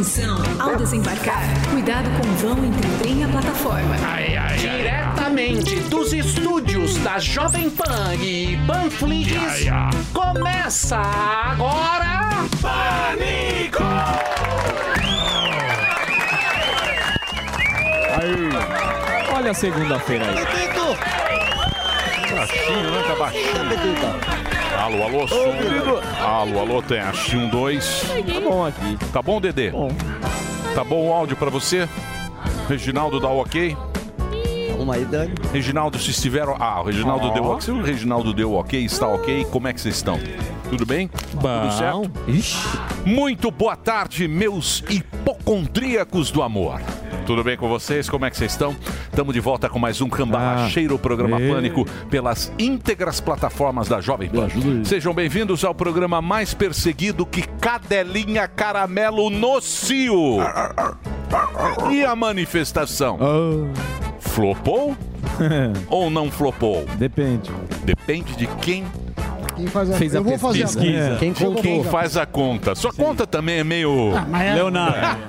Atenção, ao desembarcar, cuidado com o vão entre o trem e a plataforma. Diretamente dos estúdios da Jovem Pan e Panflix, começa agora... Pânico! Aí. Olha a segunda-feira aí. Baixinho, né? Tá baixinho. Alô, alô, som. Alô, alô, teste. Um, dois. Tá bom aqui. Tá bom, Dedê? Bom. Tá bom o áudio pra você? Reginaldo dá o ok? Vamos aí, Dani. Reginaldo, se estiver. Ah, o Reginaldo deu ok. Se o Reginaldo deu ok, está ok. Como é que vocês estão? Tudo bem? Tudo certo? Muito boa tarde, meus hipocondríacos do amor. Tudo bem com vocês? Como é que vocês estão? Estamos de volta com mais um Cambalacheiro, o programa é. Pânico, pelas íntegras plataformas da Jovem Pan. Sejam bem-vindos ao programa mais perseguido que cadelinha caramelo no cio. E a manifestação? Flopou? Ou não flopou? Depende. Depende de quem Quem faz a... Fez a eu vou fazer pesquisa. a Quem Chegou Quem bom, faz a conta? Sua conta também é meio. Ah, mas é- Leonardo.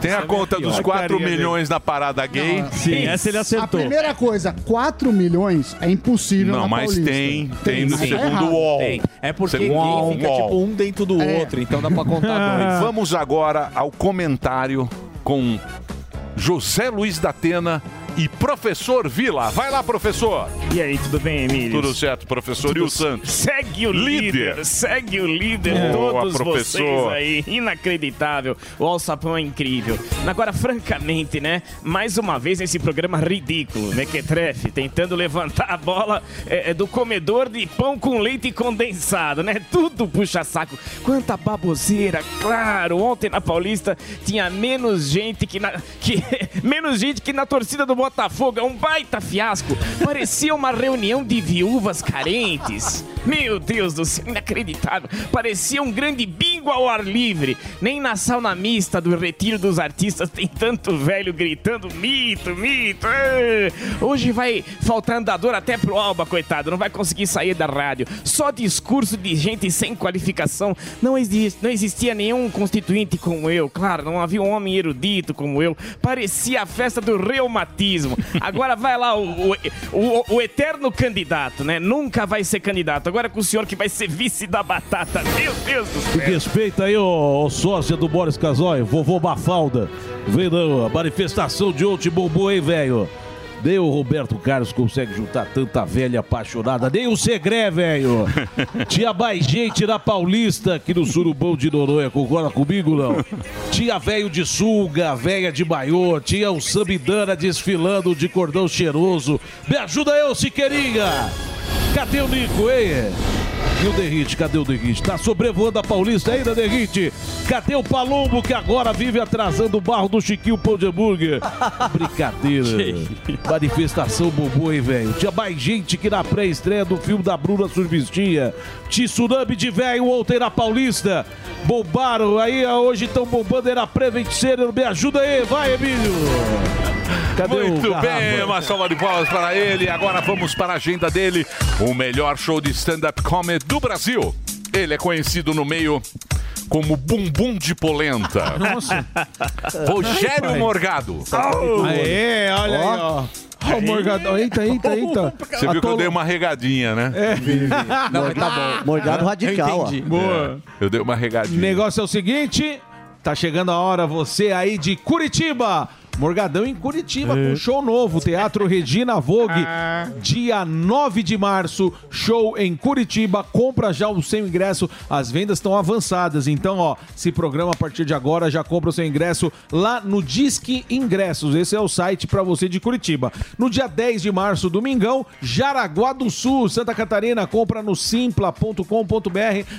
Tem a conta dos 4 Carinha milhões na parada gay. Sim, essa ele A acertou. primeira coisa, 4 milhões é impossível Não, na mas Paulista. tem, tem no segundo. UOL. Tem. É porque Segundo fica UOL. tipo um dentro do É. outro, então dá pra contar dois. Vamos agora ao comentário com José Luiz da Atena e professor Vila. Vai lá, professor. E aí, tudo bem, Emílio? Tudo certo, professor e o Santos. Segue o líder, Líder. segue o líder, Boa, todos professor. vocês aí, inacreditável, o alçapão é incrível. Agora, francamente, né, mais uma vez esse programa ridículo, Mequetrefe, tentando levantar a bola é, é, do comedor de pão com leite condensado, né, tudo puxa saco. Quanta baboseira, claro, ontem na Paulista tinha menos gente que na, que, menos gente que na torcida do Botafogo, é um baita fiasco, parecia uma reunião de viúvas carentes. Meu Deus do céu, inacreditável. Parecia um grande bingo ao ar livre. Nem na sauna mista do Retiro dos Artistas tem tanto velho gritando mito, mito. ê. Hoje vai faltar andador até pro Alba, coitado. Não vai conseguir sair da rádio. Só discurso de gente sem qualificação. Não, não existia nenhum constituinte como eu. Claro, não havia um homem erudito como eu. Parecia a festa do reumatismo. Agora vai lá o, o, o- o eterno candidato, né? Nunca vai ser candidato. Agora é com o senhor que vai ser vice da batata. Meu Deus do céu. Respeita aí, ô, ô sócia do Boris Casoy, vovô Bafalda. Vendo a manifestação de ontem bombou, hein, velho? Nem o Roberto Carlos consegue juntar tanta velha apaixonada. Nem o Segré, velho. Tinha mais gente na Paulista que no Surubão de Noronha. Concorda comigo, não? Tinha velho de sunga, velha de maiô. Tinha o Sambidana desfilando de cordão cheiroso. Me ajuda eu, Siqueirinha. Cadê o Nico, hein? E o Derrite, cadê o Derrite? Tá sobrevoando a Paulista ainda, Derrite? Cadê o Palombo que agora vive atrasando o barro do Chiquinho Pão de Hambúrguer? Brincadeira. Manifestação bombou, hein, velho? Tinha mais gente que na pré-estreia do filme da Bruna Survistinha. Tsunami de velho ontem na Paulista. Bombaram, aí hoje estão bombando, era Prevent Center. Me ajuda aí, vai, Emílio. Cadê Muito bem, uma salva de palmas para ele. Agora vamos para a agenda dele. O melhor show de stand-up comedy do Brasil. Ele é conhecido no meio como Bumbum de Polenta. Nossa. Rogério Morgado. Aê, olha aí, ó. Ó, o Morgadão. Eita, eita, eita. Você viu que eu dei uma regadinha, né? Não, mas tá bom. Morgado radical, ó. entendi. Boa. Eu dei uma O regadinha. negócio é o seguinte, tá chegando a hora você aí de Curitiba. Morgadão em Curitiba com show novo, Teatro Regina Vogue, dia 9 de março, show em Curitiba. Compra já o seu ingresso, as vendas estão avançadas, então ó, se programa a partir de agora, já compra o seu ingresso lá no Disque Ingressos. Esse é o site para você de Curitiba. No dia 10 de março, domingão, Jaraguá do Sul, Santa Catarina, compra no simpla.com.br,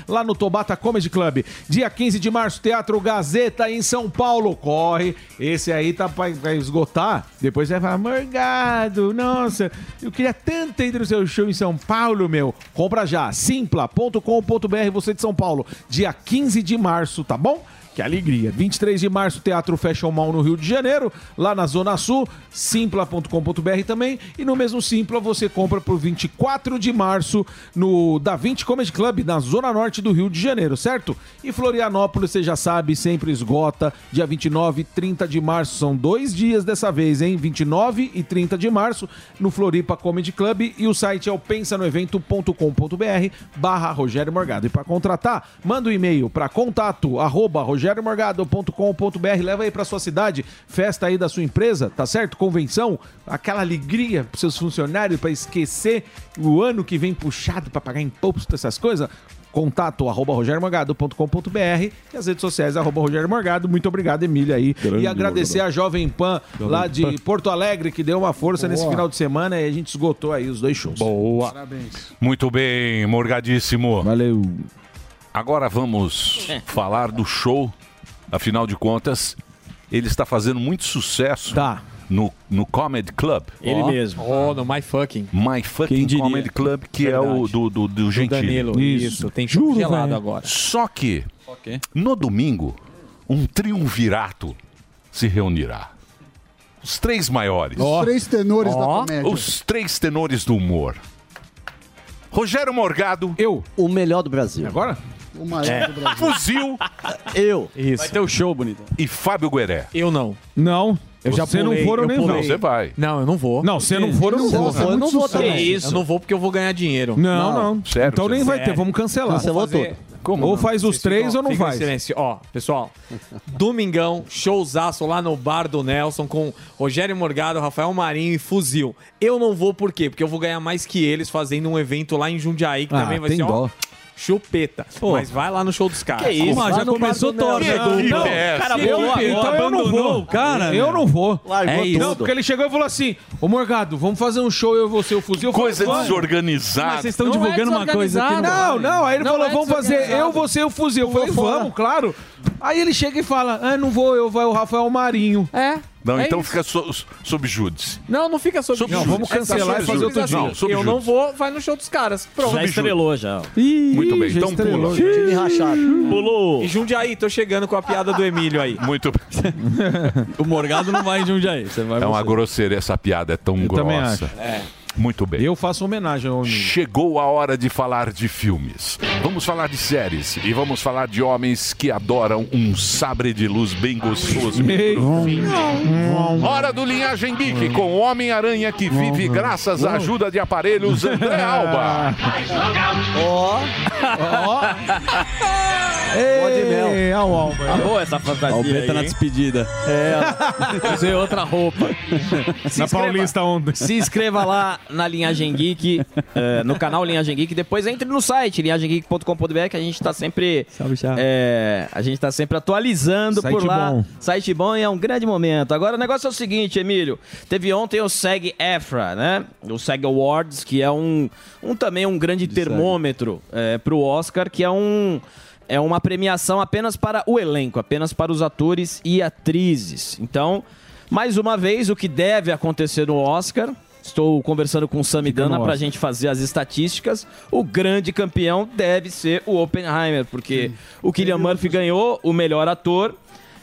lá no Tobata Comedy Club. Dia 15 de março, Teatro Gazeta em São Paulo. Corre, esse aí tá pra, pra esgotar. Depois você vai falar, Morgado, nossa, eu queria tanto ir no seu show em São Paulo, meu. Compra já, simpla.com.br, você de São Paulo. Dia 15 de março, tá bom? Que alegria. 23 de março, Teatro Fashion Mall no Rio de Janeiro, lá na Zona Sul, simpla.com.br também. E no mesmo Simpla você compra por 24 de março no Da Vinci Comedy Club, na Zona Norte do Rio de Janeiro, certo? E Florianópolis, você já sabe, sempre esgota. Dia 29 e 30 de março, são dois dias dessa vez, hein? 29 e 30 de março, no Floripa Comedy Club. E o site é o pensanoevento.com.br barra Rogério Morgado. E para contratar, manda um e-mail para contato arroba rogeriomorgado.com.br. Leva aí para sua cidade, festa aí da sua empresa, tá certo? Convenção, aquela alegria para seus funcionários para esquecer o ano que vem puxado para pagar imposto, essas coisas. Contato arroba rogeriomorgado.com.br e as redes sociais arroba Rogério Morgado. Muito obrigado, Emília aí. Grande e agradecer a Jovem Pan lá de Pan. Porto Alegre, que deu uma força nesse final de semana e a gente esgotou aí os dois shows. Boa. Muito bem, Morgadíssimo. Valeu. Agora vamos falar do show. Afinal de contas, ele está fazendo muito sucesso Tá. no, no Comedy Club. Ele Ó. mesmo. Oh, no My Fucking. My Quem Fucking diria? Comedy Club, que é o Verdade. do, do, do Gentili. Danilo. Isso. Isso. Tem show Juro, gelado velho. agora. Só que, no domingo, um triunvirato se reunirá. Os três maiores. Os três tenores da comédia. Os três tenores do humor. Rogério Morgado, Eu. O melhor do Brasil. Agora? O maior do Brasil. Fuzil Eu. Isso. Vai ter o show, bonito. e Fábio Gueré. Eu não. Não. Eu já não pulei, for, eu eu nem pulei. vou. Você vai. Não, eu não vou. Não, se não for, eu não Você vou. eu não vou também. Que isso? Eu não vou porque eu vou ganhar dinheiro. Não, não. Sério, então nem você- vai ter, vamos cancelar. Cancelou fazer- tudo. Como Ou não? faz os Vocês três ficam- ou não faz. silêncio. Ó, pessoal, domingão, showzaço lá no bar do Nelson com Rogério Morgado, Rafael Marinho e Fuzil. Eu não vou por quê? Porque eu vou ganhar mais que eles fazendo um evento lá em Jundiaí, que Ah, também vai tem ser, dó. ó, chupeta. Mas vai lá no show dos caras. Que isso? Mas já começou do torta. Edu. Não, o cara eu- bolou então eu não abandonou vou. cara. Eu não vou. Largou É isso. Não, porque ele chegou e falou assim: Ô Morgado, vamos fazer um show eu e você, o fuzil. Eu falei, Coisa "Vamos." desorganizada. Mas vocês estão é divulgando uma coisa que Não, não, aí ele Não falou: é vamos fazer eu, você e o fuzil. Eu falei: vamos, claro. Aí ele chega e fala: ah, não vou, eu vai o Rafael Marinho. É. Não, é então isso. fica so, sob júdice. Não, não fica sob Sob júdice. júdice. vamos cancelar É e fazer outro assim, dia. Não, sob Eu não vou, vai no show dos caras. Pronto. Já estrelou já. Muito bem, já então estrelou. pula. Time rachado. Pulou. E Jundiaí, tô chegando com a piada do Emílio aí. Muito bem. O Morgado não vai em Jundiaí. Você vai É uma grosseira, essa piada é tão Eu também grossa. Muito bem. Eu faço homenagem ao menino. Chegou a hora de falar de filmes. Vamos falar de séries e vamos falar de homens que adoram um sabre de luz bem gostoso. Hora do Linhagem Geek com o Homem-Aranha que vive graças à ajuda de aparelhos André Alba. de mel. Ei, au, au. Tá boa essa fantasia Ó, o Beta na despedida. Usei outra roupa. Na Paulista ontem. Se inscreva lá na Linhagem Geek, eh, no canal Linhagem Geek. Depois entre no site linhagemgeek.com.br que a gente tá sempre. Salve, eh, a gente tá sempre atualizando Site por lá. bom. Site bom e é um grande momento. Agora o negócio é o seguinte, Emílio. Teve ontem o SEG EFRA, né? O SEG Awards, que é um, um também um grande termômetro eh, pro Oscar, que é um. É uma premiação apenas para o elenco, apenas para os atores e atrizes. Então, mais uma vez, o que deve acontecer no Oscar. Estou conversando com o Samidana para a gente fazer as estatísticas. O grande campeão deve ser o Oppenheimer, porque o Killian Murphy ganhou o melhor ator.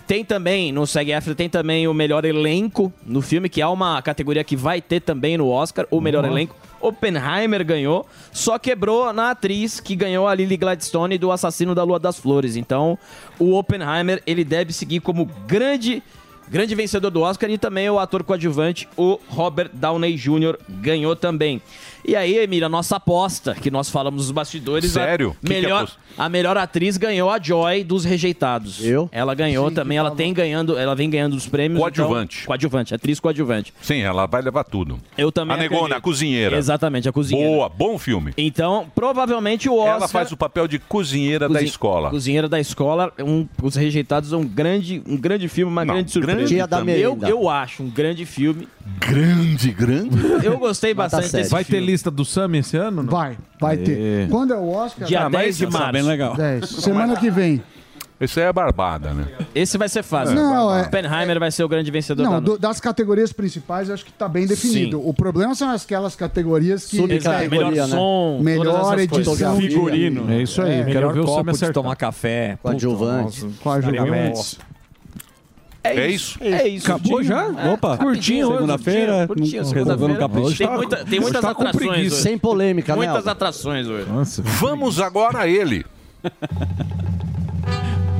Tem também, no SEG After, tem também o melhor elenco no filme, que é uma categoria que vai ter também no Oscar, o melhor elenco. Oppenheimer ganhou, só quebrou na atriz que ganhou a Lily Gladstone do Assassino da Lua das Flores. Então, o Oppenheimer, ele deve seguir como grande grande vencedor do Oscar e também o ator coadjuvante, o Robert Downey Jr. ganhou também. E aí, Emília, a nossa aposta, que nós falamos nos bastidores, Sério? a Que que é melhor, a melhor atriz ganhou a Joy dos Rejeitados. Eu? Ela ganhou também, ela tem ganhando, ela vem ganhando os prêmios. Coadjuvante. Então, coadjuvante, atriz coadjuvante. Sim, ela vai levar tudo. Eu também A negona, a cozinheira. Exatamente, a cozinheira. Boa, bom filme. Então, provavelmente o Oscar... Ela faz o papel de cozinheira da escola. Cozinheira da escola, um, Os Rejeitados é um grande, um grande filme, uma Não, grande surpresa. grande Dia da eu, eu acho um grande filme. Grande, grande. Eu gostei tá bastante desse Vai ter filme. lista do Sam esse ano? não? Vai, vai ter. Quando é o Oscar? Dia Ah, mas 10 de tá março. bem legal. 10. Semana que vem. Esse aí é barbada, né? Esse vai ser fácil. Não, é- Oppenheimer vai ser o grande vencedor da Não, noite. do- das categorias principais, eu acho que tá bem definido. O problema são aquelas categorias que. Subcategoria, Melhor né? som, melhor edição. Figurino. É isso aí, É, quero Melhor ver o Sam copo de acertar. tomar café. Coadjuvante. Puta, Coadjuvante. É isso? É isso. Acabou já? Opa, Curtinho, segunda-feira, curtinho, segunda-feira. capricho. Tem, muita, tem muitas tá com atrações preguiça. hoje. Sem polêmica, né? Muitas atrações hoje. Nossa. Vamos agora a ele.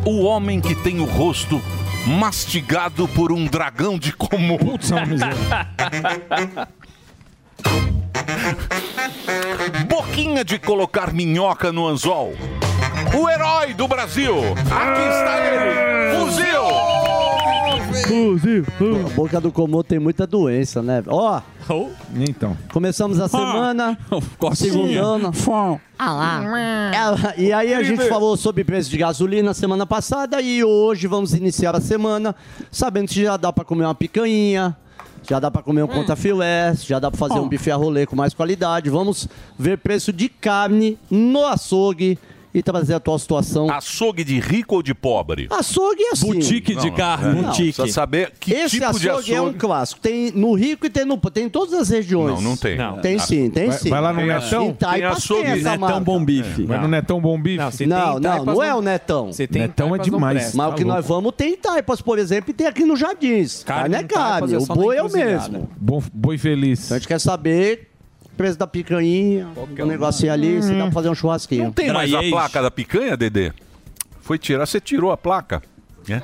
O homem que tem o rosto mastigado por um dragão de Komodo. Boquinha de colocar minhoca no anzol. O herói do Brasil. Aqui está ele. Fuzil. A boca do Komodo tem muita doença, né? Ó, Então. começamos a semana, segundando. Ah lá. É, E aí a gente falou sobre preço de gasolina semana passada e hoje vamos iniciar a semana sabendo que já dá pra comer uma picanha, já dá pra comer um contra filé, já dá pra fazer um bife a rolê com mais qualidade. Vamos ver preço de carne no açougue e trazer a atual situação. Açougue de rico ou de pobre? Açougue é assim. Boutique de Não, carne. é. Boutique. Precisa saber que Esse tipo de açougue é um açougue. clássico. Tem no Rico e tem no tem em todas as regiões. Não, não tem. Não. Tem sim, tem Vai- sim. vai lá no Tem Netão? Tem tem açougue, essa Netão marca. Bom Bife. Vai no Netão Bom Bife. Não, Não, tem não, não é o Netão. Se tem Netão é não demais. Mas o Tá que nós louco. vamos tem Taipas, por exemplo, e tem aqui no Jardins. Carne, Carne é carne, é o boi é o encruzilhada. mesmo. Boi feliz. Então a gente quer saber preço da picanha, o negocinho ali, se dá pra fazer um churrasquinho. Não tem mais a placa da picanha, Dedê? Foi tirar, você tirou a placa. É,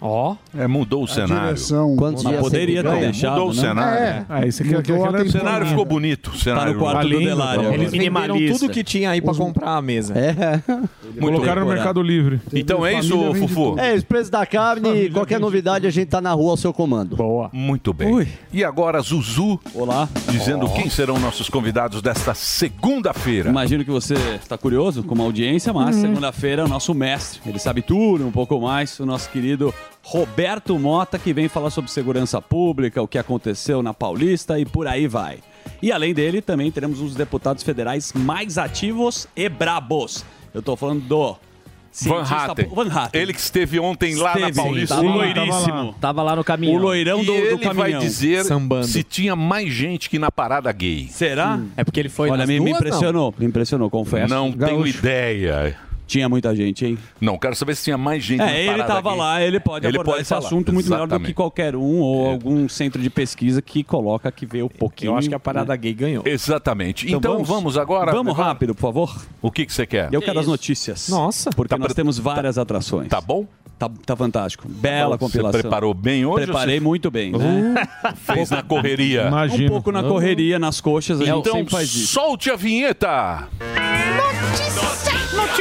Ó, É, mudou o cenário. Direção. Quantos dias poderia ter deixado, Mudou o né? cenário. É. Ah, esse aqui, aqui, Mudou a aqui, O cenário ficou bonito. O cenário Tá no quarto do lindo, Delário. tá eles venderam tudo que tinha aí pra comprar a mesa. É. Muito Colocaram no. Mercado Livre. Então é isso, Família Fufu? tudo. É, esse preço da carne, qualquer novidade, a gente tá na rua ao seu comando. Boa. Muito bem. Ui. E agora, Zuzu, Olá. dizendo quem serão nossos convidados desta segunda-feira. Imagino que você está curioso com uma audiência, mas segunda-feira o nosso mestre, ele sabe tudo, um pouco mais, o nosso querido Roberto Mota, que vem falar sobre segurança pública, o que aconteceu na Paulista e por aí vai. E além dele, também teremos os deputados federais mais ativos e brabos. Eu tô falando do Van cientista Hatten. Van Hatten. Ele que esteve ontem lá na Esteve, Paulista. Sim, loiríssimo. Tava lá no caminho. O loirão E do, do ele vai caminhão. dizer Sambando. se tinha mais gente que na parada gay. Será? É porque ele foi Olha, nas me, me duas, não? impressionou, me impressionou, confesso. Não tenho Gaúcho. ideia. Tinha muita gente, hein? Não, quero saber se tinha mais gente na É, ele parada tava gay. lá, ele pode Ele abordar pode esse falar. assunto muito melhor do que Exatamente. qualquer um ou algum centro de pesquisa que coloca que vê um pouquinho. Eu acho que a parada né? gay ganhou. Exatamente. Então, vamos, agora. Vamos rápido, por favor. O que que você quer? Eu quero as notícias. Nossa. Porque Tá nós pre- temos várias atrações. Tá bom? Tá, tá fantástico. Bela Você compilação. preparou bem hoje? Preparei ou muito bem, né? você fez na correria. Um Imagina. pouco na correria, nas coxas, a gente Então, sempre faz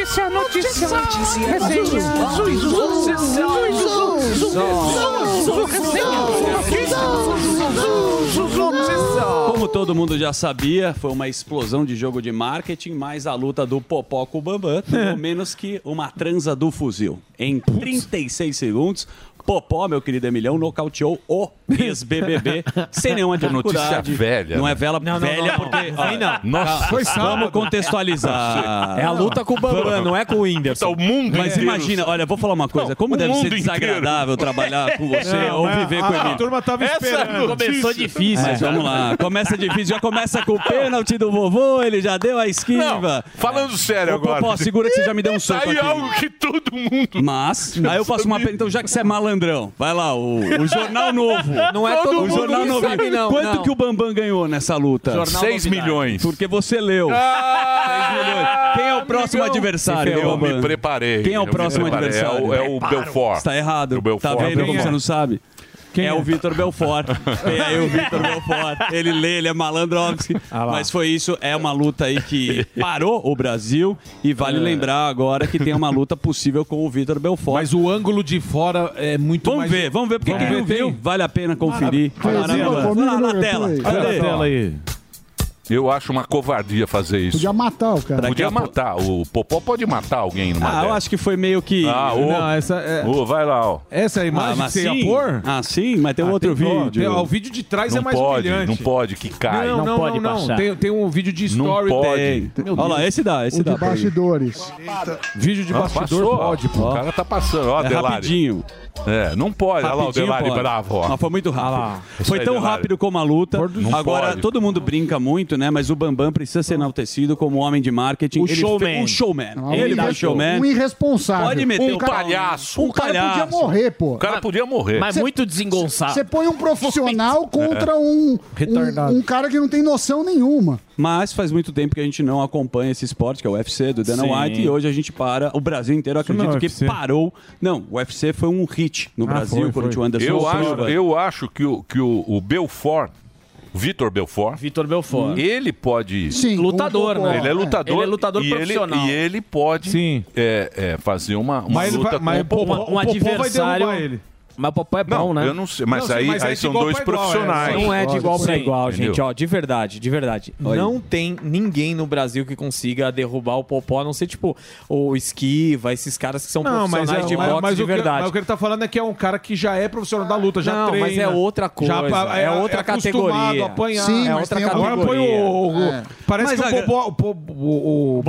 isso. solte a vinheta. Como todo mundo já sabia, foi uma explosão de jogo de marketing, mais a luta do Popó com o Bambam, pelo menos que uma transa do fuzil. Em 36 segundos, Popó, meu querido Emilhão, nocauteou o ex-BBB sem nenhuma Que notícia dificuldade. velha, Não né? é vela Não, não, velha não, não. porque... Não vem, não. Nossa, Foi sábado. Vamos contextualizar. É a luta com o Bambam, não é com o tá Whindersson. o mundo Mas inteiro. imagina, olha, vou falar uma coisa. Como o deve ser desagradável trabalhar com você Não, ou viver a, com a ele. turma tava Essa esperando. Começou difícil. Mas vamos lá, começa difícil, já começa com o pênalti do vovô, ele já deu a Não, esquiva. falando sério Ô, agora. Popó, segura que você já me deu um soco Aí aqui. algo que todo mundo. Mas, aí eu faço uma pergunta, então já que você é malandrão, vai lá, o, o Jornal Novo. Não é Todo todo O mundo Jornal Novo. sabe, não. Quanto não. que o Bambam ganhou nessa luta? Jornal 6 Novidade. milhões. Porque você leu. Ah, Quem é o próximo amigão. adversário, Eu Bambam? me preparei. Quem é o próximo preparei. adversário? É o, é o Belfort. Está errado. O Belfort. Tá vendo como é? você não sabe? Quem é, é? o Vitor Belfort. Tem aí o Vitor Belfort. Ele lê, ele é malandrovski. Mas foi isso, é uma luta aí que parou o Brasil. E vale lembrar agora que tem uma luta possível com o Vitor Belfort. Mas o ângulo de fora é muito Vamos mais... ver, vamos ver, porque Vamos quem não viu, vale a pena conferir. Maravilha. Maravilha. Comigo Lá na no tela. YouTube. Olha Cadê? a tela aí. Eu acho uma covardia fazer isso. Podia matar o cara. Podia matar. O Popó pode matar alguém numa Ah, eu dessa. acho que foi meio que. Ah, ô. Não, essa é- Ô, vai lá, ó. Essa é a imagem Ah, que mas você ia sim. pôr? Ah, sim, mas tem um Ah, outro tem- ó, vídeo. tem- ó, o vídeo de trás não é mais pode, humilhante. não pode, que cai. Não, não, pode não, não. baixar. Tem, tem um vídeo de Não story. pode. Tem. Meu Olha lá, Deus. esse dá, esse O dá. de pra mim. bastidores. Vídeo de Ah, bastidor passou, pode, pô. O cara tá passando, ó, É Delari. rapidinho. É, não pode. Olha lá o Delari pode. bravo, ó. Mas foi muito rápido. lá. Foi tão Delari. rápido como a luta. Não Agora, pode. todo mundo brinca muito, né? Mas o Bambam precisa ser enaltecido como homem de marketing. O Ele showman. O showman. Não, Ele um dá showman. Um irresponsável. Pode meter Um pau. palhaço. Um O cara podia palhaço. morrer, pô. O cara podia morrer. Mas muito desengonçado. Você põe um profissional contra um, Retardado. um, um cara que não tem noção nenhuma. Mas faz muito tempo que a gente não acompanha esse esporte, que é o UFC do Dana Sim. White, e hoje a gente para. O Brasil inteiro Isso não acredito é que UFC. parou. Não, o UFC foi um hit no Ah, Brasil, foi, foi. o Anderson Eu acho, eu acho que o, que o, o Belfort, o Vitor Belfort, Vitor Belfort. ele pode. Sim. Lutador, um- né? Ele é lutador. Ele é lutador e profissional. Ele, e ele pode Sim. é, é, fazer uma, uma Mas, luta vai, mas com o Popó. Popó vai adversário- derrubar ele. Mas o Popó é bom, Não, né? eu não sei. Mas Não, aí, mas é aí de são dois igual, é. profissionais. Não é de igual pra Sim, igual, entendeu? gente. Ó, de verdade, de verdade. Oi. Não tem ninguém no Brasil que consiga derrubar o Popó, a não ser tipo o Esquiva, esses caras que são Não, mas, profissionais é, de mas, boxe mas de que, verdade. mas o que ele tá falando é que é um cara que já é profissional da luta, já Não, treina. mas é outra coisa, pa- é outra acostumado categoria. a apanhar. Sim, é mas outra tem Agora põe categoria. o... o- É. Parece Mas que o, Popó, o,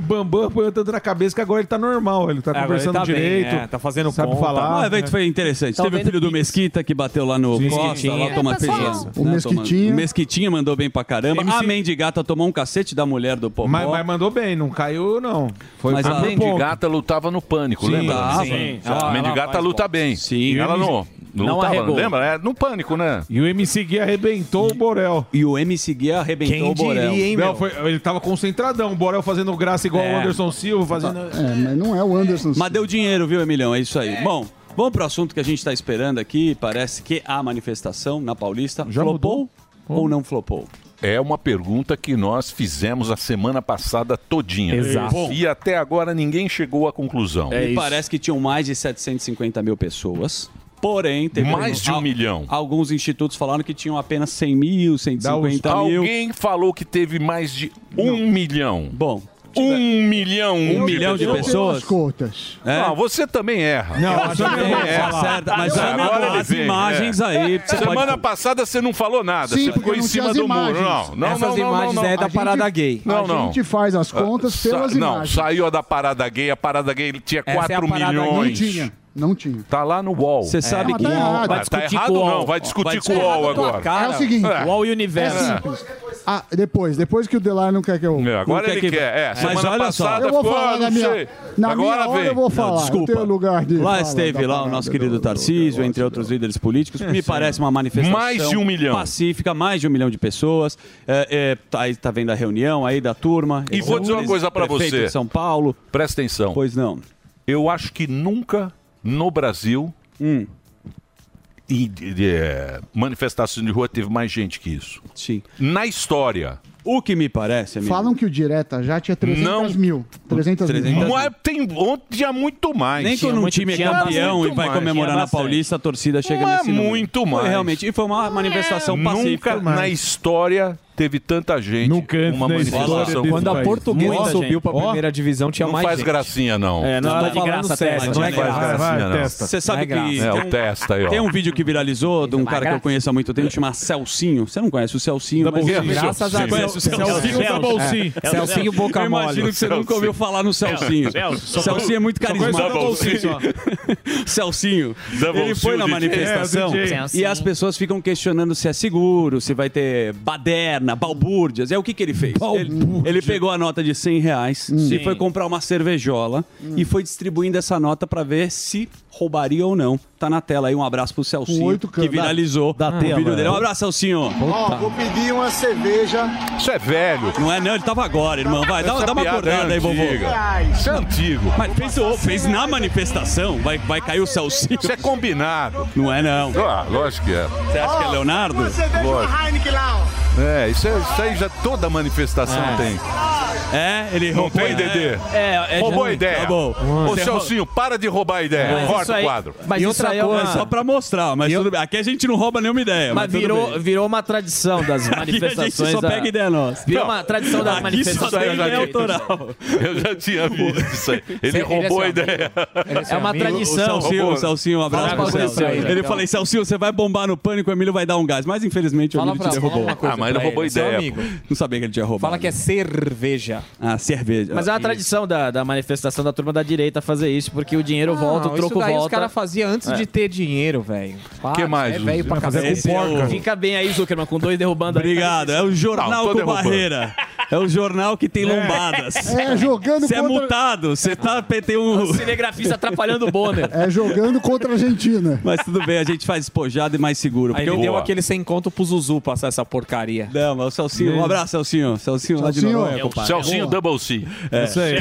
Bambam, põe tanto na cabeça que agora ele tá normal. Ele tá conversando tá direito. é, tá fazendo conta. Falar. o evento foi interessante. Tão Teve o filho do. Mesquita que bateu lá no Sim. Costa, lá É, pessoal. Pereira. O Mesquitinha. O Mesquitinha mandou bem pra caramba. MC A Mendigata tomou um cacete da mulher do Popó. Mas, mas mandou bem, não caiu, não. Foi Mas a A. Mendigata lutava no pânico, Sim, lembra? Sim. A Ela- ela Mendigata luta bem. Sim. Ela não, não, Não lutava, arregou. lembra? É no pânico, né? E o MC Gui arrebentou o Borel. E o MC Gui arrebentou Quem o Borel. diria, hein, Não, meu? foi- ele tava concentradão. O Borel fazendo graça igual É. o Anderson Silva, fazendo. É, mas não é o Anderson. Mas deu dinheiro, viu, Emilhão? É isso aí. Bom, vamos pro assunto que a gente está esperando aqui. Parece que a manifestação na Paulista Já flopou ou não flopou? É uma pergunta que nós fizemos a semana passada todinha. Exato. E até agora ninguém chegou à conclusão. É E isso. parece que tinham mais de 750 mil pessoas. Porém, teve Mais de um al- milhão. Alguns institutos falaram que tinham apenas 100 mil, 150 mil. Alguém falou que teve mais de um milhão. Bom, Um milhão. Um milhão de pessoas? contas. é? Não, você também erra. Não, Você também é, tá certo, mas olha agora as vem, imagens é. aí. Você Semana pode... passada você não falou nada. Sim, você ficou em não cima do muro. imagens. Não, não, Essas não, não, imagens não, é não. da A gente- parada gay. Não, a não. gente faz as contas pelas Sa- Não, imagens. saiu a da parada gay, a parada gay tinha Essa é a 4 parada gay. Não milhões. tinha. Não tinha. Tá lá no UOL. Você sabe mas que... tá errado. Vai tá discutir errado com o não, UOL. vai discutir Vai com o UOL agora. é o seguinte. É. UOL É Universo. simples. Ah, depois, depois que o Delar não quer que eu. É, agora Não ele quer que- quer. É, Mas semana olha só. passada Eu vou ficou, falar ah, na não minha. sei. Na Agora minha hora vem. eu vou falar. desculpa. Eu tenho lugar de. Lá falar esteve da lá o parada nosso do- querido do- Tarcísio, entre outros líderes políticos. Me parece uma manifestação Mais de um milhão. pacífica, mais de um milhão de pessoas. É, é, tá, aí tá vendo a reunião aí da turma. E vou dizer uma coisa pra Prefeito você. de São Paulo. Presta atenção. Pois não. Eu acho que nunca no Brasil Hum, em de- é, manifestação de rua teve mais gente que isso. sim. Na história. O que me parece, amigo, Falam que o Direta já tinha 300 Não. mil. 300, 300 mil. Mas tem ontem tinha muito mais. Nem quando um time é campeão e vai mais. comemorar na. Paulista, a torcida chega Mas nesse número. muito mais. Foi realmente. E foi uma manifestação pacífica. Nunca na história teve tanta gente Nunca antes uma da manifestação. Quando a. Portuguesa Muita subiu pra Ó, primeira divisão, tinha Não mais faz gente. gracinha, não. É, não, Não, é tô de graça, testa. não é Não faz graça. gracinha, não. testa. Você sabe Não é que. É, tem o um- testa aí, ó. Tem um vídeo que viralizou de um Não é cara que eu conheço há muito tempo, chama Celcinho. Você não conhece o Celcinho, mas Doublezinho. Graças a Deus. Celcinho? Celcinho da bolsinha. É, Celcinho Boca Eu imagino Mole. que você nunca ouviu falar no Celcinho. Celcinho é muito da carismático. bolsinha. Celcinho. Ele foi na manifestação É, e as pessoas ficam questionando se é seguro, se vai ter baderna, balbúrdias. É o que, que ele fez? Ele, ele pegou a nota de 100 reais e foi comprar uma cervejola e foi distribuindo essa nota pra ver se roubaria ou não. Tá na tela aí, um abraço pro Celcinho, que viralizou Da o tela. vídeo dele. Um abraço, Celcinho. Ó, vou pedir uma cerveja. Isso é velho. Não é não, ele tava agora, irmão. Vai, dá, dá uma é acordada aí, vovô. Isso é antigo. Mas fez, o- fez na manifestação, vai, vai cair o Celcinho. Isso é combinado. Não é não. Ah, lógico que é. Você acha que é Leonardo? Uma cerveja Lógico. uma Heineken lá, ó. É, isso, é, isso aí já toda manifestação tem. É, ele Não roubou tem, Dedê? É, é roubou a ideia. Tá bom. Ô, Celcinho, para de roubar a ideia. Mas Corta isso o aí- quadro. Mas e isso outra aí é coisa, uma- só pra mostrar, mas tudo bem. Aqui a gente não rouba nenhuma ideia. Mas tudo virou, bem. virou uma tradição das Aqui a manifestações. gente só da- pega ideia nossa. Virou uma tradição das Aqui só manifestações. tem da ideia direita. autoral. Eu já tinha visto isso aí. Ele Ele é roubou seu a ideia. É uma O tradição. Celcinho, o Celcinho, um abraço pro pra você, Ele então. falou, Celcinho, você vai bombar no pânico, o Emílio vai dar um gás. Mas infelizmente o Emílio te derrubou. uma coisa Ah, mas ele roubou ele, seu ideia. Não sabia que ele tinha roubado. Fala que é cerveja. Ah, cerveja. Mas é uma tradição da, manifestação da turma da direita fazer isso, porque o dinheiro volta, o troco isso volta. os caras faziam antes É. de ter dinheiro, velho. Para, Que mais, É velho pra fazer é o- Fica bem aí, Zuckerman, com dois derrubando. aí. Obrigado. É o jornal com derrubando. barreira. É o jornal que tem lombadas. É, jogando Você é contra... multado. Você tá, tem um... O cinegrafista atrapalhando o Bonner. É jogando contra a Argentina. Mas tudo bem, a gente faz despojado e mais seguro. Aí Porque ele eu... deu aquele sem conto pro Zuzu passar essa porcaria. Não, mas o Celcinho, um abraço, Celcinho. Celcinho lá de. Noronha, É um compadre. Celcinho Double C. É. Isso aí.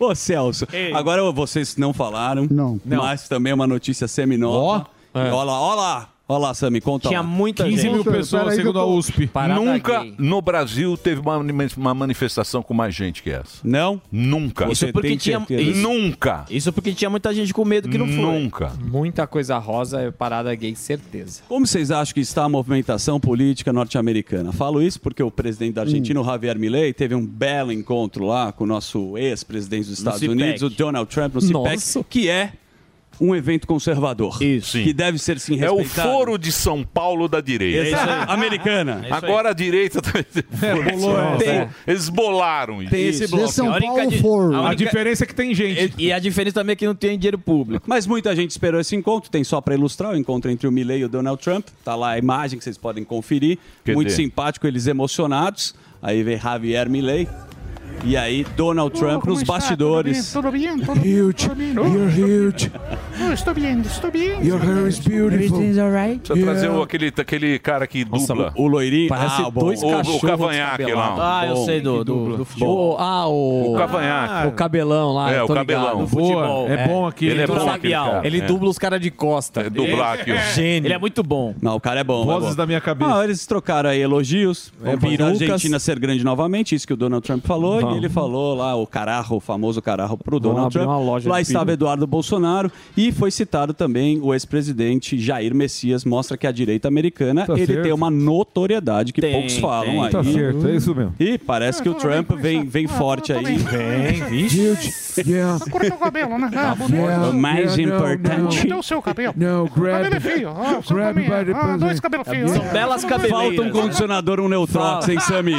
Ô, Celso, agora vocês não falaram, Não. mas também é uma notícia semi-nova. Olha lá, olha lá. Olha lá, Sammy, conta Tinha lá. muita 15 gente. mil pessoas, segundo a USP. Parada Nunca gay. no Brasil teve uma, uma manifestação com mais gente que essa. Não? Nunca. Isso Você porque tinha. Isso, Nunca. isso porque tinha muita gente com medo que não foi. Nunca. Muita coisa rosa é parada gay, certeza. Como vocês acham que está a movimentação política norte-americana? Falo isso porque o presidente da Argentina, o Javier Milei, teve um belo encontro lá com o nosso ex-presidente dos Estados. Unidos, o Donald Trump, no CIPEC, Nossa. que é um evento conservador. Isso. Que deve ser sim É o respeitado. foro de São Paulo da direita. Isso aí. Americana. isso aí. Agora a direita também bolou essa. Tem- Eles bolaram isso. Tem esse De bloco. São A única Paulo a A única- diferença é que tem gente. E, e a diferença também é que não tem dinheiro público. Mas muita gente esperou esse encontro, tem só para ilustrar o encontro entre o Milley e o Donald Trump. Tá lá a imagem que vocês podem conferir. Cadê? Muito simpático, eles emocionados. Aí vem Javier Milley. E aí Donald Trump nos bastidores. Tudo bem? Tudo Huge. You're huge. bem? Estou bem, estou bem. Your hair is beautiful. Precisa trazer o- aquele, aquele cara que dubla. O loirinho. Parece ah, dois O- o cachorros cavanhaque descabelados. lá. Ah, eu sei do, do, do futebol. O, ah, o... O cavanhaque. O cabelão lá, É, o cabelão. Boa, é bom aqui. Ele é Dubla bom cara. Ele É. dubla os caras de costa. É, dublar aqui, ó. Gênio. Ele é muito bom. Não, o cara é bom. é Vozes da minha cabeça. Ah, eles trocaram aí elogios. Vamos fazer a. Argentina ser grande novamente, isso que o Donald Trump falou. Vamos. E ele falou lá o cararro, o famoso cararro pro Donald abrir Trump. uma loja lá estava. Eduardo Bolsonaro e foi citado também o ex-presidente Jair Messias. Mostra que a direita americana Tá ele certo. tem uma notoriedade que Tem, poucos falam tem. aí. Tá certo, é isso mesmo. E parece que o Trump vem, vem forte aí. Vem, vixe. Yeah. Cura meu cabelo, né? Ah. Yeah. O mais Yeah, importante. Cadê o seu cabelo? No, O cabelo é grab. feio. Ah, o grab by the Ah, dois cabelos feios. São belas cabeleiras. Falta um condicionador, um Neutrox, hein, Sami?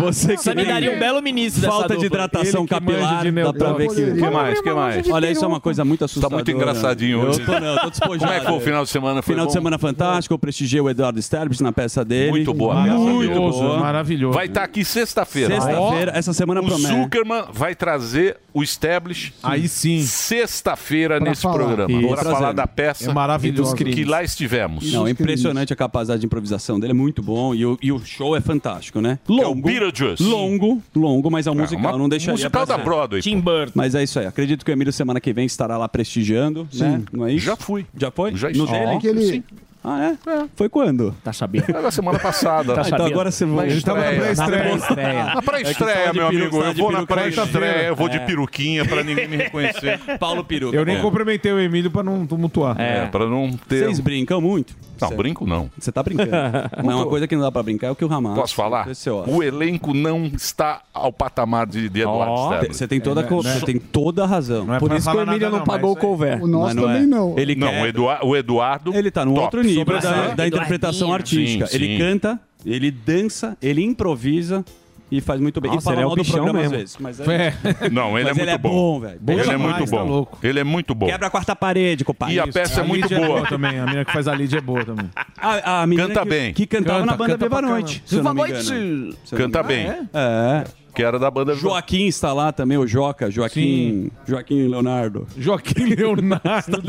Você que tem daria um belo ministro falta de hidratação capilar, de dá pra ver que... O que mais? que mais? Olha, isso é uma coisa muito Tá assustadora. muito engraçadinho hoje. Eu tô, não, eu tô despojado. Como é que foi o final de semana? Foi Final bom? de semana fantástico, eu prestigiei o Eduardo Sterbich na peça dele. Muito boa peça. Muito boa. Maravilhoso. Vai estar aqui sexta-feira. Sexta-feira, essa semana O promete. Zuckerman vai trazer o Establish Aí sim. sexta-feira nesse falar. programa. Isso. Para falar da peça É maravilhoso. que lá estivemos. Não, é impressionante a capacidade de improvisação dele, é muito bom. E o, e o show é fantástico, né? é o Longo. Beetlejuice. Longo, longo, mas é um musical, uma- não deixaria musical da ser. Broadway. Tim Burton. Mas é isso aí. Acredito que o Emílio semana que vem estará lá prestigiando, né? Não é isso? Já fui. Já foi? Já no estive. dele? Aquele, Ah, é? Foi quando? Tá sabendo? Era semana passada. Ah, então agora você vai. Ele tava na pré-estreia. Estreia. Na pré-estreia, É que meu amigo. Eu vou na pré-estreia, eu vou de É. peruquinha pra ninguém me reconhecer. Paulo Peruca. Eu nem É. cumprimentei o Emílio pra não tumultuar. É, pra não ter. Vocês brincam muito? Não, brinco não. Você tá brincando. Mas uma coisa que não dá pra brincar é o que o Hamas. Posso falar? O elenco não está ao patamar de, de Eduardo Sterblitz. Você tem toda, a co- você tem toda a razão. Não é Por isso que o Emílio nada não pagou o couvert. o nosso não também é. não. Ele Não, quer- o, Eduar- o Eduardo. Ele tá no outro nível da, Sobressai. da interpretação artística. Sim, ele sim. canta, ele dança, ele improvisa e faz muito bem. Nossa, e fala ele é o mal do bichão programa às mesmo. vezes. Mas é- É. Não, ele Mas é muito ele é bom. bom, velho. Bom Ele é muito tá bom. louco. Ele é muito bom. Quebra a quarta parede, compadre. E a peça é A muito Lídia boa. também. A menina que faz a Lídia é boa também. A, a menina Canta que, bem. que cantava Canta, na banda canta Viva Noite. se eu não me engano. Se eu não Canta me bem. É. Que era da banda Joaquim está lá também, o Joca. Joaquim. Joaquim Leonardo. Joaquim Leonardo.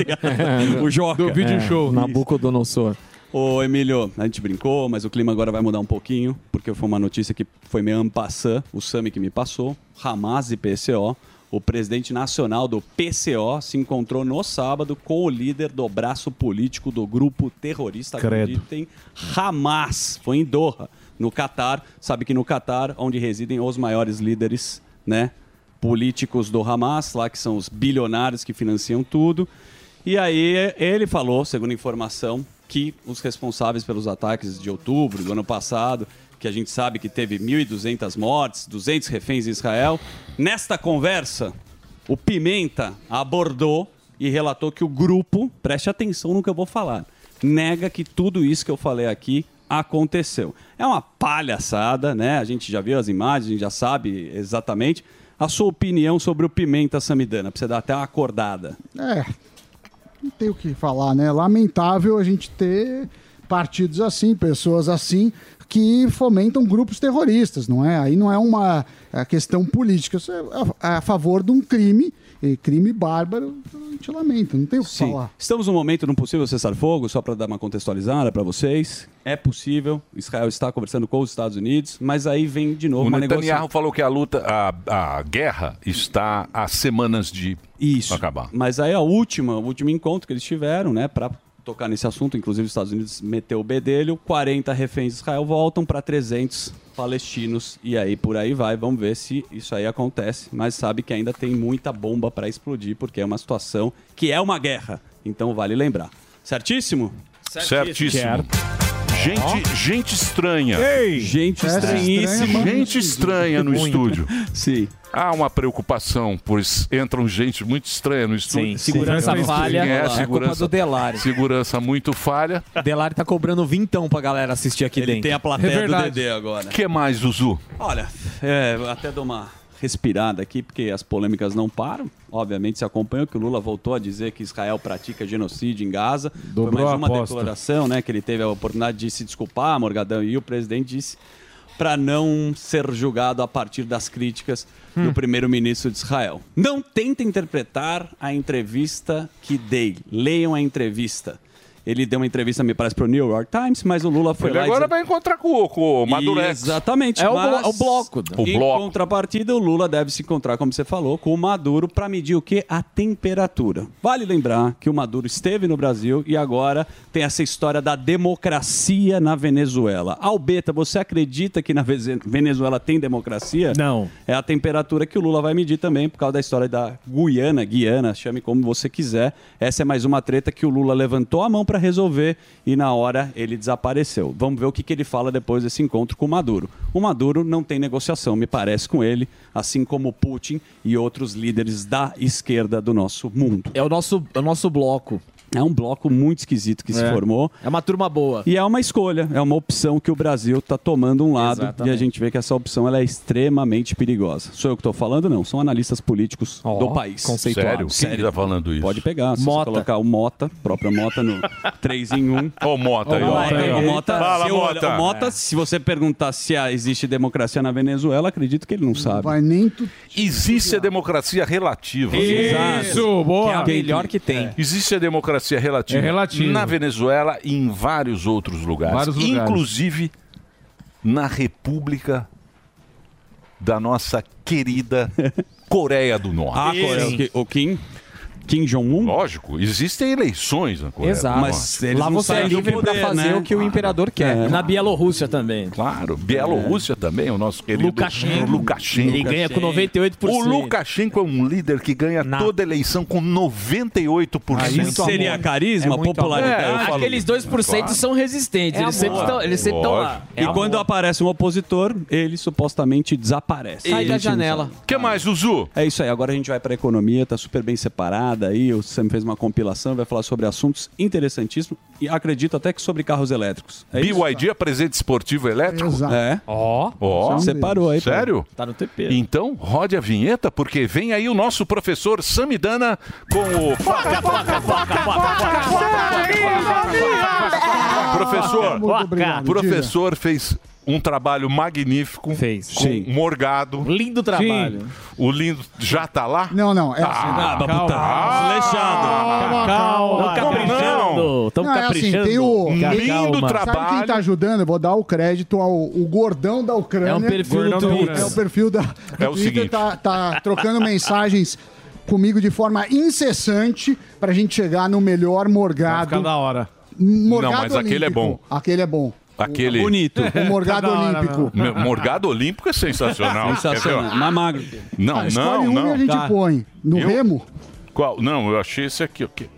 o Joca. Do vídeo show. Nabucodonosor. Ô, Emílio, a gente brincou, mas o clima agora vai mudar um pouquinho, porque foi uma notícia que foi meio ampassã, o Sami que me passou, Hamas e PCO. O presidente nacional do PCO se encontrou no sábado com o líder do braço político do grupo terrorista, Credo. acreditem, Hamas. Foi em Doha. No Catar. Sabe que no Catar, onde residem os maiores líderes, né? Políticos do Hamas, lá que são os bilionários que financiam tudo. E aí ele falou, segundo informação, que os responsáveis pelos ataques de outubro do ano passado, que a gente sabe que teve 1.200 mortes, 200 reféns em Israel, nesta conversa, o Pimenta abordou e relatou que o grupo, preste atenção no que eu vou falar, nega que tudo isso que eu falei aqui aconteceu. É uma palhaçada, né? A gente já viu as imagens, a gente já sabe exatamente. A sua opinião sobre o Pimenta Samidana, pra você dar até uma acordada. É, não tem o que falar, né? Lamentável a gente ter partidos assim, pessoas assim, que fomentam grupos terroristas, não é? Aí não é uma é, questão política, isso é a, a favor de um crime, e crime bárbaro, a gente lamenta, não tem o que Sim. falar. Estamos num momento num possível cessar-fogo, só para dar uma contextualizada para vocês. É possível, Israel está conversando com os Estados Unidos, mas aí vem de novo O uma Netanyahu negociação. falou que a luta, a, a guerra está há semanas de Isso. acabar. Mas aí a última, o último encontro que eles tiveram, né, para tocar nesse assunto, inclusive os Estados Unidos meteu o bedelho, 40 reféns de Israel voltam para 300 palestinos e aí por aí vai, vamos ver se isso aí acontece, mas sabe que ainda tem muita bomba para explodir porque é uma situação que é uma guerra. Então vale lembrar. Certíssimo? Certíssimo. Gente, gente estranha. Gente estranhíssima. Gente estranha no estúdio. Sim. Há uma preocupação, pois entram gente muito estranha no estúdio. Sim, segurança Sim. falha. É, É culpa segurança, do Delari. Segurança muito falha. Delari tá cobrando vintão pra galera assistir aqui Ele dentro. tem a plateia do Dedê agora. O que mais, Zuzu? Olha, é, até dou uma respirada aqui, porque as polêmicas não param. Obviamente, se acompanhou que o Lula voltou a dizer que Israel pratica genocídio em Gaza. Dobrou Foi mais uma aposta. declaração, né? Que ele teve a oportunidade de se desculpar, Morgadão, e o presidente disse para não ser julgado a partir das críticas Hum. do primeiro-ministro de Israel. Não tenta interpretar a entrevista que dei. Leiam a entrevista. Ele deu uma entrevista, me parece, para o New York Times, mas o Lula foi Ele lá agora vai encontrar com, com o Madurex. Exatamente. É o o bloco. O Em bloco. contrapartida, o Lula deve se encontrar, como você falou, com o Maduro para medir o quê? A temperatura. Vale lembrar que o Maduro esteve no Brasil e agora tem essa história da democracia na Venezuela. Albeta, você acredita que na Venezuela tem democracia? Não. É a temperatura que o Lula vai medir também, por causa da história da Guiana, Guiana, chame como você quiser. Essa é mais uma treta que o Lula levantou a mão para resolver e na hora ele desapareceu. Vamos ver o que, que ele fala depois desse encontro com o Maduro. O Maduro não tem negociação, me parece, com ele, assim como Putin e outros líderes da esquerda do nosso mundo. É o nosso, é o nosso bloco. É um bloco muito esquisito que se É. formou. É uma turma boa. E é uma escolha, é uma opção que o Brasil está tomando um lado Exatamente. e a gente vê que essa opção ela é extremamente perigosa. Sou eu que estou falando? Não, são analistas políticos do país. Sério? Quem tá falando isso? Pode pegar, se você Mota. colocar o Mota, própria Mota no 3 em 1. Ó o Mota aí, ó. O Mota, Fala, se, eu Mota. o Mota, se você perguntar se há- existe democracia na Venezuela, acredito que ele não sabe. Vai nem tu... Existe a democracia relativa. Isso, boa. Que é a melhor que tem. Existe a democracia relativa, É relativo. na Venezuela e em vários outros lugares. Vários lugares. Inclusive na República da nossa querida Coreia do Norte. Ah, Coreia, o Kim? Kim Jong-un? Lógico, existem eleições na Coreia Exato. do Mas Lá não você é livre pra poder, fazer né? o que o imperador quer. É. Na Bielorrússia também. Claro, Bielorrússia também, o nosso querido Lukashenko. Lukashenko. Ele ganha com 98%. O Lukashenko é um líder que ganha toda eleição com 98%. Isso seria carisma, É popularidade? amor. Falo- Aqueles 2% são resistentes. É eles sempre amor. estão eles sempre estão lá. É e quando amor. aparece um opositor, ele supostamente desaparece. Sai A da janela. O que mais, Zuzu? É isso aí, agora a gente vai para economia, tá super bem separada aí, o Sam fez uma compilação, vai falar sobre assuntos interessantíssimos e acredito até que sobre carros elétricos. É isso? BYD apresente esportivo elétrico? É. Ó, ó. Separou aí. pô. Sério? Tá no TP. Então, rode a vinheta, porque vem aí o nosso professor Samidana com o. Foca, foca, foca, Professor, Muito obrigado, o professor fez um trabalho magnífico. Fez. Com Sim. Morgado. Lindo trabalho. O lindo já tá lá? Não, não, é assim. Ah, Calma. puta, desleixado. Calma. Estão caprichando. Estão Não, é assim, caprichando. tem o- Lindo Calma. Sabe quem trabalho. tá ajudando? Eu vou dar o crédito ao o gordão da Ucrânia. É um perfil Gordão do Twitter. É o perfil da É o Twitter, seguinte. Tá, tá trocando mensagens comigo de forma incessante pra gente chegar no melhor Vai morgado. ficar da hora. Morgado Não, mas aquele é olímpico. bom. Aquele é bom. Aquele. Bonito. O Morgado Olímpico. Meu, Morgado Olímpico é sensacional. Sensacional. Mais magro. Não, Ah, escolhe não, um não. e a gente Tá. põe. No Eu? remo? Qual? Não, eu achei esse aqui, ok.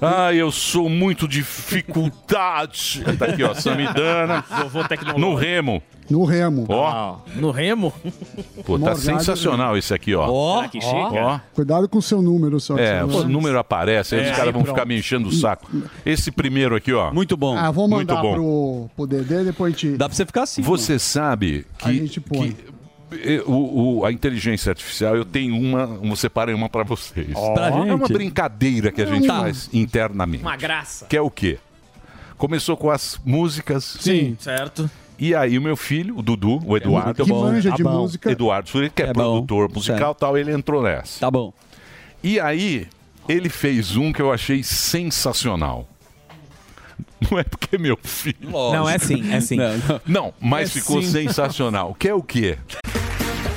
Ah, eu sou muito dificuldade. Tá aqui, ó, Samidana. Vovô tecnológico. No remo. No remo. Ó, No remo? pô, tá Morgado sensacional esse aqui, ó. Ó, Será que chega? Ó. Cuidado com o seu número só. É, o não- número aparece, aí É, os caras aí vão pronto. ficar me enchendo o saco. Esse primeiro aqui, ó. muito bom. Ah, vou Muito mandar bom. pro, pro Dedê, depois a gente, Dá pra você ficar assim. Você sabe que, a gente põe. que, o, o- a inteligência artificial, eu tenho uma, eu separei uma pra vocês. Pra É uma gente. brincadeira que a gente Tá. faz internamente. Uma graça. Que é o quê? Começou com as músicas. Sim. Certo. E aí o meu filho, o Dudu, o Eduardo, que manja de Tá música. Eduardo Surita, que é, É bom. produtor musical e tal, ele entrou nessa. Tá bom. E aí ele fez um que eu achei sensacional. Não é porque é meu filho. Não, é sim, é sim. Não, não. Não, mas É ficou sim. sensacional. Que é o quê?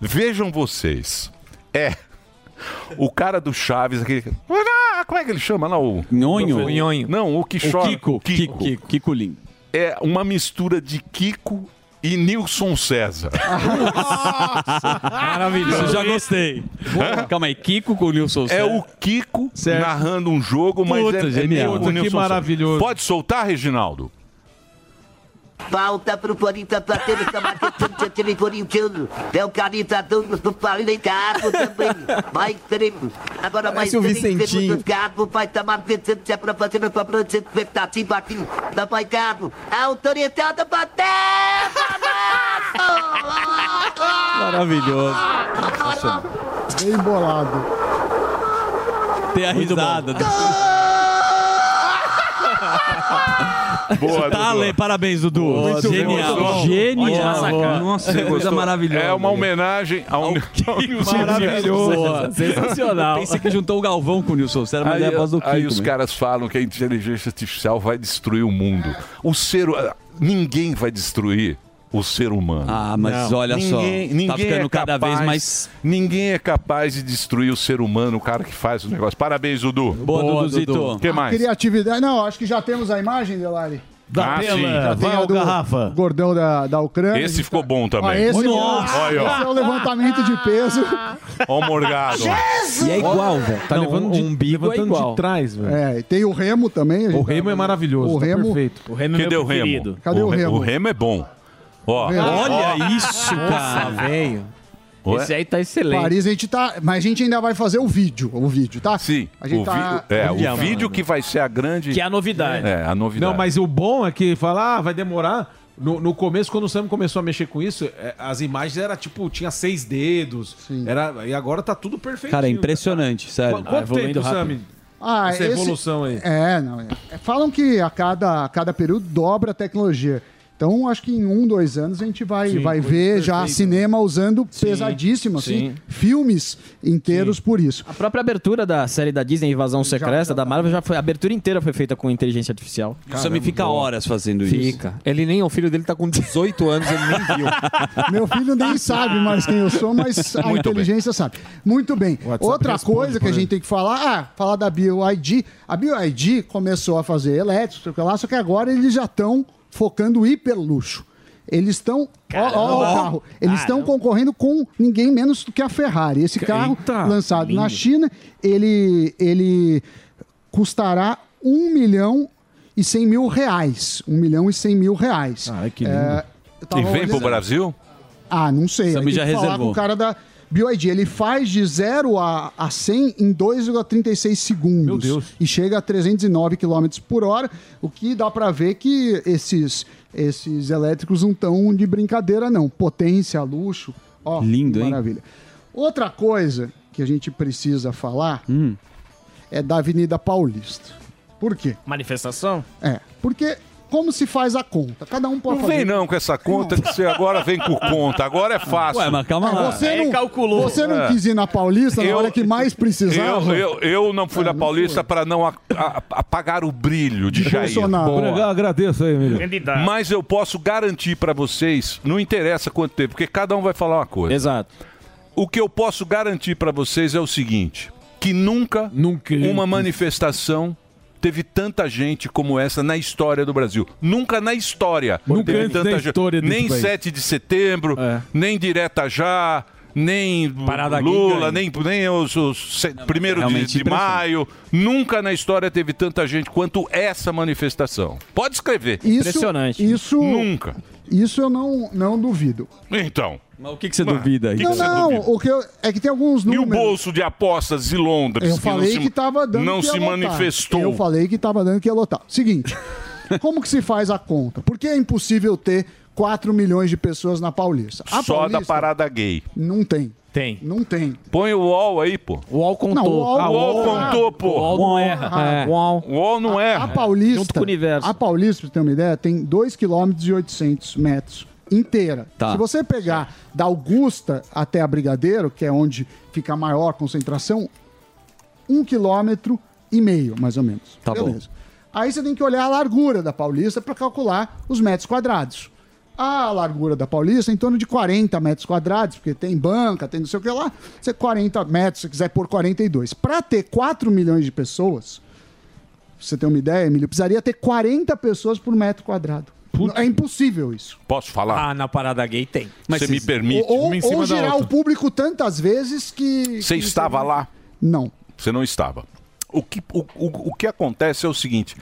Vejam vocês. É. O cara do Chaves, aquele. Ah, Como é que ele chama lá? O. Nhonho. O Nhonho. Não, o que chora. Kiko. Kiko. Kiko. Kiko Lim. É uma mistura de Kiko e Nilson César. Maravilhoso. Isso já gostei. Calma aí, Kiko com o Nilson É o Kiko narrando um jogo, mas Puta, é, genial. é Puta, o que Nilson maravilhoso. César. Pode soltar, Reginaldo? Falta pro Corinthians bater essa marcação de por Tchelo. É o Carita dando pro Palina em Carbo também. Mais teremos. Agora mais o Vicentinho. Carbo vai marcando se é pra fazer a própria expectativa aqui da Pai Carbo. Autorizada bater! Maravilhoso. Bem bolado. Tem a risada. Boa, Tá, Dudu. Parabéns, Dudu. Muito Genial. bom. Genial. Nossa, Você coisa maravilhosa. É uma homenagem ao, ao Nilson Maravilhoso. Sensacional. Pensei que juntou o Galvão com o Nilson César, mas Aí, é a voz do Kiko. aí os né? caras falam que a inteligência artificial vai destruir o mundo. O ser. Ninguém vai destruir o ser humano. Ah, mas olha só, Ninguém, tá ninguém ficando é cada capaz, vez mais- Ninguém é capaz de destruir o ser humano, o cara que faz o negócio. Parabéns, Dudu. Boa, Duduzito. O que mais? Criatividade. Não, acho que já temos a imagem, Delari. Da Ah, tela. sim. Já tem a do garrafa. Gordão da, da Ucrânia. Esse ficou bom também. Ó, esse, Nossa! Olha, ó. esse é o levantamento de peso. Ó o Morgado. E é igual, velho. Tá Não, levando de, o umbigo é levantando igual. de trás, velho. É, e tem o remo também. a gente O remo tá- é maravilhoso, O tá remo, perfeito. O remo Cadê o remo? Cadê o re- remo? O remo é bom. Ó. Olha isso, cara. velho. Ué? Esse aí tá excelente. Paris a gente tá. Mas a gente ainda vai fazer o vídeo. O vídeo, tá? Sim. A gente o tá. vi- é, o Olha, vídeo que vai ser a grande. Que é a novidade. É, a novidade. Não, mas o bom é que falar, ah, vai demorar. No, no começo, quando o Sam começou a mexer com isso, é, as imagens era tipo, tinha seis dedos. Era, e agora tá tudo perfeito. Cara, é impressionante, sério. Qu- Quanto tempo, Sam? Ah, essa esse- evolução aí? É, não. é- falam que a cada, a cada período dobra a tecnologia. Então, acho que em um, dois anos a gente vai, Sim, vai ver já perfeito. cinema usando pesadíssimo, assim, sim. filmes inteiros por isso. A própria abertura da série da Disney, Invasão Secreta, da Marvel, já foi, a abertura inteira foi feita com inteligência artificial. O Sammy fica horas fazendo isso. Fica. Ele nem, o filho dele tá com 18 anos, ele nem viu. Meu filho nem sabe mais quem eu sou, mas a Muito inteligência sabe. Muito bem. WhatsApp Outra responde coisa que a gente tem que falar, ah, falar da BioID. A BioID começou a fazer elétrico, sei lá, só que agora eles já estão focando hiperluxo. Eles estão. Ó, ó o carro. Eles estão concorrendo com ninguém menos do que a Ferrari. Esse carro, Eita, lançado na lindo. China, ele, ele custará 1 milhão e 100 mil reais. 1 milhão e 100 mil reais. Ai, que lindo. É, E vem pro olhando- Brasil? ah, não sei. Sammy já reservou. com o cara da BioID. Ele faz de 0 a, a 100 em 2,36 segundos. Meu Deus. E chega a 309 km por hora, o que dá pra ver que esses, esses elétricos não estão de brincadeira, não. Potência, luxo. Ó, Lindo, que hein? Maravilha. Outra coisa que a gente precisa falar Hum. é da Avenida Paulista. Por quê? Manifestação? É, porque como se faz a conta? Cada um pode Não fazer. vem não com essa conta que você agora vem com conta. Agora é fácil. Ué, mas calma Ah, lá. Você não, Você não É. quis ir na Paulista na Eu- hora que mais precisava? Eu, eu, eu não fui na Paulista para não a- a- apagar o brilho de Jair. Bolsonaro. Boa. Agradeço aí, Emílio. Mas eu posso garantir para vocês, não interessa quanto tempo, porque cada um vai falar uma coisa. Exato. O que eu posso garantir para vocês é o seguinte, que nunca, uma manifestação teve tanta gente como essa na história do Brasil. Nunca na história. Nunca teve tanta gente. Nem país. 7 de setembro, nem direta já, nem Parada Lula, nem, nem os, os se- primeiro de, realmente de maio. Nunca na história teve tanta gente quanto essa manifestação. Pode escrever. Isso, Isso, Nunca. Isso eu não, não duvido. Então. Mas o que, que você duvida aí? não, não, o que eu, é que tem alguns E o números. bolso de apostas de Londres? Eu que falei não se, que tava dando Não que ia se lotar. manifestou. Eu falei que tava dando que ia lotar. Seguinte, como que se faz a conta? Por que é impossível ter 4 milhões de pessoas na Paulista? A Só da Paulista parada gay. Não tem. Tem. Não tem. Põe o UOL aí, pô. O UOL contou. Não, o UOL- Ah, o UOL contou, pô. O UOL não erra. É. O UOL. Não erra. A Paulista, Junto com o universo. A Paulista, pra você ter uma ideia, tem 2 km e 800 metros inteira. Tá. Se você pegar da Augusta até a Brigadeiro, que é onde fica a maior concentração, um quilômetro e meio, mais ou menos. Tá bom. Aí você tem que olhar a largura da Paulista para calcular os metros quadrados. A largura da Paulista é em torno de 40 metros quadrados, porque tem banca, tem não sei o que lá. Você 40 metros, se quiser pôr 42. Para ter 4 milhões de pessoas, pra você ter uma ideia, Emílio, precisaria ter 40 pessoas por metro quadrado. É impossível isso. Posso falar? Ah, na parada gay tem. Você me permite? Ou, Uma em cima ou girar outra. o público tantas vezes que. Você que estava lá? Não. Você não estava. O que, o, o, o que acontece é o seguinte.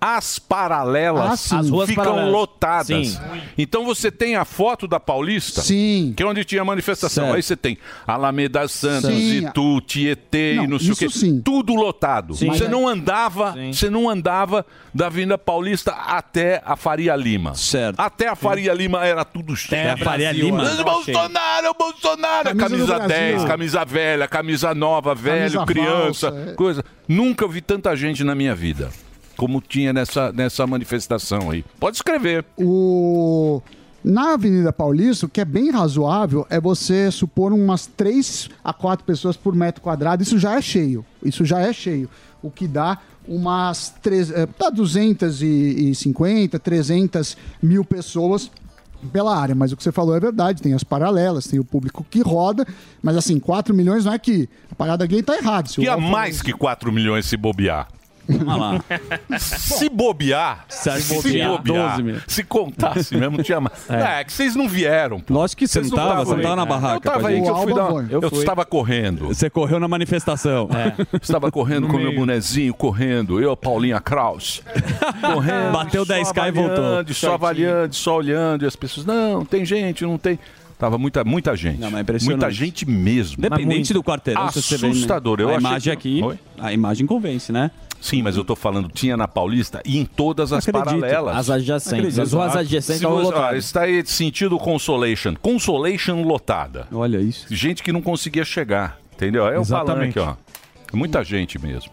As paralelas Ah. As ruas ficam paralelas. lotadas. Sim. Então você tem a foto da Paulista, Sim. que é onde tinha a manifestação. Certo. Aí você tem Alameda Santos, Sim. Itu, Tietê e Não, não sei o quê. sim. Tudo lotado. Sim. Você não andava, você não andava da Avenida Paulista até a Faria Lima. Certo. Até a Faria Lima era tudo cheio. Até a Faria Lima. Mas Bolsonaro, Bolsonaro, Camisa camisa, do Brasil. 10, camisa velha, camisa nova, velho, Camisa criança, falsa, é. coisa. Nunca vi tanta gente na minha vida como tinha nessa, nessa manifestação aí. Pode escrever. O... Na Avenida Paulista, o que é bem razoável é você supor umas 3 a 4 pessoas por metro quadrado. Isso já é cheio. Isso já é cheio. O que dá umas três, eh, dá 250, 300 mil pessoas pela área. Mas o que você falou é verdade. Tem as paralelas, tem o público que roda. Mas assim, 4 milhões não é que a parada gay tá errada. UOL falou mais que 4 milhões se bobear. Vamos lá. Se bobear, Se se bobear, bobear, 12 mil. se contasse mesmo, tinha mais. É. que vocês não vieram. pô. Lógico que você Vocês não tava, você não aí. tava na barraca. Eu tava aí que eu fui dar. Eu, estava correndo. Você correu na manifestação. Estava correndo com meu bonezinho, correndo. Eu, Paulinha Kraus. Correndo. Bateu só 10K e voltou. Só avaliando, só olhando. E as pessoas, não, tem gente, não tem. Tava muita, muita gente. Não, mas é muita gente mesmo. Independente do quarteirão, né? Assustador. Eu a imagem que- aqui, Oi? a imagem convence, né? Sim, mas eu tô falando, tinha na Paulista e em todas as Acredito. paralelas. As adjacentes. As ruas adjacentes você, ó, lotado. está aí sentido Consolation. Consolation lotada. Olha isso. Gente que não conseguia chegar, entendeu? É o Exatamente. palanque, ó. É muita gente mesmo.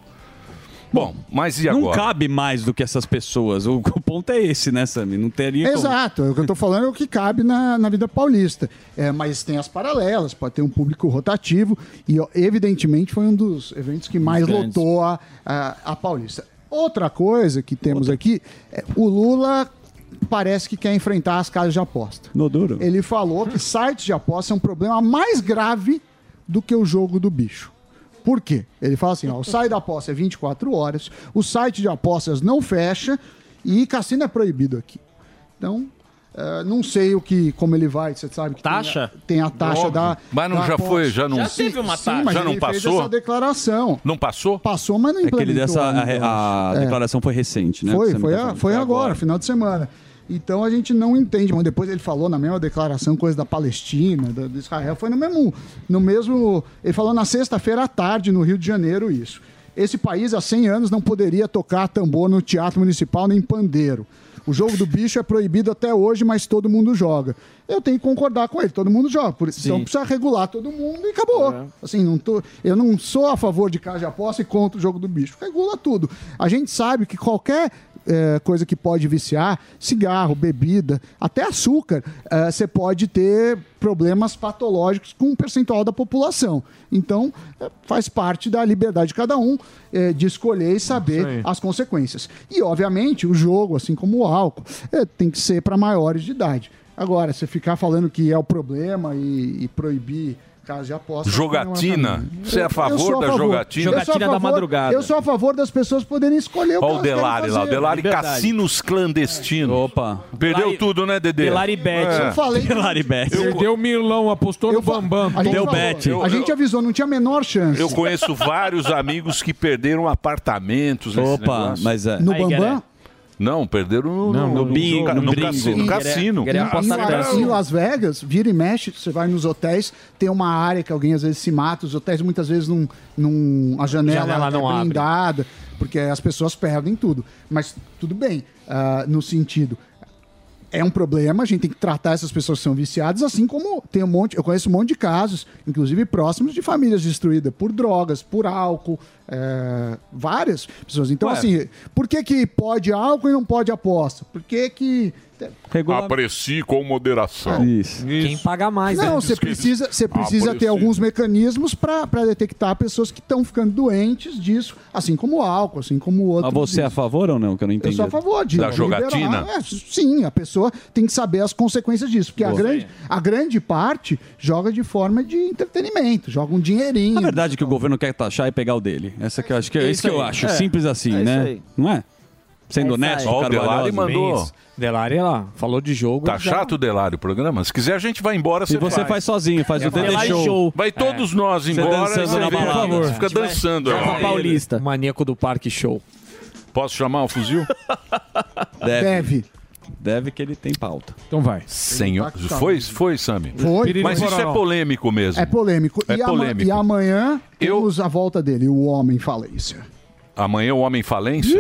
Bom, mas e Não agora? cabe mais do que essas pessoas. O, o ponto é esse, né, Sami? Não teria como- Exato, o que eu tô falando é o que cabe na, na vida paulista. É, mas tem as paralelas, pode ter um público rotativo, e evidentemente foi um dos eventos que mais Grandes. lotou a, a, a Paulista. Outra coisa que temos aqui, é, o Lula parece que quer enfrentar as casas de aposta. No duro. Ele falou que sites de aposta é um problema mais grave do que o jogo do bicho. Por quê? Ele fala assim: ó, o site da aposta é 24 horas, o site de apostas não fecha e cassino é proibido aqui. Então, eh, não sei o que, como ele vai, você sabe que tem a- Taxa? Tem a, taxa Óbvio. da. Mas não da já aposta. foi, já não- Já Sim, teve uma sim, taxa. mas Já não ele fez passou? essa declaração. Não passou? Passou, mas não É que ele implementou. dessa. A, a. É. declaração foi recente, né? Foi, foi, tá a- foi agora, final de semana. Então a gente não entende, mas depois ele falou na mesma declaração coisa da Palestina, da, de Israel, foi no mesmo, no mesmo. Ele falou na sexta-feira à tarde no Rio de Janeiro isso. Esse país há 100 anos não poderia tocar tambor no teatro municipal nem pandeiro. O jogo do bicho é proibido até hoje, mas todo mundo joga. Eu tenho que concordar com ele, todo mundo joga. Por isso, então precisa regular todo mundo e acabou. Assim, não tô, eu não sou a favor de casa de aposta e contra o jogo do bicho. Regula tudo. A gente sabe que qualquer é, coisa que pode viciar, cigarro, bebida, até açúcar, é, você pode ter problemas patológicos com um percentual da população. Então, é, faz parte da liberdade de cada um é, de escolher e saber as consequências. E, obviamente, o jogo, assim como o álcool, é, tem que ser para maiores de idade. Agora, você ficar falando que é o problema e, e proibir casa de aposta. Jogatina? Você é a favor sou a da favor. jogatina? Jogatina da madrugada. Eu sou a favor das pessoas poderem escolher o que Olha o Delari lá, o. Delari. Cassinos Clandestinos. Opa. Perdeu Delari- tudo, né, Dedê? Delari Bet. É. Eu falei. Delari Bet. Perdeu o Milão, apostou no Bambam. A gente Deu falou, bet. A gente avisou, não tinha a menor chance. Eu conheço vários amigos que perderam apartamentos. Opa, mas é. No Bambam? Não, perderam no, Não, no, no bingo, no, no cassino. No Em- cassino. Em, Las Vegas, vira e mexe, você vai nos hotéis, tem uma área que alguém às vezes se mata, os hotéis muitas vezes não. não a janela, Janela não é abre. blindada, porque as pessoas perdem tudo. Mas tudo bem, ah, no sentido. É um problema, a gente tem que tratar essas pessoas que são viciadas, assim como tem um monte, eu conheço um monte de casos, inclusive próximos, de famílias destruídas por drogas, por álcool, é, várias pessoas. Então, Ué. assim, por que, que pode álcool e não pode aposta? Por que que. Aprecie com moderação. Isso. Quem paga mais, né? Não, você precisa, você precisa ter Aprecie. alguns mecanismos para detectar pessoas que estão ficando doentes disso, assim como o álcool, assim como o outro. Mas você é a favor ou não? Que eu não Eu entendi. sou a favor de Da liberar. jogatina? É, sim, a pessoa tem que saber as consequências disso, porque a grande, a grande parte joga de forma de entretenimento, joga um dinheirinho. Na verdade, que o governo quer taxar e pegar o dele. Essa que eu acho que é É isso que isso eu acho. É. Simples assim, É isso né? aí. Não é? Sendo É honesto. Ó, o. Delari mandou. Delari lá, falou de jogo. Tá já- chato o Delari o programa? Se quiser, a gente vai embora. E você faz sozinho, faz o Delari Show. Show. Vai todos É. nós Você embora. dançando você na vem, balada. por favor. Fica vai- dançando. Aí. Paulista. Maníaco do Parque Show. Posso chamar o fuzil? Deve. Deve. Deve que ele tem pauta. Então vai. Senhor. Foi, foi, Sami? Foi. Mas isso é polêmico mesmo. É polêmico. É e, ama- polêmico. e amanhã temos a volta dele, o Homem Falência. Amanhã o Homem Falência?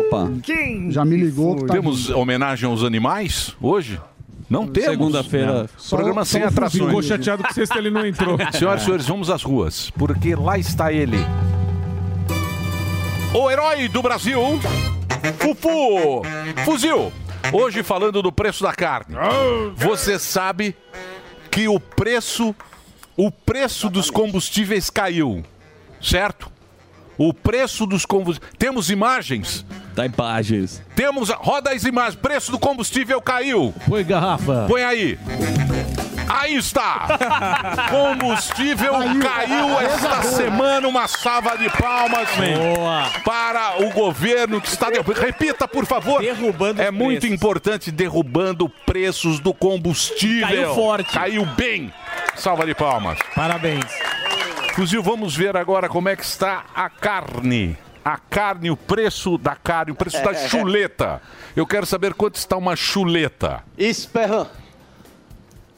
Opa. Quem Já me ligou. que tá Temos homenagem aos animais hoje? Não temos. Segunda-feira. Não. Programa sem atrações. Ficou chateado que sexta ele não entrou. Senhoras e senhores, vamos às ruas, porque lá está ele. O herói do Brasil, Fufu, Fuzil. Hoje falando do preço da carne. Você sabe que o preço, o preço dos combustíveis caiu, certo? O preço dos combustíveis. Temos imagens? Tá imagens. Temos. Roda as imagens. Preço do combustível caiu. Põe garrafa. Põe aí. Aí está! Combustível caiu esta semana. Uma salva de palmas Boa. para o governo que está. derrubando. Repita, por favor. Derrubando É muito preços. importante derrubando preços do combustível. Caiu forte. Caiu bem. Salva de palmas. Parabéns. Fuzil, vamos ver agora como é que está a carne. A carne, o preço da carne, o preço da chuleta. Eu quero saber quanto está uma chuleta. Espero.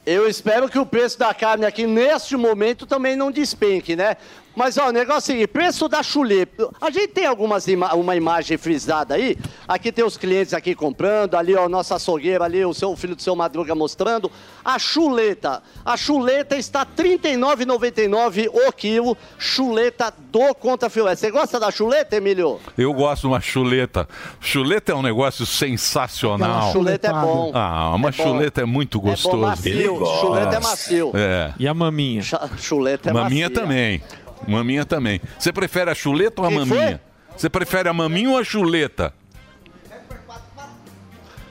Eu espero que o preço da carne aqui neste momento também não despenque, né? Mas ó, o negócio é o seguinte, preço da chuleta. A gente tem algumas ima uma imagem frisada aí. Aqui tem os clientes aqui comprando, ali ó, nossa açougueira ali, o seu o filho do seu Madruga mostrando. A chuleta, a chuleta está R$ 39,99 o quilo, chuleta do Conta Filé. Você gosta da chuleta, Emílio? Eu gosto de uma chuleta. Chuleta é um negócio sensacional. Aquela chuleta é bom. Ah, uma É bom. chuleta é muito É bom, gostoso. macio. Chuleta é macio. É. E a maminha? Chuleta é maminha macia. também. Maminha também. Você prefere a chuleta ou a foi? maminha? Você prefere a maminha ou a chuleta?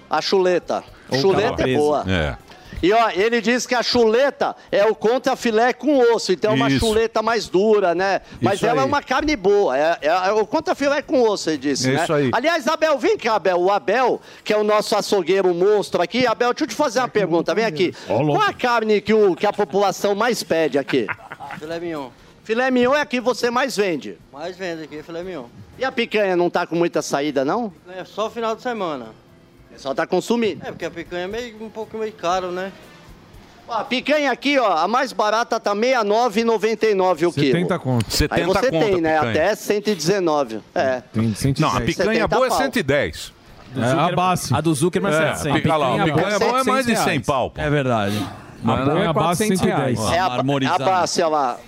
A chuleta. Ou chuleta é boa. É. E ó, ele diz que a chuleta é o contra filé com osso, então é uma Isso. chuleta mais dura, né? Mas Isso ela é aí. uma carne boa, é, é- é o contra filé com osso, ele disse, É né? isso aí. Aliás, Abel, vem cá, Abel. O Abel, que é o nosso açougueiro monstro aqui. Abel, deixa eu te fazer uma pergunta, vem aqui. Qual a carne que, o, que a população mais pede aqui? Filé mignon. Filé mignon é a que você mais vende. Mais vende aqui, filé mignon. E a picanha não tá com muita saída, não? É só final de semana. É só tá consumindo. É, porque a picanha é meio, um pouco meio caro, né? Ó, a picanha aqui, ó, a mais barata tá R$ 69,99 o quilo. 70 conto. Aí 70 você conto a tem, né? picanha. Até 119. É. Tem 110. Não, a picanha 70 boa é pau. 110. É a base. A do Zuckerman É, 700. pica lá, a picanha boa é mais de 100 pau. pô. É verdade. A boa é a base 110. É a, é a base, olha lá.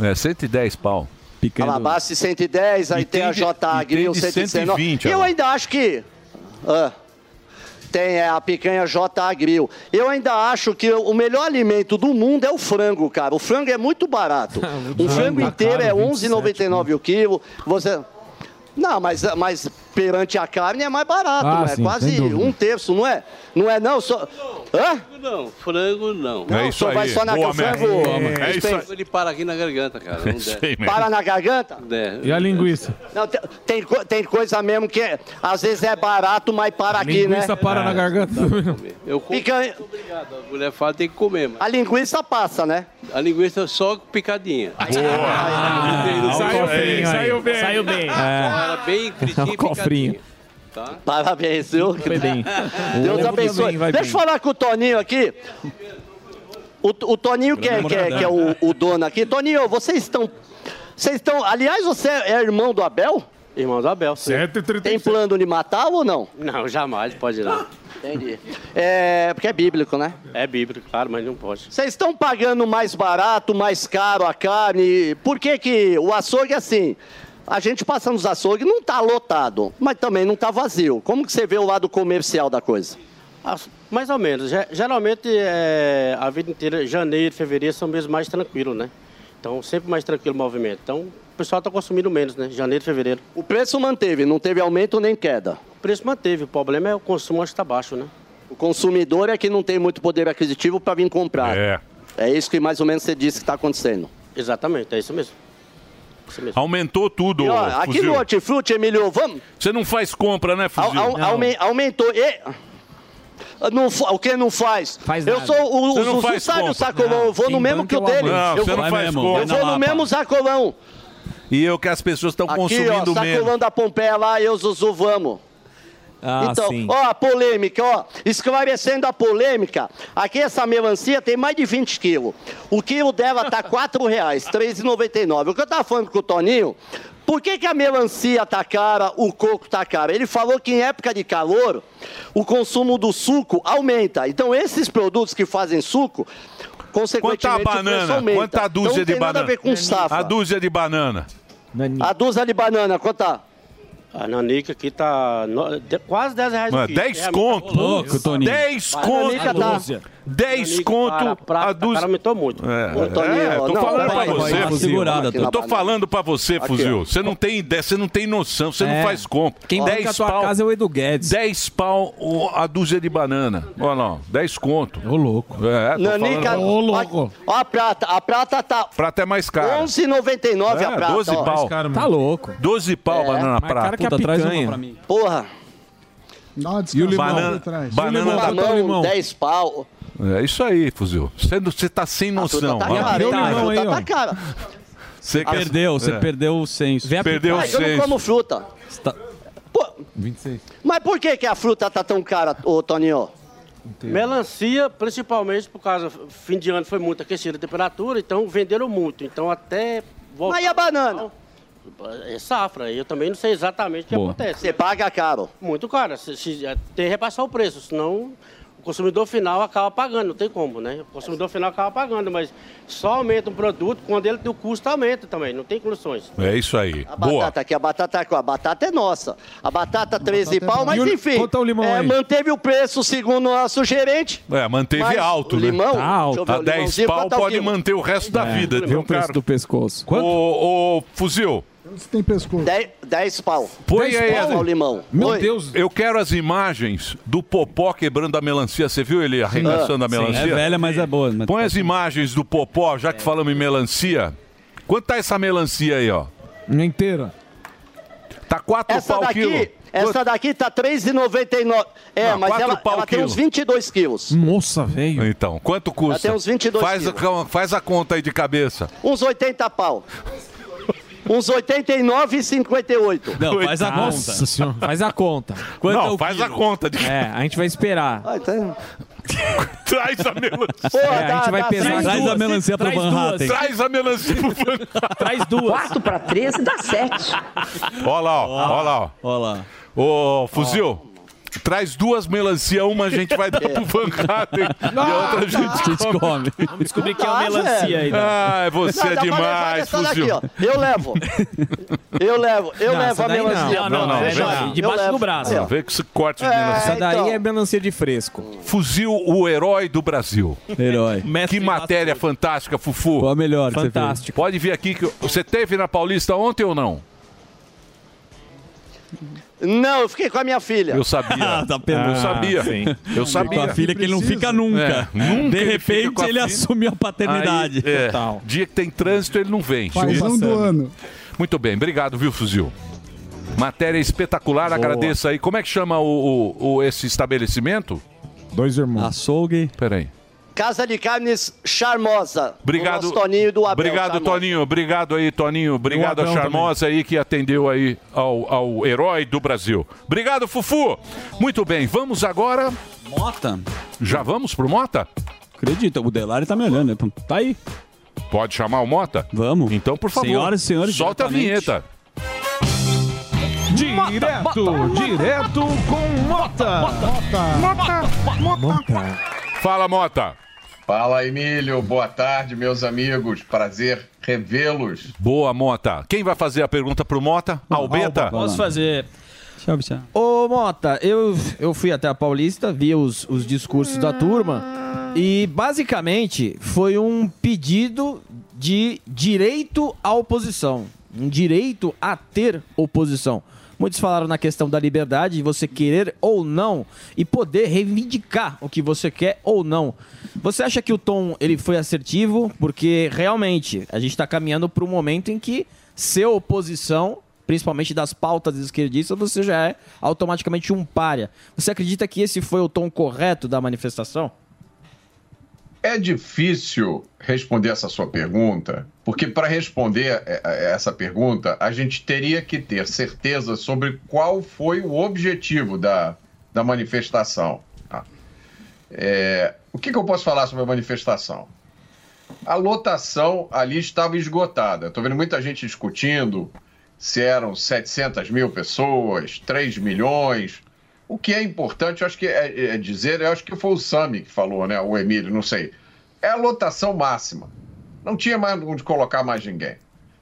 É 110 pau. Picanha do- Alabasta 110, aí tem, a de- JA e tem Grill de 119. 120, E eu ainda acho que... ah, tem é, a picanha JA Grill. Eu ainda acho que o melhor alimento do mundo é o frango, cara. O frango é muito barato. um frango tá inteiro é caro, 11,99 o quilo. Você... Não, mas, mas perante a carne é mais barato, Ah, é? sim, Quase um terço, não é? Não é não? Só... Hã? Não, frango não. Não, É isso só vai aí. só na- Boa, o frango- Mestre. É isso aí. Ele para aqui na garganta, cara. Não isso der. aí mesmo. Para na garganta? É. E a linguiça? Não, tem, tem, co- tem coisa mesmo que é- às vezes é barato, mas para aqui, né? Linguiça para na garganta. Eu como. Picanha. Obrigado. A mulher fala tem que comer, mano. A linguiça passa, né? A linguiça só picadinha. Saiu bem, saiu bem. Saiu bem. Era bem fritinho e picadinho. Tá? Parabéns, viu? Foi bem. Deus abençoe. vai Deixa eu bem. falar com o Toninho aqui. O, o Toninho, que é, que é- que é o, o dono aqui. Toninho, vocês estão. Vocês estão. Aliás, você é irmão do Abel? Irmão do Abel, sim. Tem plano de matar ou não? Não, jamais pode não. Entendi. É, porque é bíblico, né? É bíblico, claro, mas não pode. Vocês estão pagando mais barato, mais caro a carne. Por que que o açougue é assim? A gente passa nos açougues, não está lotado, mas também não está vazio. Como que você vê o lado comercial da coisa? Ah, mais ou menos. Ge- Geralmente, é, a vida inteira, janeiro, fevereiro são meses mais tranquilos, né? Então, sempre mais tranquilo o movimento. Então, o pessoal está consumindo menos, né? Janeiro, fevereiro. O preço manteve, não teve aumento nem queda. O preço manteve. O problema é o consumo, acho que está baixo, né? O consumidor é que não tem muito poder aquisitivo para vir comprar. É. É isso que mais ou menos você disse que está acontecendo. Exatamente, é isso mesmo. Mesmo. Aumentou tudo, E, ó, aqui Fuzil. no Hortifruti, Emílio, vamos. Você não faz compra, né, Fuzil? Au- au- aume- aumentou. E... Não, o que não faz? eu nada. sou o, Você o faz sabe o compra. sacolão, eu vou no mesmo que o o dele. Não, eu você vou, não faz eu compra. vou no mesmo sacolão. E eu que as pessoas estão Aqui, ó, consumindo sacolão menos. da Pompeia lá, eu, Zuzu, vamos. Ah, então, sim. ó, a polêmica, ó, esclarecendo a polêmica, aqui essa melancia tem mais de 20 quilos. O quilo dela tá 4 reais, R$ 3,99. O que eu tava falando com o Toninho, por que, que a melancia tá cara, o coco tá caro? Ele falou que em época de calor, o consumo do suco aumenta. Então, esses produtos que fazem suco, consequentemente, a o preço banana? aumenta. Quanto a dúzia então, não de tem nada banana? a ver com safra. A dúzia de banana. A dúzia de banana, quanto tá? A nanica aqui tá no- de- quase 10 reais Mano, o quilo. 10 É, conto. tá louco, Toninho. 10 conto. A nanica tá- 10 Nanica, conto. cara, prata, a dúzia. cara, aumentou muito. É, Ô, Toninho, é, tô não, falando pra você, vai, Fuzil. segurada, Eu tô falando pra você, Aqui, Fuzil. Você não tem ideia, você não tem noção, você É. não faz compra. Quem banca a tua casa é o Edu Guedes. 10 pau a dúzia de banana. Olha lá, ó, 10 conto. Ô, louco. É, tô Nanica, falando. ó, ó a prata, a prata tá Prata é mais cara. 11,99 a É, prata. 12 ó. pau. Tá louco. 12 pau É. banana Mais prata. cara que a Puta, traz uma picanha. pra mim. Porra. Dá uma E o limão? Banana? Tá o limão. 10 pau. É isso aí, Fuzil. Você, tá sem noção. Tá cara, tá, a fruta tá cara. Você quer- Perdeu, você É. perdeu o senso. Perdeu o Mas eu não senso. como fruta. Tá- 26. Mas por que, que a fruta tá tão cara, ô Toninho? Melancia, principalmente por causa, fim de ano foi muito aquecida a temperatura, então venderam muito. Então até voltar... Mas e a banana? É safra, eu também não sei exatamente o que Boa. acontece. Você paga caro? Muito caro, se, se, tem que repassar o preço, senão consumidor final acaba pagando, não tem como, né? O consumidor final acaba pagando, mas só aumenta um produto quando ele o custo aumenta também, não tem condições. É isso aí. A Boa. batata aqui, a batata aqui, ó, a batata é nossa. A batata 13 pau, mas E o- enfim. quanto é o limão é, aí? manteve o preço segundo o nosso gerente. É, manteve Mas alto, o né? limão, Tá alto. deixa eu ver A o 10 limãozinho, pau quanto é o pode manter o resto da É, vida. vê viu, o preço cara? do pescoço. Ô, ô, Fuzil, Você tem pescoço. 10, pau. põe 10 aí. pau ao limão. Oi. Eu quero as imagens do Popó quebrando a melancia. Você viu ele arregaçando a Sim, melancia? é velha, mas é boa. mas- Põe as imagens do Popó, já que falamos em melancia. Quanto tá essa melancia aí, ó? Inteira. Tá 4 Essa pau o daqui, quilo. essa daqui tá 3,99. É, Não, mas ela, pau ela tem uns 22 quilos. Nossa, velho. Então, quanto custa? Ela tem uns 22 faz, a, faz a conta aí de cabeça. Uns 80 pau. Uns 89,58. Não, faz a conta. Nossa senhora. Faz a conta. Não, é o faz quilo? a conta de- É, a gente vai esperar. Ah, então- Traz a melancia. Pô, É, a gente dá- vai dá pesar Traz duas. a melancia pro Van. Hatten. Traz a melancia pro Van Traz duas. 4 para 13 dá 7. Olha lá, ó. Olha lá, ó. Olha lá. Ô, Fuzil, Traz duas melancia, uma a gente vai dar pro Van Hatten e a outra a gente come. Vamos descobrir quem é Ah, melancia aí. né? Ah, você Não, é demais, essa daqui, fuzil. Eu levo. Eu levo, eu Não, levo a não. melancia. Não, não, não, levo. lá, debaixo do braço. Não, vê com esse corte de É, melancia. Essa daí então. é melancia de fresco. Fuzil, o herói do Brasil. Herói. Que matéria fantástica, Fufu. Qual a melhor que? Fantástico. Pode vir aqui que você teve na Paulista ontem ou não? Não, eu fiquei com a minha filha. Eu sabia. Tá perdendo. Eu sabia. Ah, sim. Eu sabia. Com a filha que ele não fica nunca. É, nunca De ele repente ele filha. assume a paternidade. Aí, é, Total. Dia que tem trânsito, ele não vem. Paizão do ano. Muito bem, obrigado, viu, Fuzil? Matéria espetacular, agradeço aí. Como é que chama o, o- o- esse estabelecimento? Dois irmãos. Açougue. Peraí. Casa de Carnes Charmosa. Obrigado. Toninho do Abel. Obrigado, Charmosa. Toninho. Obrigado aí, Toninho. Obrigado a Charmosa aí que atendeu aí ao, ao herói do Brasil. Obrigado, Fufu. Muito bem, vamos agora. Mota. Já vamos pro Mota? Acredita, o Delari tá me olhando. né? Tá aí. Pode chamar o Mota? Vamos. Então, por favor. Senhoras e senhores, solta a vinheta. Direto, direto com Mota. Fala, Mota. Fala, Emílio. Boa tarde, meus amigos. Prazer revê-los. Boa, Mota. Quem vai fazer a pergunta pro Mota? Albeta? Posso fazer. Deixa eu observar. Ô, Mota, eu, eu fui até a Paulista, vi os, os discursos da turma e basicamente foi um pedido de direito à oposição. Um direito a ter oposição. Muitos falaram na questão da liberdade, de você querer ou não e poder reivindicar o que você quer ou não. Você acha que o tom ele foi assertivo? Porque realmente a gente está caminhando para um momento em que ser oposição principalmente das pautas esquerdistas, você já é automaticamente um párea. Você acredita que esse foi o tom correto da manifestação? É difícil responder essa sua pergunta, porque para responder eh, eh, essa pergunta, a gente teria que ter certeza sobre qual foi o objetivo da, da manifestação. tá? É, o que, que eu posso falar sobre a manifestação? A lotação ali estava esgotada. Estou vendo muita gente discutindo se eram 700 mil pessoas, 3 milhões. O que é importante, eu acho que é, é dizer, eu acho que foi o Sami que falou, né? O Emílio, não sei. É a lotação máxima. Não tinha mais onde colocar mais ninguém.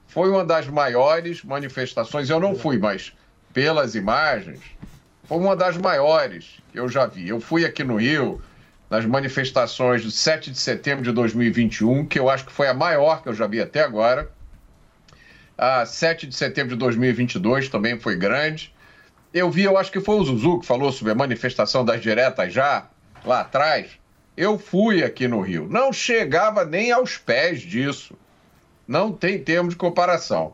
Foi uma das maiores manifestações, eu não fui, mas pelas imagens, foi uma das maiores que eu já vi. Eu fui aqui no Rio, nas manifestações do 7 de setembro de 2021, que eu acho que foi a maior que eu já vi até agora. A 7 de setembro de 2022 também foi grande. Eu vi, eu acho que foi o Zuzu que falou sobre a manifestação das diretas já, lá atrás. Eu fui aqui no Rio. Não chegava nem aos pés disso. Não tem termo de comparação.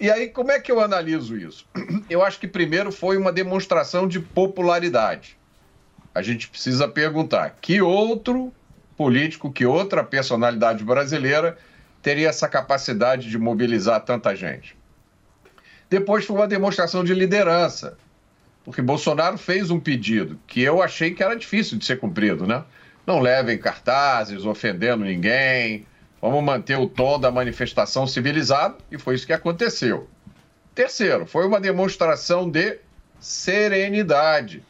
E aí, como é que eu analiso isso? Eu acho que primeiro foi uma demonstração de popularidade. A gente precisa perguntar: que outro político, que outra personalidade brasileira teria essa capacidade de mobilizar tanta gente? Depois foi uma demonstração de liderança, porque Bolsonaro fez um pedido que eu achei que era difícil de ser cumprido, né? Não levem cartazes ofendendo ninguém, vamos manter o tom da manifestação civilizado, e foi isso que aconteceu. Terceiro, foi uma demonstração de serenidade,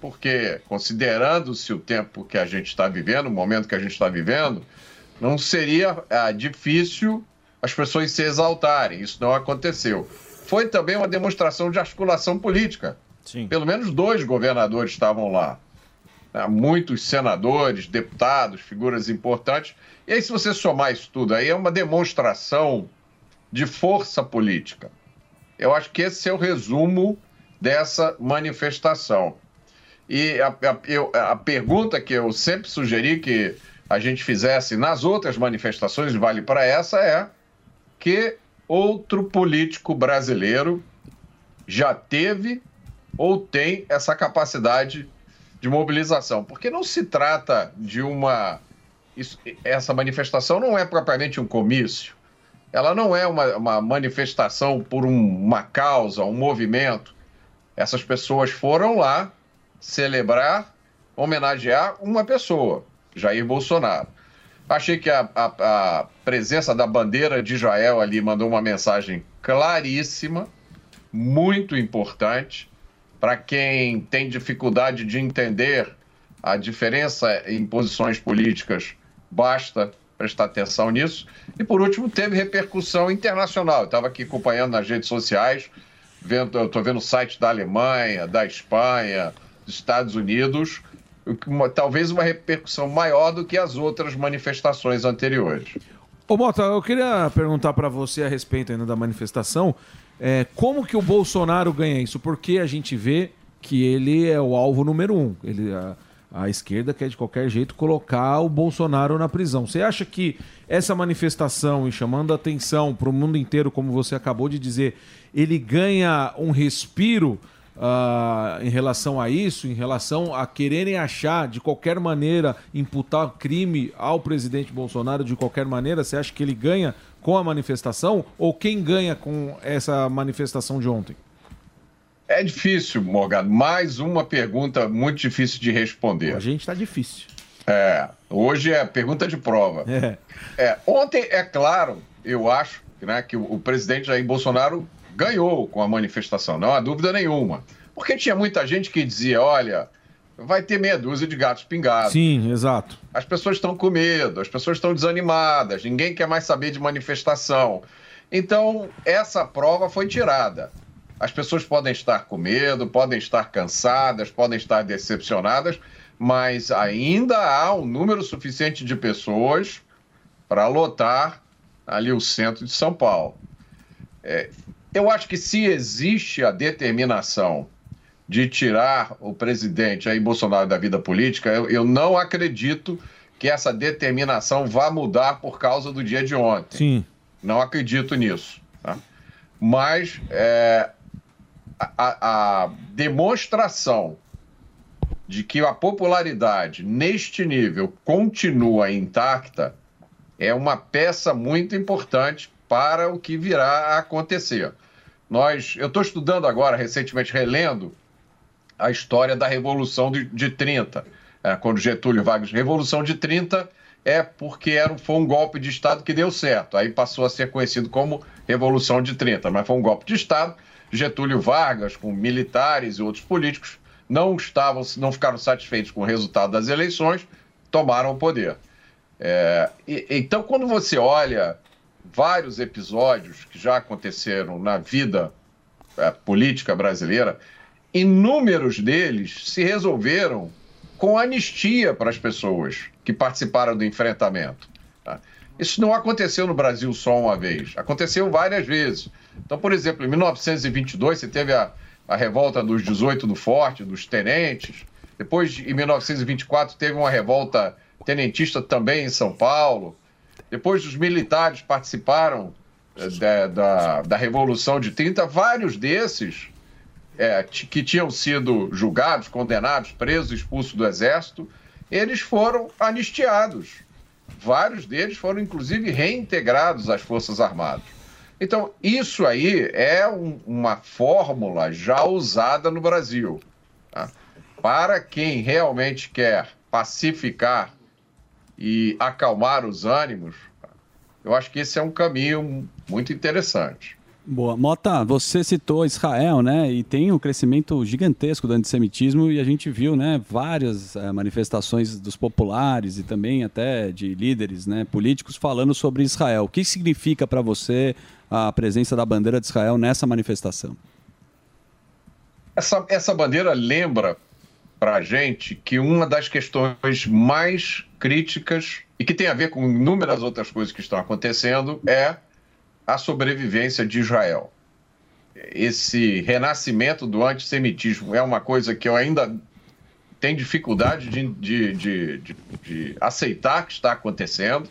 porque considerando-se o tempo que a gente está vivendo, o momento que a gente está vivendo, não seria ah, difícil as pessoas se exaltarem. Isso não aconteceu. Foi também uma demonstração de articulação política. Pelo menos dois governadores estavam lá. né? Muitos senadores, deputados, figuras importantes. E aí, se você somar isso tudo aí, é uma demonstração de força política. Eu acho que esse é o resumo dessa manifestação. E a, a- eu- a pergunta que eu sempre sugeri que a gente fizesse nas outras manifestações, vale para essa, é que outro político brasileiro já teve ou tem essa capacidade de mobilização. Porque não se trata de uma. isso- essa manifestação não é propriamente um comício. Ela não é uma, uma manifestação por um- uma causa, um movimento. Essas pessoas foram lá celebrar, homenagear uma pessoa, Jair Bolsonaro. Achei que a, a- a presença da bandeira de Israel ali mandou uma mensagem claríssima, muito importante, para quem tem dificuldade de entender a diferença em posições políticas, basta prestar atenção nisso. E por último, teve repercussão internacional. Eu estava aqui acompanhando nas redes sociais, vendo, eu estou vendo o site da Alemanha, da Espanha, dos Estados Unidos, uma- talvez uma repercussão maior do que as outras manifestações anteriores. Ô, Mota, eu queria perguntar pra você a respeito ainda da manifestação. É, como que o Bolsonaro ganha isso? Porque a gente vê que ele é o alvo número um. Ele, a, a esquerda quer de qualquer jeito colocar o Bolsonaro na prisão. Você acha que essa manifestação e chamando a atenção para o mundo inteiro, como você acabou de dizer, ele ganha um respiro ah, em relação a isso, em relação a quererem achar de qualquer maneira, imputar crime ao presidente Bolsonaro de qualquer maneira? Você acha que ele ganha com a manifestação ou quem ganha com essa manifestação de ontem? É difícil, Morgado. Mais uma pergunta muito difícil de responder. A gente está difícil. É, hoje é pergunta de prova. É. É, ontem, é claro, eu acho né, que o, o presidente Jair Bolsonaro ganhou com a manifestação, não há dúvida nenhuma. Porque tinha muita gente que dizia: olha, vai ter meia dúzia de gatos pingados. Sim, exato. As pessoas estão com medo, as pessoas estão desanimadas, ninguém quer mais saber de manifestação. Então, essa prova foi tirada. As pessoas podem estar com medo, podem estar cansadas, podem estar decepcionadas, mas ainda há um número suficiente de pessoas para lotar ali o centro de São Paulo. É, eu acho que se existe a determinação de tirar o presidente Jair Bolsonaro da vida política, eu, eu não acredito que essa determinação vá mudar por causa do dia de ontem. Sim. Não acredito nisso. tá? Mas é, a, a- a demonstração de que a popularidade neste nível continua intacta é uma peça muito importante para o que virá a acontecer. Nós, eu estou estudando agora, recentemente relendo, a história da Revolução de, de 30, é, quando Getúlio Vargas. Revolução de 30 é porque era, foi um golpe de Estado que deu certo. Aí passou a ser conhecido como Revolução de 30, mas foi um golpe de Estado. Getúlio Vargas, com militares e outros políticos, não estavam, não ficaram satisfeitos com o resultado das eleições, tomaram o poder. É, e- então, quando você olha vários episódios que já aconteceram na vida é, política brasileira, inúmeros deles se resolveram com anistia para as pessoas que participaram do enfrentamento. tá? Isso não aconteceu no Brasil só uma vez, aconteceu várias vezes. Então, por exemplo, em 1922, você teve a, a revolta dos 18 do Forte, dos tenentes. Depois, em 1924, teve uma revolta tenentista também em São Paulo. Depois, os militares participaram eh, da, da, da Revolução de 30. Vários desses é, que tinham sido julgados, condenados, presos, expulsos do exército, eles foram anistiados. Vários deles foram, inclusive, reintegrados às Forças Armadas. Então, isso aí é um- uma fórmula já usada no Brasil. tá? Para quem realmente quer pacificar e acalmar os ânimos, eu acho que esse é um caminho muito interessante. Boa. Mota, você citou Israel, né? E tem um crescimento gigantesco do antissemitismo e a gente viu, né, várias eh, manifestações dos populares e também até de líderes, né, políticos falando sobre Israel. O que significa para você a presença da bandeira de Israel nessa manifestação? Essa, essa bandeira lembra para a gente que uma das questões mais críticas e que tem a ver com inúmeras outras coisas que estão acontecendo é a sobrevivência de Israel. Esse renascimento do antissemitismo é uma coisa que eu ainda tenho dificuldade de, de, de, de- aceitar que está acontecendo.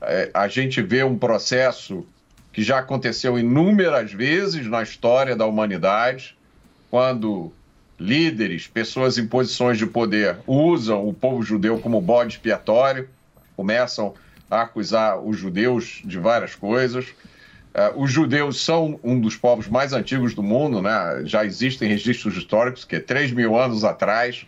É, a gente vê um processo que já aconteceu inúmeras vezes na história da humanidade, quando líderes, pessoas em posições de poder usam o povo judeu como bode expiatório, começam a acusar os judeus de várias coisas. Eh, os judeus são um dos povos mais antigos do mundo, né? já existem registros históricos que 3 mil anos atrás.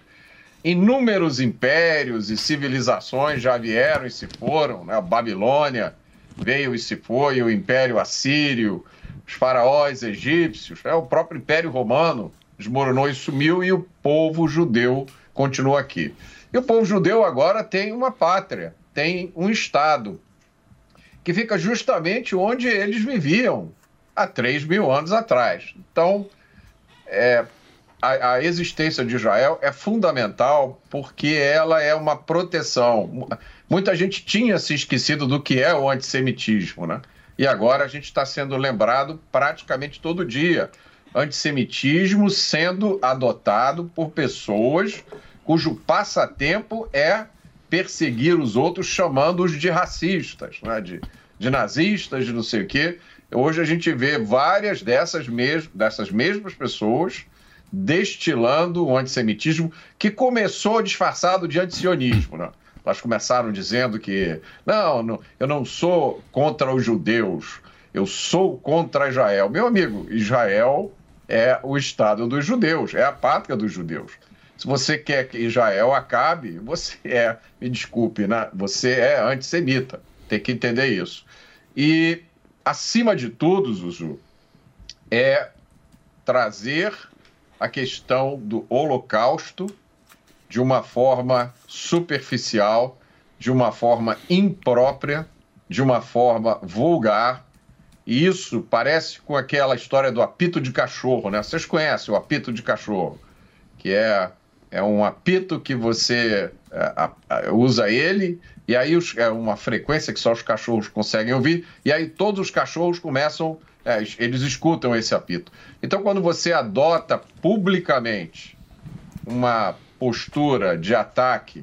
Inúmeros impérios e civilizações já vieram e se foram. Né? A Babilônia veio e se foi, o Império Assírio, os faraós egípcios, né? o próprio Império Romano desmoronou e sumiu, e o povo judeu continua aqui. E o povo judeu agora tem uma pátria, tem um Estado, que fica justamente onde eles viviam há 3 mil anos atrás. Então, é, a, a existência de Israel é fundamental porque ela é uma proteção. Muita gente tinha se esquecido do que é o antissemitismo, né? E agora a gente está sendo lembrado praticamente todo dia. Antissemitismo sendo adotado por pessoas cujo passatempo é perseguir os outros, chamando-os de racistas, né? de, de nazistas, de não sei o quê. Hoje a gente vê várias dessas, mes dessas mesmas pessoas destilando o antissemitismo que começou disfarçado de antisionismo. Né? Elas começaram dizendo que não, não, eu não sou contra os judeus, eu sou contra Israel. Meu amigo, Israel é o Estado dos judeus, é a pátria dos judeus. Se você quer que Israel acabe, você é, me desculpe, né? você é antissemita. Tem que entender isso. E, acima de tudo, Zuzu, é trazer a questão do Holocausto de uma forma superficial, de uma forma imprópria, de uma forma vulgar. E isso parece com aquela história do apito de cachorro, né? Vocês conhecem o apito de cachorro, que é, é um apito que você é, usa ele, e aí é uma frequência que só os cachorros conseguem ouvir, e aí todos os cachorros começam, é, eles escutam esse apito. Então, quando você adota publicamente uma postura de ataque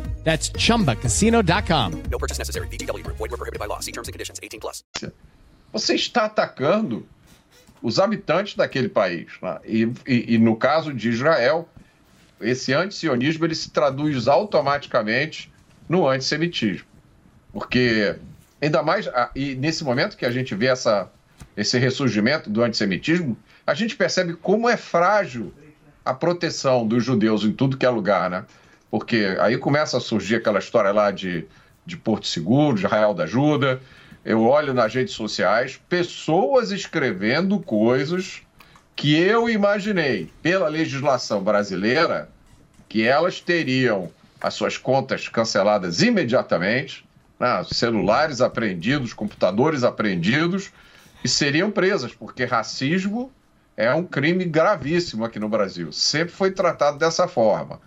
That's chumbacasino.com. No purchase necessary. VGW Group. Void were prohibited by law. See terms and conditions. 18 plus. você está atacando os habitantes daquele país. né? E, e- e no caso de Israel, esse antisionismo ele se traduz automaticamente no antissemitismo. Porque, ainda mais, e nesse momento que a gente vê essa, esse ressurgimento do antissemitismo, a gente percebe como é frágil a proteção dos judeus em tudo que é lugar, né? Porque aí começa a surgir aquela história lá de, de Porto Seguro, de Arraial da Ajuda. Eu olho nas redes sociais pessoas escrevendo coisas que eu imaginei, pela legislação brasileira, que elas teriam as suas contas canceladas imediatamente, né? celulares apreendidos, computadores apreendidos, e seriam presas, porque racismo é um crime gravíssimo aqui no Brasil. Sempre foi tratado dessa forma.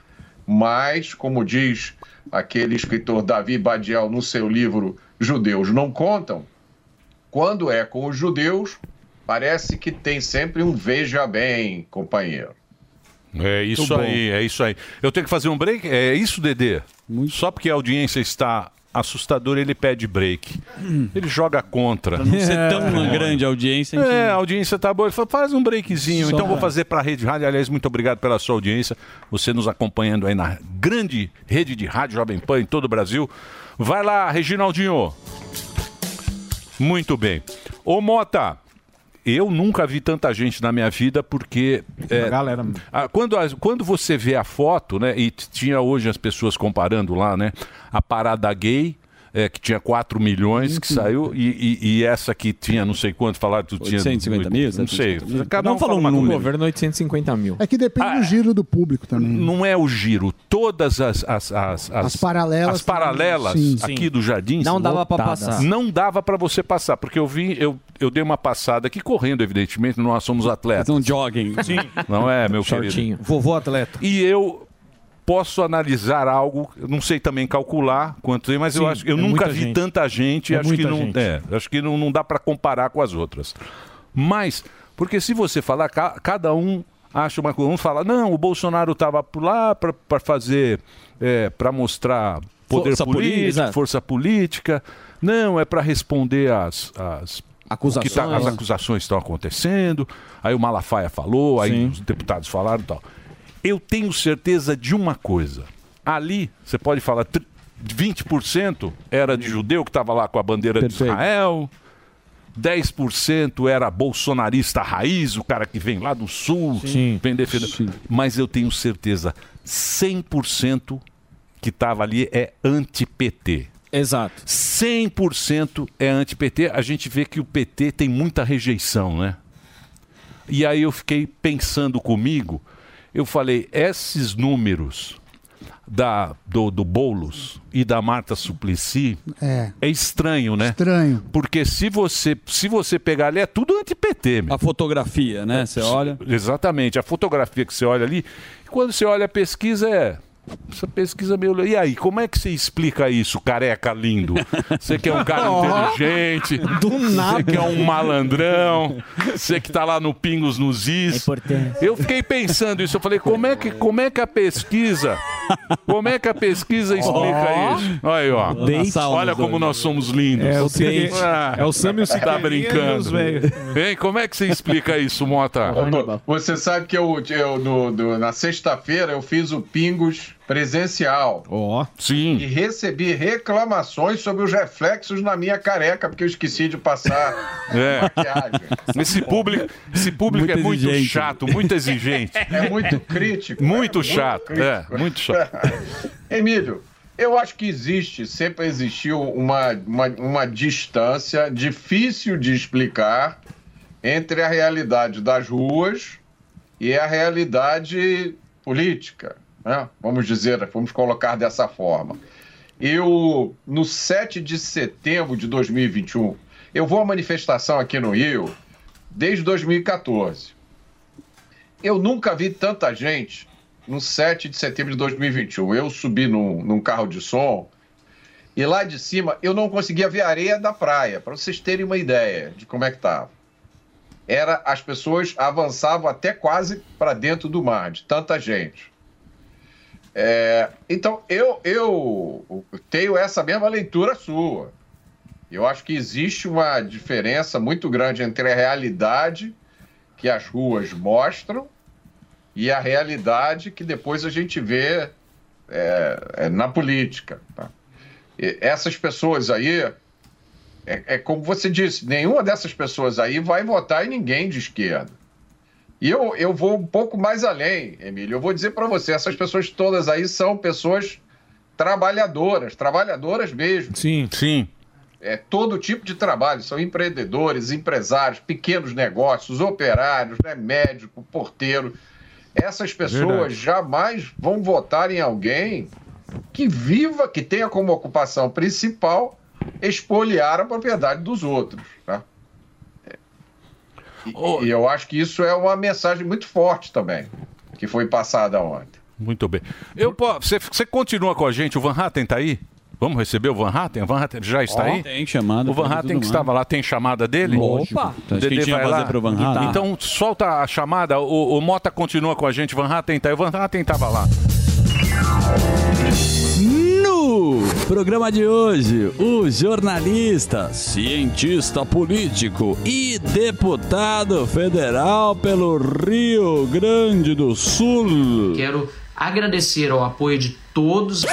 Mas, como diz aquele escritor Davi Badiel no seu livro Judeus Não Contam, quando é com os judeus, parece que tem sempre um veja bem, companheiro. É isso Muito aí, é isso aí. Eu tenho que fazer um break? É isso, Dedê? Só porque a audiência está assustadora, ele pede break. Ele joga contra. Pra não ser tão uma grande audiência. gente- É, a audiência tá boa. Ele fala, faz um breakzinho. Só então vou fazer para a Rede Rádio. Aliás, muito obrigado pela sua audiência. Você nos acompanhando aí na grande rede de rádio Jovem Pan em todo o Brasil. Vai lá, Reginaldinho. Muito bem. Ô, Mota, eu nunca vi tanta gente na minha vida porque. é, galera. ah, quando, as- quando você vê a foto, né? E tinha hoje as pessoas comparando lá, né? A parada gay. É, que tinha 4 milhões que saiu e, e- e essa que tinha não sei quanto falaram que tu tinha 850 mil, não sei 750 mil. cada Não um falou um uma número. coisa. Governo 850 mil. É que depende do giro do público também. Não é o giro. Todas as as, as, As paralelas as paralelas também, sim. aqui Sim. do Jardim Não dava lotadas. passar. Não dava para você passar, porque eu vi, eu, eu dei uma passada aqui correndo, evidentemente, nós somos atletas. um jogging. Sim. Não é, meu Shortinho. querido. Vovô atleta. E eu posso analisar algo, eu não sei também calcular quanto tem, mas eu Sim, acho eu é nunca vi gente. tanta gente, É acho que não, gente. é, acho que não, não dá para comparar com as outras. Mas porque se você falar ca- cada um acha uma coisa, um fala, não, o Bolsonaro estava lá para fazer para mostrar poder Força político, política. força política. Não, é para responder às, que tá- Acusações. as acusações estão acontecendo. Aí o Malafaia falou, aí Sim. os deputados falaram e tal. Eu tenho certeza de uma coisa. Ali, você pode falar, tr- 20% era de judeu que estava lá com a bandeira de Israel. 10% era bolsonarista raiz, o cara que vem lá do sul, Sim. vem defender. Mas eu tenho certeza, 100% que estava ali é anti-PT. Exato. 100% é anti-PT. A gente vê que o PT tem muita rejeição, né? E aí eu fiquei pensando comigo, eu falei, esses números da, do, do Boulos e da Marta Suplicy É. é estranho, né? Estranho. Porque se você, se você pegar ali, é tudo anti-PT. A fotografia, né? Você olha. Exatamente. A fotografia que você olha ali, quando você olha a pesquisa, é. Essa pesquisa meio. E aí, como é que você explica isso, careca lindo? Você que é um cara inteligente, Do nada. você que é um malandrão, você que tá lá no Pingos nos Is. Eu fiquei pensando isso, eu falei, como é que, como é que a pesquisa. Como é que a pesquisa explica Ó. isso? Olha aí, ó. Olha como nós somos lindos. É o Ah, é o Sam e o Tá brincando. como é que você explica isso, Mota? Você sabe que eu, eu no- no- na sexta-feira eu fiz o Pingos presencial. Ó. Sim. E recebi reclamações sobre os reflexos na minha careca, porque eu esqueci de passar É. maquiagem. Esse público, esse público Muito é muito exigente. chato, muito exigente. É muito crítico. Muito é chato, é, muito chato. Emílio, eu acho que existe, sempre existiu uma, uma, uma distância difícil de explicar entre a realidade das ruas e a realidade política, né? vamos dizer, vamos colocar dessa forma. Eu, no 7 de setembro de 2021, eu vou à manifestação aqui no Rio desde 2014. Eu nunca vi tanta gente no 7 de setembro de 2021. Eu subi num, num carro de som e lá de cima eu não conseguia ver a areia da praia, para vocês terem uma ideia de como é que estava. Era, as pessoas avançavam até quase para dentro do mar, de tanta gente. É, então, eu, eu tenho essa mesma leitura sua. Eu acho que existe uma diferença muito grande entre a realidade que as ruas mostram e a realidade que depois a gente vê é, é, na política. tá? Essas pessoas aí, é, é como você disse, nenhuma dessas pessoas aí vai votar em ninguém de esquerda. E eu, eu vou um pouco mais além, Emílio. Eu vou dizer para você, essas pessoas todas aí são pessoas trabalhadoras, trabalhadoras mesmo. Sim, sim. É todo tipo de trabalho, são empreendedores, empresários, pequenos negócios, operários, né, médico, porteiro. Essas pessoas Verdade. jamais vão votar em alguém que viva, que tenha como ocupação principal expoliar a propriedade dos outros. E, e eu acho que isso é uma mensagem muito forte também, que foi passada ontem. Muito bem. Eu, você, você continua com a gente, o Van Hatten tá aí? Vamos receber o Van Hatten? O Van Hatten já está Ó, aí? tem chamada, O Van Hatten que estava lá, tem chamada dele? Lógico. Opa! Então, Dedê vai lá. pro Van Hatten. Então solta a chamada, o, o Mota continua com a gente, o Van Hatten tá aí. O Van Hatten estava lá. No programa de hoje, o jornalista, cientista político e deputado federal pelo Rio Grande do Sul. Quero agradecer ao apoio de todos.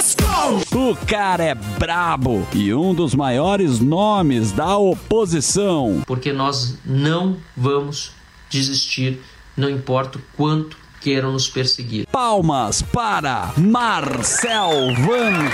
O cara é brabo e um dos maiores nomes da oposição. Porque nós não vamos desistir, não importa o quanto queiram nos perseguir. Palmas para Marcel Van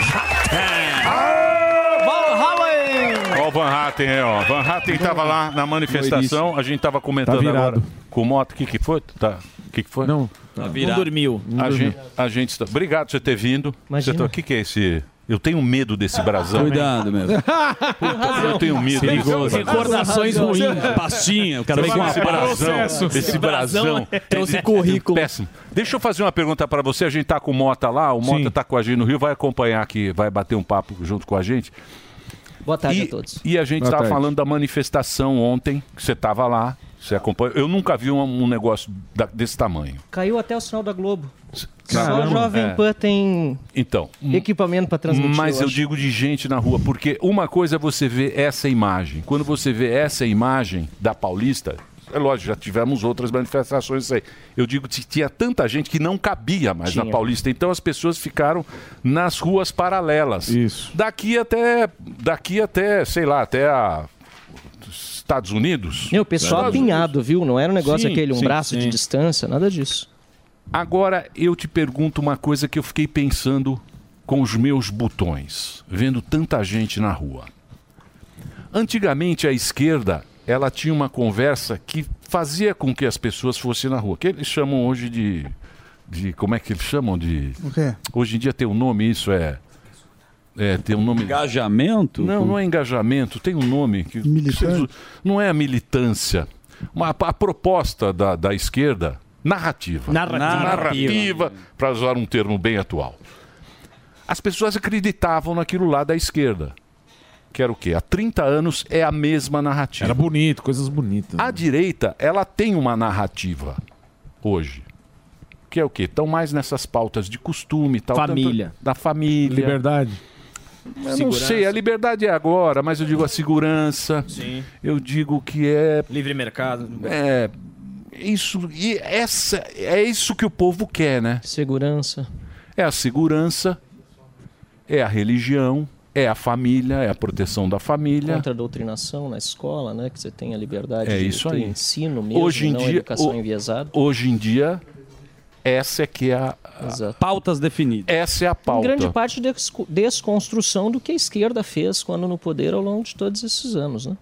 Ó o Van Hatten aí, ó. Van Hatten estava lá na manifestação, a gente estava comentando Tá virado. agora com o Mota. O que, que foi? Tá. O que, que foi? Não. Tá. Não dormiu. Não a, dormiu. gente, a gente está. Obrigado por você ter vindo. Imagina. Você tá- O que, que é esse. Eu tenho medo desse brasão. Cuidado, meu. Eu tenho medo. Perigoso. Recordações ruins. Pastinha, o cara vem com uma esse brasão, esse brasão, trouxe ele- currículo. Péssimo. Deixa eu fazer uma pergunta pra você. A gente tá com o Mota lá, o Mota tá com a gente no Rio, vai acompanhar aqui, vai bater um papo junto com a gente. Boa tarde e, a todos. E a gente Boa estava tarde. falando da manifestação ontem, que você estava lá, Você acompanha? Eu nunca vi um, um negócio da- desse tamanho. Caiu até o sinal da Globo. Caramba. Só o Jovem É. Pan tem Então, equipamento para transmitir. Mas eu acho. digo de gente na rua, porque uma coisa é você ver essa imagem. Quando você vê essa imagem da Paulista, é lógico, já tivemos outras manifestações isso aí. Eu digo que tinha tanta gente que não cabia mais na Tinha. Paulista, então as pessoas ficaram nas ruas paralelas. Isso. Daqui até, daqui até, sei lá, até a Estados Unidos. E o pessoal Estados apinhado, viu? Não era um negócio Sim, aquele, um sim, braço de sim. distância, nada disso. Agora eu te pergunto uma coisa que eu fiquei pensando com os meus botões, vendo tanta gente na rua. Antigamente a esquerda, ela tinha uma conversa que fazia com que as pessoas fossem na rua, que eles chamam hoje de de como é que eles chamam de O quê? Hoje em dia tem um nome isso é é, tem um nome. Engajamento? Não, não é engajamento, tem um nome que. Militante? Não é a militância. Uma, a proposta da, da esquerda, narrativa. Narrativa. Narrativa, para usar um termo bem atual. As pessoas acreditavam naquilo lá da esquerda. Que era o quê? Há 30 anos é a mesma narrativa. Era bonito, coisas bonitas. A direita, ela tem uma narrativa hoje. Que é o quê? Estão mais nessas pautas de costume e tal. Família. tanto- da família. Liberdade. Eu não sei, a liberdade é agora, mas eu digo a segurança. Sim. Eu digo que é. Livre mercado. É. Isso. E essa, é isso que o povo quer, né? Segurança. É a segurança, é a religião, é a família, é a proteção da família. Contra a doutrinação na escola, né? Que você tem a liberdade É de isso ter aí. ensino mesmo, Hoje em não dia, educação o- enviesada. Hoje em dia, essa é que é a. a- Pautas definidas. Essa é a Em pauta. grande parte desco- desconstrução do que a esquerda fez quando no poder ao longo de todos esses anos, né?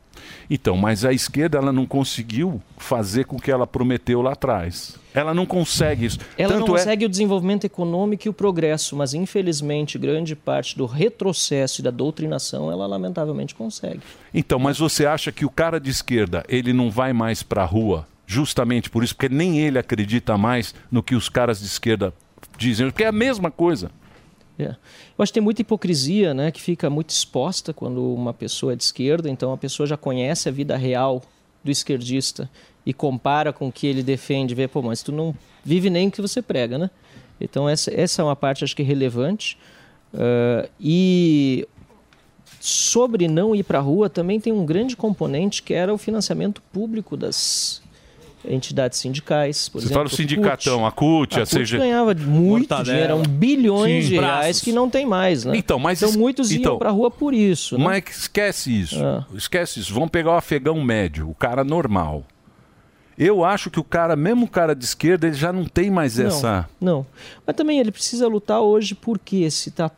Então, mas a esquerda ela não conseguiu fazer com o que ela prometeu lá atrás. Ela não consegue isso. Ela Tanto não é... consegue o desenvolvimento econômico e o progresso, mas infelizmente grande parte do retrocesso e da doutrinação ela lamentavelmente consegue. Então, mas você acha que o cara de esquerda ele não vai mais para a rua justamente por isso, porque nem ele acredita mais no que os caras de esquerda dizem, porque é a mesma coisa. É. Eu acho que tem muita hipocrisia, né, que fica muito exposta quando uma pessoa é de esquerda, então a pessoa já conhece a vida real do esquerdista e compara com o que ele defende, vê, pô, mas tu não vive nem o que você prega, né? Então essa, essa é uma parte, acho que relevante. Ah, e sobre não ir para a rua, também tem um grande componente que era o financiamento público das entidades sindicais. Por Você exemplo, fala o sindicatão, a CUT, a a CUT CG... ganhava muito Mortadela. dinheiro, eram bilhões Sim. de reais Braços. que não tem mais, né? Então, mas então muitos então, iam para a rua por isso. Né? Mas esquece isso. Ah. Esquece isso. Vamos pegar o afegão médio, o cara normal. Eu acho que o cara, mesmo o cara de esquerda, ele já não tem mais Não, essa. Não. Mas também ele precisa lutar hoje porque se está,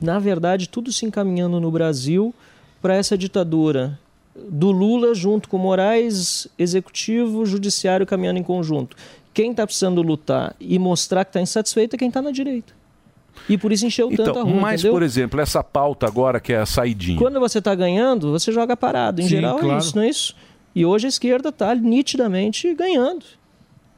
na verdade, tudo se encaminhando no Brasil para essa ditadura do Lula junto com o Moraes, executivo, judiciário caminhando em conjunto. Quem está precisando lutar e mostrar que está insatisfeito é quem está na direita. E por isso encheu tanto a Então, rua, mas, entendeu? por exemplo, essa pauta agora que é a saidinha. Quando você está ganhando, você joga parado. Em Sim, geral claro. é isso, não é isso? E hoje a esquerda está nitidamente ganhando.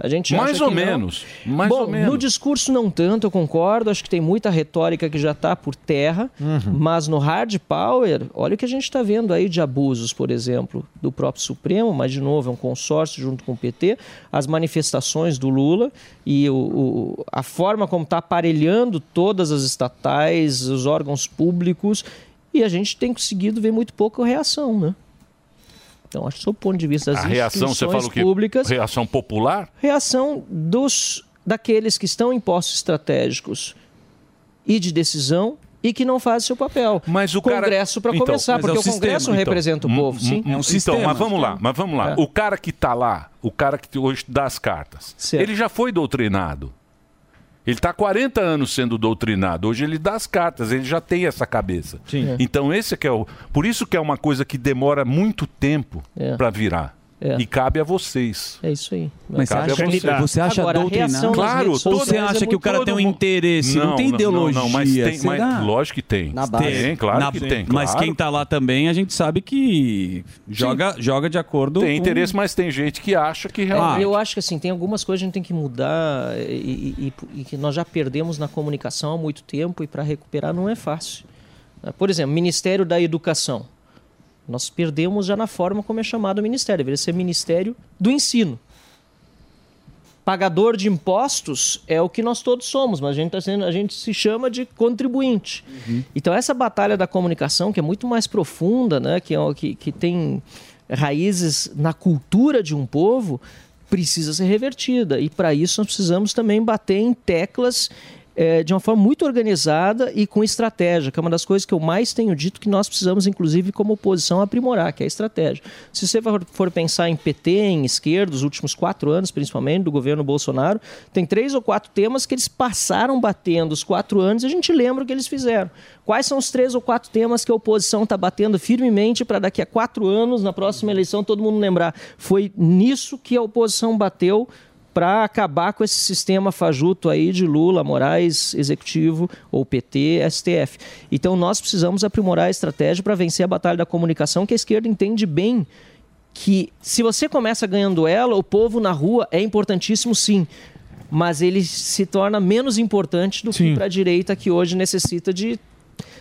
A gente Mais ou que não. menos, mais Bom, ou menos. no discurso não tanto, eu concordo. Acho que tem muita retórica que já está por terra. Uhum. Mas no hard power, olha o que a gente está vendo aí de abusos, por exemplo, do próprio Supremo, mas de novo é um consórcio junto com o PT, as manifestações do Lula e o, o- a forma como está aparelhando todas as estatais, os órgãos públicos, e a gente tem conseguido ver muito pouca reação, né? Então, acho que, sob o ponto de vista das a reação, você instituições fala o quê? públicas, Reação popular? reação dos daqueles que estão em postos estratégicos e de decisão e que não fazem seu papel. Mas o Congresso para Então, começar, é porque o o Congresso sistema, então. representa o Hum, povo, hum, sim. hum, então, mas vamos lá, mas vamos lá. É. O cara que está lá, o cara que hoje dá as cartas, ele já foi doutrinado. Ele está há 40 anos sendo doutrinado. Hoje ele dá as cartas, ele já tem essa cabeça. Sim. É. Então esse que é o, por isso que é uma coisa que demora muito tempo É. para virar. É. E cabe a vocês. É isso aí. Mas você Cabe a acha, vocês. você acha Agora, a doutrinado? Claro, sociais você é acha que o cara tem um todo interesse, não, tem ideologia? Não, mas tem, será? mas, lógico que tem. Na Tem, claro Na- que tem. Mas claro. quem tá lá também, a gente sabe que joga, joga de acordo Tem com... interesse, mas tem gente que acha que É, realmente. eu acho que assim, tem algumas coisas que a gente tem que mudar e, e- e- e que nós já perdemos na comunicação há muito tempo e para recuperar não é fácil. Por exemplo, Ministério da Educação. Nós perdemos já na forma como é chamado o ministério. Deveria ser Ministério do Ensino. Pagador de impostos é o que nós todos somos, mas a gente, tá sendo, a gente se chama de contribuinte. Então, essa batalha da comunicação, que é muito mais profunda, né, que, é, que, que tem raízes na cultura de um povo, precisa ser revertida. E, para isso, nós precisamos também bater em teclas eh, de uma forma muito organizada e com estratégia, que é uma das coisas que eu mais tenho dito que nós precisamos, inclusive, como oposição, aprimorar, que é a estratégia. Se você for pensar em PT, em esquerda, os últimos quatro anos, principalmente, do governo Bolsonaro, tem três ou quatro temas que eles passaram batendo os quatro anos e a gente lembra o que eles fizeram. Quais são os três ou quatro temas que a oposição está batendo firmemente para daqui a quatro anos, na próxima eleição, todo mundo lembrar? Foi nisso que a oposição bateu para acabar com esse sistema fajuto aí de Lula, Moraes, Executivo ou PT, STF. Então nós precisamos aprimorar a estratégia para vencer a batalha da comunicação, que a esquerda entende bem que se você começa ganhando ela, o povo na rua é importantíssimo sim, mas ele se torna menos importante do que para a direita que hoje necessita de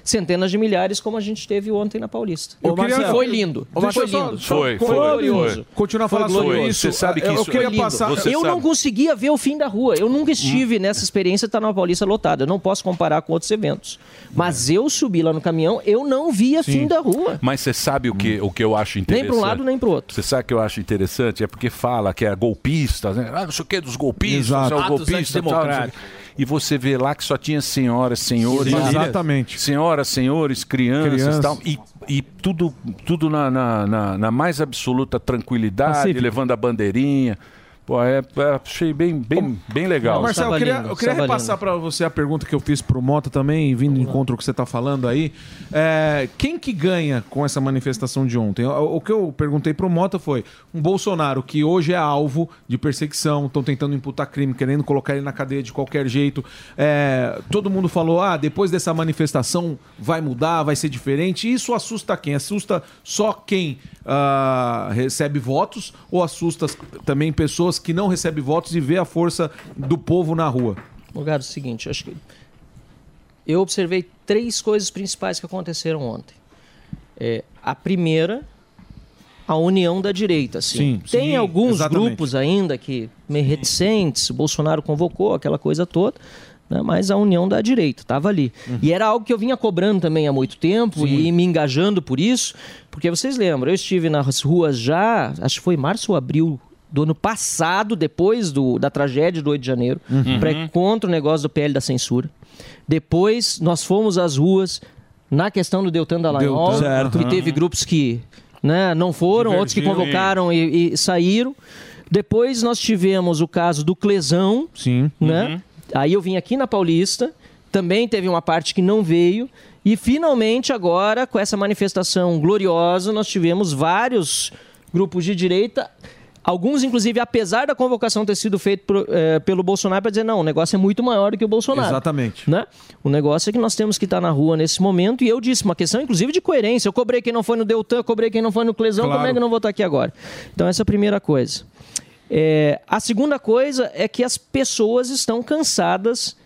centenas de milhares como a gente teve ontem na Paulista. Eu queria- Foi lindo. Ô, foi Marcelo, lindo. Foi, foi, glorioso. foi. Continuar a Foi falar sobre glorioso. isso. Você sabe que Eu isso- queria Foi lindo. passar. Você Eu sabe. não conseguia ver o fim da rua. Eu nunca estive nessa experiência de estar na Paulista lotada. Eu não posso comparar com outros eventos. Mas eu subi lá no caminhão, eu não via fim da rua. Mas você sabe o que, o que eu acho interessante? Nem para um lado, nem para o outro. Você sabe o que eu acho interessante? É porque fala que é golpista, né? Ah, não sei o que dos golpistas, Exato. é o Atos golpista. tal, não sei o quê. E você vê lá que só tinha senhoras, senhores. Exatamente. Senhoras, senhores, crianças e tal. E, e tudo, tudo na, na, na- na mais absoluta tranquilidade, Pacífico. levando a bandeirinha. Pô, é, é, achei bem, bem, bem legal. Marcelo, eu queria, eu queria repassar para você a pergunta que eu fiz pro Mota também, vindo em encontro com o que você está falando aí. É, quem que ganha com essa manifestação de ontem? O, o que eu perguntei pro Mota foi um Bolsonaro que hoje é alvo de perseguição, estão tentando imputar crime, querendo colocar ele na cadeia de qualquer jeito. É, todo mundo falou, ah, depois dessa manifestação vai mudar, vai ser diferente. Isso assusta quem? Assusta só quem ah, recebe votos ou assusta também pessoas que não recebem votos e vê a força do povo na rua? Morgado, é o seguinte, acho que eu observei três coisas principais que aconteceram ontem. É, a primeira, a união da direita. Assim. Sim, Tem sim, alguns exatamente. grupos ainda que meio reticentes, o Bolsonaro convocou aquela coisa toda. né, Mas a união da direita estava ali. E era algo que eu vinha cobrando também há muito tempo e me engajando por isso. Porque vocês lembram, eu estive nas ruas já, acho que foi março ou abril do ano passado, depois do, da tragédia do 8 de janeiro, Uhum. pra- contra o negócio do PL da censura. Depois nós fomos às ruas na questão do Deltan Dallagnol, Deltan, que teve grupos que né, não foram, outros que convocaram e, e saíram. Depois nós tivemos o caso do Clesão, Sim. né? Aí eu vim aqui na Paulista, também teve uma parte que não veio. E finalmente agora, com essa manifestação gloriosa, nós tivemos vários grupos de direita. Alguns, inclusive, apesar da convocação ter sido feita eh, pelo Bolsonaro para dizer não, o negócio é muito maior do que o Bolsonaro. Exatamente. Né? O negócio é que nós temos que estar na rua nesse momento. E eu disse, uma questão, inclusive, de coerência. Eu cobrei quem não foi no Deltan, cobrei quem não foi no Clesão, Claro. como é que eu não vou estar aqui agora? Então, essa é a primeira coisa. É, a segunda coisa é que as pessoas estão cansadas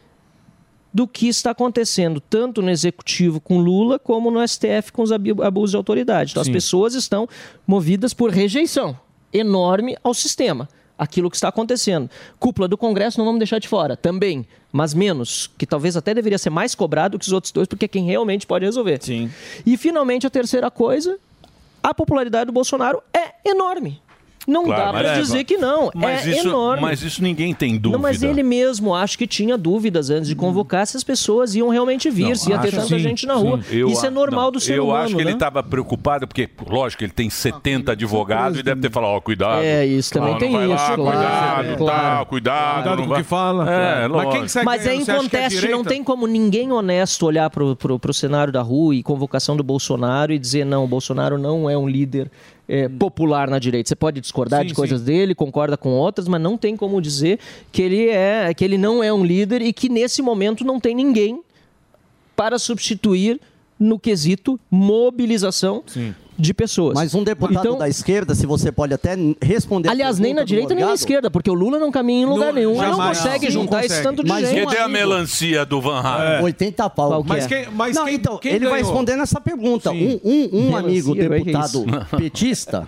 do que está acontecendo, tanto no executivo com Lula, como no STF com os abusos de autoridade. Então, Sim. as pessoas estão movidas por rejeição enorme ao sistema. Aquilo que está acontecendo. Cúpula do Congresso não vamos deixar de fora, também, mas menos, que talvez até deveria ser mais cobrado que os outros dois, porque é quem realmente pode resolver. Sim. E finalmente a terceira coisa, a popularidade do Bolsonaro é enorme. Não Claro, dá para dizer que não. Mas, é isso, enorme. mas isso ninguém tem dúvida. Não, mas ele mesmo acho que tinha dúvidas antes de convocar se as pessoas iam realmente vir, Não, se ia ter tanta sim, gente na rua. Eu Isso é normal não, do ser eu humano. acho que ele né? estava preocupado, porque, lógico, ele tem 70 advogados e deve ter falado, ó, cuidado. É, isso também tem vai lá, isso, claro, Cuidado, claro. tal, cuidado. Cuidado com o que fala. É, Mas quem que Mas é ganhando? em Você acha que é conteste, não tem como ninguém honesto olhar pro, pro cenário da rua e convocação do Bolsonaro e dizer, não, o Bolsonaro não é um líder é, popular na direita. Você pode discordar Sim, de coisas dele, concorda com outras, mas não tem como dizer que ele, é, que ele não é um líder e que nesse momento não tem ninguém para substituir no quesito mobilização de pessoas. Mas um deputado Então- da esquerda, se você pode até responder. Aliás, nem na direita nem na esquerda, porque o Lula não caminha em lugar Não, nenhum. Ele não consegue Não, juntar não esse consegue. tanto de Mas gente. Cadê a melancia do Van Halen? 80 pau. Qual que mas é? quem, não, quem- então, quem ele vai ganhou? responder nessa pergunta. Sim. Um, um- um Melancia, amigo é é deputado isso? petista,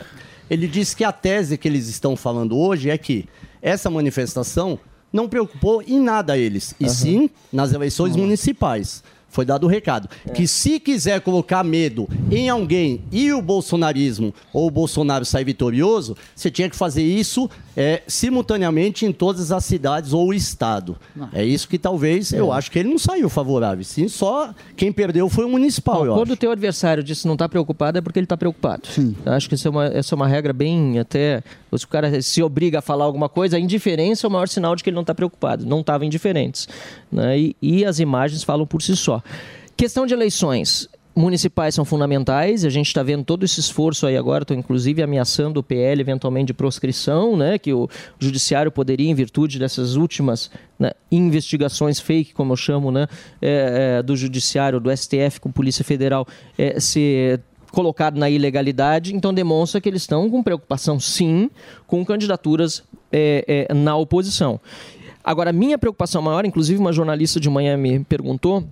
ele disse que a tese que eles estão falando hoje é que essa manifestação não preocupou em nada eles, e sim nas eleições municipais. Foi dado o recado. Que se quiser colocar medo em alguém e o bolsonarismo ou o Bolsonaro sair vitorioso, você tinha que fazer isso é, simultaneamente em todas as cidades ou o estado. É isso que talvez, eu acho que ele não saiu favorável. Sim, só quem perdeu foi o municipal, eu Quando acho. o teu adversário disse não está preocupado, é porque ele está preocupado. Eu Acho que isso é uma, essa é uma regra bem até. Se o cara se obriga a falar alguma coisa, a indiferença é o maior sinal de que ele não está preocupado. Não estava indiferentes. Né? E, e as imagens falam por si só. Questão de eleições. Municipais são fundamentais, a gente está vendo todo esse esforço aí agora, estou inclusive ameaçando o PL eventualmente de proscrição, né, que o judiciário poderia, em virtude dessas últimas né, investigações fake, como eu chamo, né, é, é, do judiciário, do STF com Polícia Federal, é, ser colocado na ilegalidade, então demonstra que eles estão com preocupação, sim, com candidaturas é, é, na oposição. Agora, minha preocupação maior, inclusive uma jornalista de manhã me perguntou,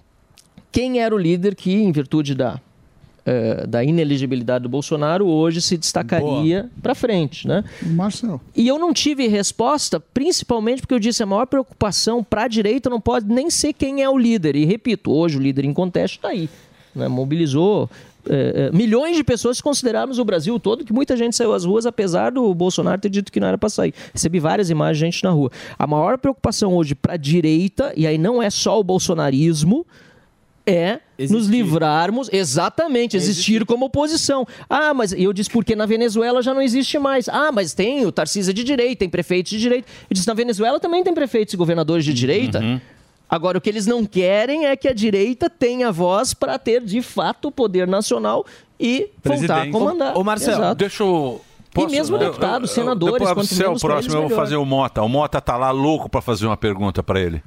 quem era o líder que, em virtude da, eh, da ineligibilidade do Bolsonaro, hoje se destacaria para frente, né? Marcel. E eu não tive resposta, principalmente porque eu disse a maior preocupação para a direita não pode nem ser quem é o líder. E repito, hoje o líder em conteste está aí. né? Mobilizou eh, eh, milhões de pessoas, considerarmos o Brasil todo, que muita gente saiu às ruas, apesar do Bolsonaro ter dito que não era para sair. Recebi várias imagens de gente na rua. A maior preocupação hoje para a direita, e aí não é só o bolsonarismo, é nos livrarmos, exatamente, existir, como oposição. Ah, mas eu disse porque na Venezuela já não existe mais. Ah, mas tem o Tarcísio de direita, tem prefeitos de direita. Eu disse na Venezuela também tem prefeitos e governadores de direita. Agora, o que eles não querem é que a direita tenha voz para ter, de fato, o poder nacional e voltar a comandar. Exato. deixa eu. E mesmo deputados, senadores, Depois quanto você é o próximo, eles, eu vou melhor. fazer o Mota. O Mota tá lá louco pra fazer uma pergunta pra ele.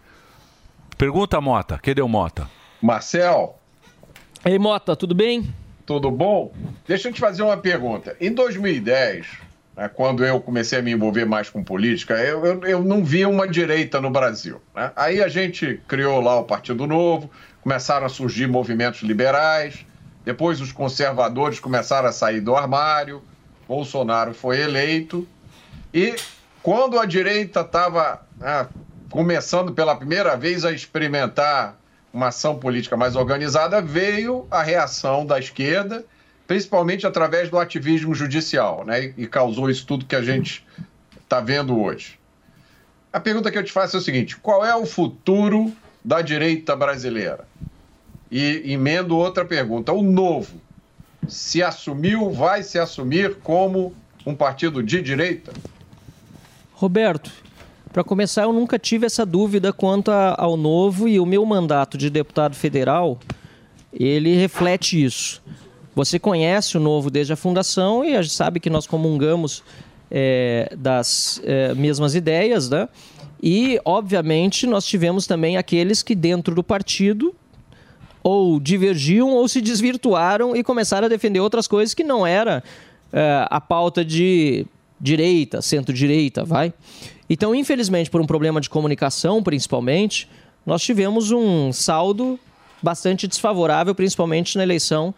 Pergunta, Mota. Cadê o Mota? Marcel. Ei, Mota, tudo bem? Tudo bom? Deixa eu te fazer uma pergunta. Em 2010, né, quando eu comecei a me envolver mais com política, eu, eu, eu não via uma direita no Brasil. né? Aí a gente criou lá o Partido Novo, começaram a surgir movimentos liberais, depois os conservadores começaram a sair do armário, Bolsonaro foi eleito, e quando a direita estava começando pela primeira vez a experimentar uma ação política mais organizada, veio a reação da esquerda, principalmente através do ativismo judicial, né? E causou isso tudo que a gente está vendo hoje. A pergunta que eu te faço é o seguinte: qual é o futuro da direita brasileira? E emendo outra pergunta: o novo se assumiu, vai se assumir como um partido de direita? Roberto, para começar, eu nunca tive essa dúvida quanto a- ao novo e o meu mandato de deputado federal, ele reflete isso. Você conhece o novo desde a fundação e a gente sabe que nós comungamos é, das é, mesmas ideias, né? E, obviamente, nós tivemos também aqueles que dentro do partido ou divergiam ou se desvirtuaram e começaram a defender outras coisas que não era é, a pauta de direita, centro-direita, vai. Então, infelizmente, por um problema de comunicação, principalmente, nós tivemos um saldo bastante desfavorável, principalmente na eleição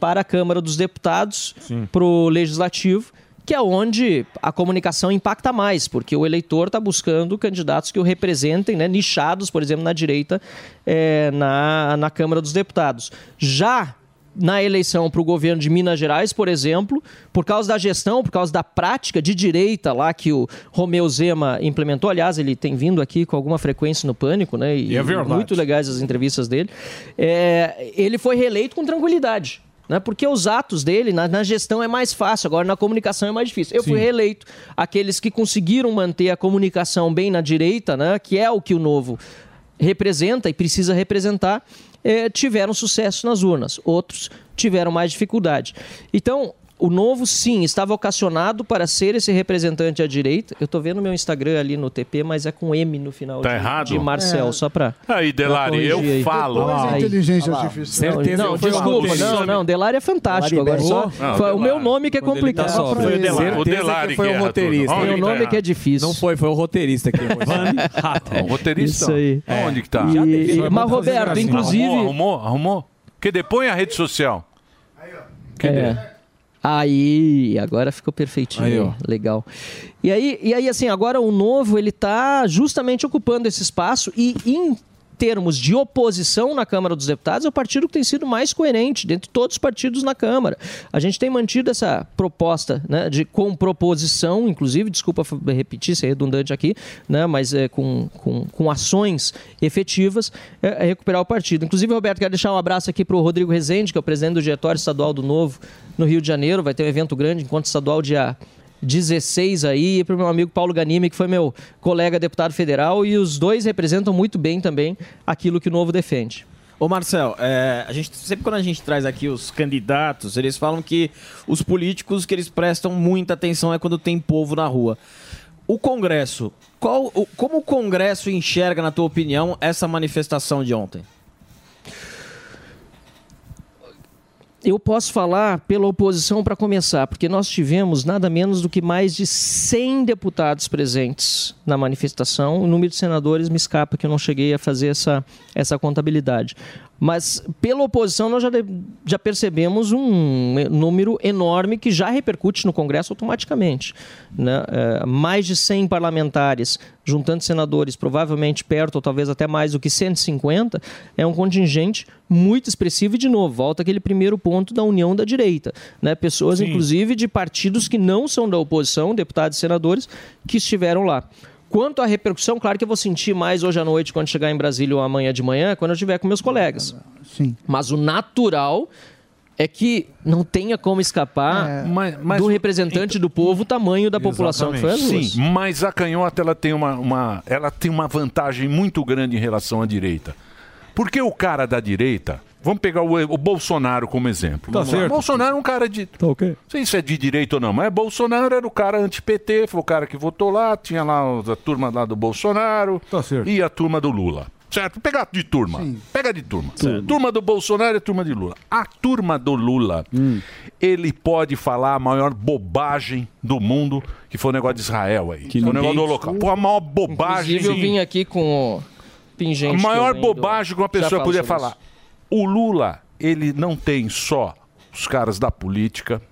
para a Câmara dos Deputados, para o Legislativo, que é onde a comunicação impacta mais, porque o eleitor está buscando candidatos que o representem, né, nichados, por exemplo, na direita, eh, na, na Câmara dos Deputados. Já na eleição para o governo de Minas Gerais, por exemplo, por causa da gestão, por causa da prática de direita lá que o Romeu Zema implementou. Aliás, ele tem vindo aqui com alguma frequência no Pânico, né? E, E é verdade. muito legais as entrevistas dele. É, ele foi reeleito com tranquilidade. Né? Porque os atos dele na, na gestão é mais fácil, agora na comunicação é mais difícil. Eu fui Sim. reeleito. Aqueles que conseguiram manter a comunicação bem na direita, né? que é o que o novo representa e precisa representar, eh, tiveram sucesso nas urnas. Outros tiveram mais dificuldade. Então, o novo, sim, está vocacionado para ser esse representante à direita. Eu tô vendo meu Instagram ali no TP, mas é com M no final Tá de, errado? de Marcel, É. só para. Aí, Delari, eu falo. Depois Aí. inteligência artificial. Certeza, não, desculpa, não, não, Delari é fantástico. Delari Agora só, Não, foi o meu nome que é tá complicado. Foi o Delari. O Delari que foi que o erra roteirista. um que nome tá que é difícil. Não foi, foi o roteirista que O roteirista? Isso aí. Onde que tá? Mas, Roberto, inclusive. Arrumou, arrumou, arrumou? Que depõe a rede social. É. Aí, agora ficou perfeitinho. Aí, ó. Legal. E aí, e aí, assim, agora o novo, ele tá justamente ocupando esse espaço e em termos de oposição na Câmara dos Deputados, é o partido que tem sido mais coerente dentre todos os partidos na Câmara. A gente tem mantido essa proposta né, de com proposição, inclusive, desculpa repetir, ser redundante aqui, né, mas é, com, com, com ações efetivas, é, é recuperar o partido. Inclusive, Roberto, quero deixar um abraço aqui para o Rodrigo Rezende, que é o presidente do Diretório Estadual do Novo, no Rio de Janeiro. Vai ter um evento grande, encontro estadual dia 16 aí, e para o meu amigo Paulo Ganime, que foi meu colega deputado federal, e os dois representam muito bem também aquilo que o Novo defende. Ô Marcel, é, a gente, sempre quando a gente traz aqui os candidatos, eles falam que os políticos que eles prestam muita atenção é quando tem povo na rua. O Congresso, qual, como o Congresso enxerga, na tua opinião, essa manifestação de ontem? Eu posso falar pela oposição para começar, porque nós tivemos nada menos do que mais de 100 deputados presentes na manifestação. O número de senadores me escapa, que eu não cheguei a fazer essa, essa contabilidade. Mas pela oposição nós já, de- já percebemos um número enorme que já repercute no Congresso automaticamente. né? É, mais de 100 parlamentares, juntando senadores, provavelmente perto ou talvez até mais do que 150, é um contingente muito expressivo e, de novo, volta aquele primeiro ponto da união da direita. Né? Pessoas, Sim. inclusive, de partidos que não são da oposição, deputados e senadores, que estiveram lá. Quanto à repercussão, claro que eu vou sentir mais hoje à noite, quando chegar em Brasília ou amanhã de manhã, quando eu estiver com meus colegas. Sim. Mas o natural é que não tenha como escapar do representante do povo o tamanho da população que foi às. Sim, mas a canhota ela tem uma, uma- ela tem uma vantagem muito grande em relação à direita. Porque o cara da direita, vamos pegar o, o Bolsonaro como exemplo. Tá certo. Bolsonaro é um cara de. Tá ok. Não sei se é de direita ou não, mas Bolsonaro era o cara anti-PT, foi o cara que votou lá, tinha lá a turma lá do Bolsonaro e a turma do Lula. Certo? Pegar de turma. Pega de turma. Turma do Bolsonaro e turma de Lula. A turma do Lula, Hum. ele pode falar a maior bobagem do mundo, que foi o negócio de Israel aí. Que foi o negócio do holocausto. Pô, a maior bobagem. Inclusive, eu vim aqui com o pingente. A maior bobagem que uma pessoa podia falar. isso. O Lula, ele não tem só os caras da política,